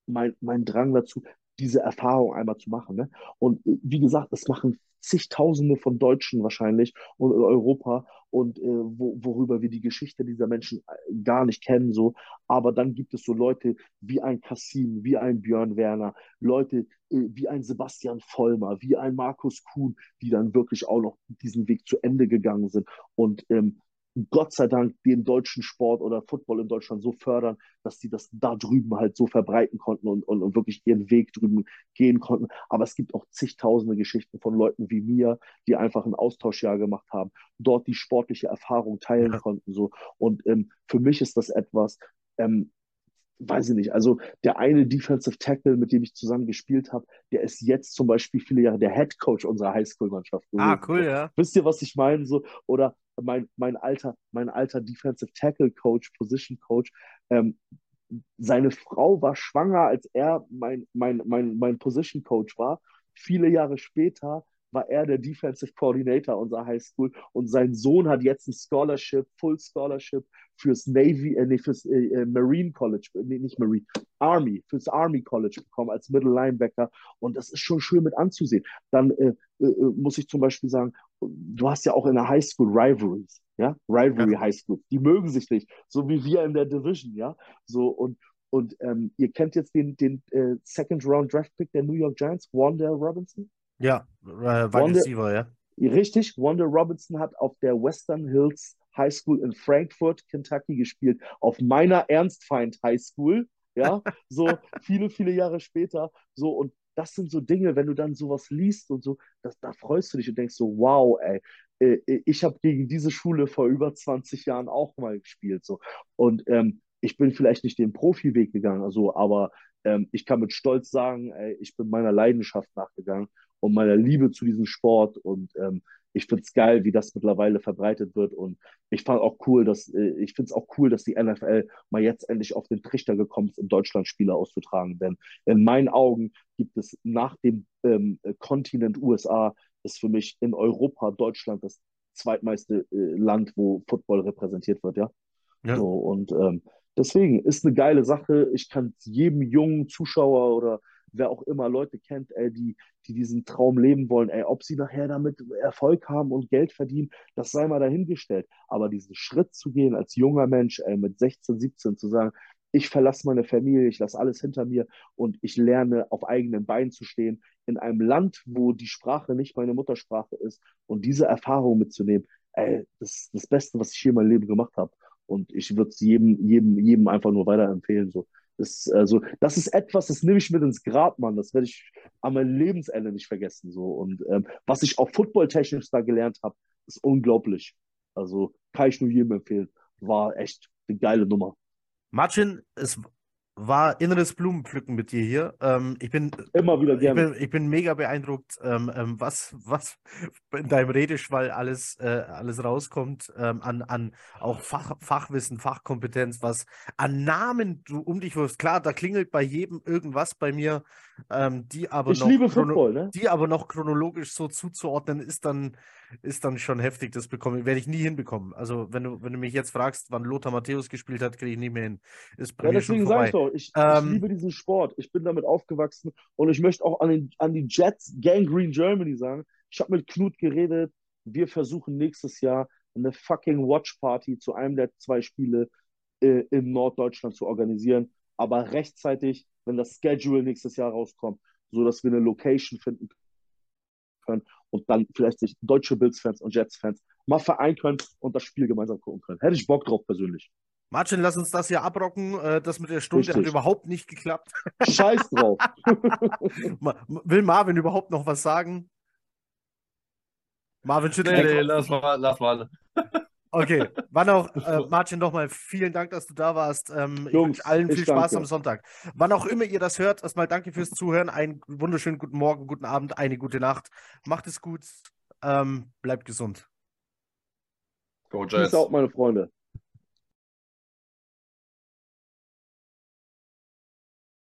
mein, mein Drang dazu, diese Erfahrung einmal zu machen. Ne? Und äh, wie gesagt, das machen zigtausende von Deutschen wahrscheinlich und in Europa und äh, wo, worüber wir die Geschichte dieser Menschen äh, gar nicht kennen so. Aber dann gibt es so Leute wie ein Kassim wie ein Björn Werner Leute äh, wie ein Sebastian Vollmer wie ein Markus Kuhn die dann wirklich auch noch diesen Weg zu Ende gegangen sind. Und ähm, Gott sei Dank den deutschen Sport oder Football in Deutschland so fördern, dass sie das da drüben halt so verbreiten konnten und, und, und, wirklich ihren Weg drüben gehen konnten. Aber es gibt auch zigtausende Geschichten von Leuten wie mir, die einfach ein Austauschjahr gemacht haben, dort die sportliche Erfahrung teilen ja. konnten. So. Und ähm, für mich ist das etwas, ähm, weiß ich nicht, also der eine Defensive Tackle, mit dem ich zusammen gespielt habe, der ist jetzt zum Beispiel viele Jahre der Head Coach unserer Highschool-Mannschaft. Ah, cool, ja. Wisst ihr, was ich meine? So, oder mein, mein alter, mein alter Defensive Tackle Coach, Position Coach, ähm, seine Frau war schwanger, als er mein, mein, mein, mein Position Coach war. Viele Jahre später war er der Defensive Coordinator unserer High School und sein Sohn hat jetzt ein Scholarship, Full Scholarship fürs Navy, äh, nee, fürs äh, äh, Marine College, nee, nicht Marine, Army, fürs Army College bekommen als Middle Linebacker und das ist schon schön mit anzusehen. Dann äh, äh, äh, muss ich zum Beispiel sagen, du hast ja auch in der High School Rivalries, ja, Rivalry ja. High School, die mögen sich nicht, so wie wir in der Division, ja, so und und ähm, ihr kennt jetzt den, den äh, Second Round Draft Pick der New York Giants, Wanda Robinson? Ja, äh, Wide Receiver, ja. Richtig, Wanda Robinson hat auf der Western Hills High School in Frankfurt, Kentucky gespielt, auf meiner Ernstfeind High School, ja, so viele, viele Jahre später, so und das sind so Dinge, wenn du dann sowas liest und so, das, da freust du dich und denkst so, wow, ey, äh, äh, ich habe gegen diese Schule vor über 20 Jahren auch mal gespielt, so und ähm, ich bin vielleicht nicht den Profiweg gegangen, also, aber ähm, ich kann mit Stolz sagen, ey, ich bin meiner Leidenschaft nachgegangen und meiner Liebe zu diesem Sport. Und ähm, ich finde es geil, wie das mittlerweile verbreitet wird. Und ich fand auch cool, dass äh, ich finde es auch cool, dass die NFL mal jetzt endlich auf den Trichter gekommen ist, in Deutschland Spiele auszutragen. Denn in meinen Augen gibt es nach dem ähm, Kontinent USA ist für mich in Europa Deutschland das zweitmeiste äh, Land, wo Football repräsentiert wird, ja. ja. So, und ähm, deswegen ist eine geile Sache. Ich kann jedem jungen Zuschauer oder wer auch immer Leute kennt, ey, die, die diesen Traum leben wollen, ey, ob sie nachher damit Erfolg haben und Geld verdienen, das sei mal dahingestellt. Aber diesen Schritt zu gehen als junger Mensch, ey, mit 16, 17 zu sagen, ich verlasse meine Familie, ich lasse alles hinter mir und ich lerne auf eigenen Beinen zu stehen in einem Land, wo die Sprache nicht meine Muttersprache ist und diese Erfahrung mitzunehmen, ey, das ist das Beste, was ich hier in meinem Leben gemacht habe. Und ich würde es jedem, jedem, jedem einfach nur weiterempfehlen. So. Das, also, das ist etwas, das nehme ich mit ins Grab, Mann. Das werde ich an meinem Lebensende nicht vergessen. So. Und ähm, was ich auch footballtechnisch da gelernt habe, ist unglaublich. Also kann ich nur jedem empfehlen. War echt eine geile Nummer. Martin, es war inneres Blumenpflücken mit dir hier. Ähm, ich bin immer wieder gerne. Ich bin, ich bin mega beeindruckt, ähm, ähm, was, was in deinem Redeschwall alles, äh, alles rauskommt, ähm, an, an auch Fach, Fachwissen, Fachkompetenz, was an Namen du um dich wirst. Klar, da klingelt bei jedem irgendwas bei mir, ähm, die aber ich noch liebe Football, ne? die aber noch chronologisch so zuzuordnen, ist dann ist dann schon heftig. Das bekomme werde ich nie hinbekommen. Also, wenn du, wenn du mich jetzt fragst, wann Lothar Matthäus gespielt hat, kriege ich nicht mehr hin. Ist bei ja, mir deswegen sage ich ähm, ich, liebe diesen Sport. Ich bin damit aufgewachsen und ich möchte auch an, den, an die Jets Gang Green Germany sagen. Ich habe mit Knut geredet. Wir versuchen nächstes Jahr eine fucking Watch Party zu einem der zwei Spiele äh, in Norddeutschland zu organisieren. Aber rechtzeitig, wenn das Schedule nächstes Jahr rauskommt, so dass wir eine Location finden können und dann vielleicht sich deutsche Bills-Fans und Jets-Fans mal vereinen können und das Spiel gemeinsam gucken können. Hätte ich Bock drauf persönlich. Martin, lass uns das hier abrocken. Äh, das mit der Stunde Richtig. hat überhaupt nicht geklappt. Scheiß drauf. Will Marvin überhaupt noch was sagen? Marvin schüttelt. Nee, nee, lass mal, lass mal. Okay, wann auch, äh, Martin, nochmal vielen Dank, dass du da warst. Ähm, ich wünsche allen viel Spaß danke. am Sonntag. Wann auch immer ihr das hört, erstmal danke fürs Zuhören. Einen wunderschönen guten Morgen, guten Abend, eine gute Nacht. Macht es gut, ähm, bleibt gesund. Go Jets. Peace out, meine Freunde.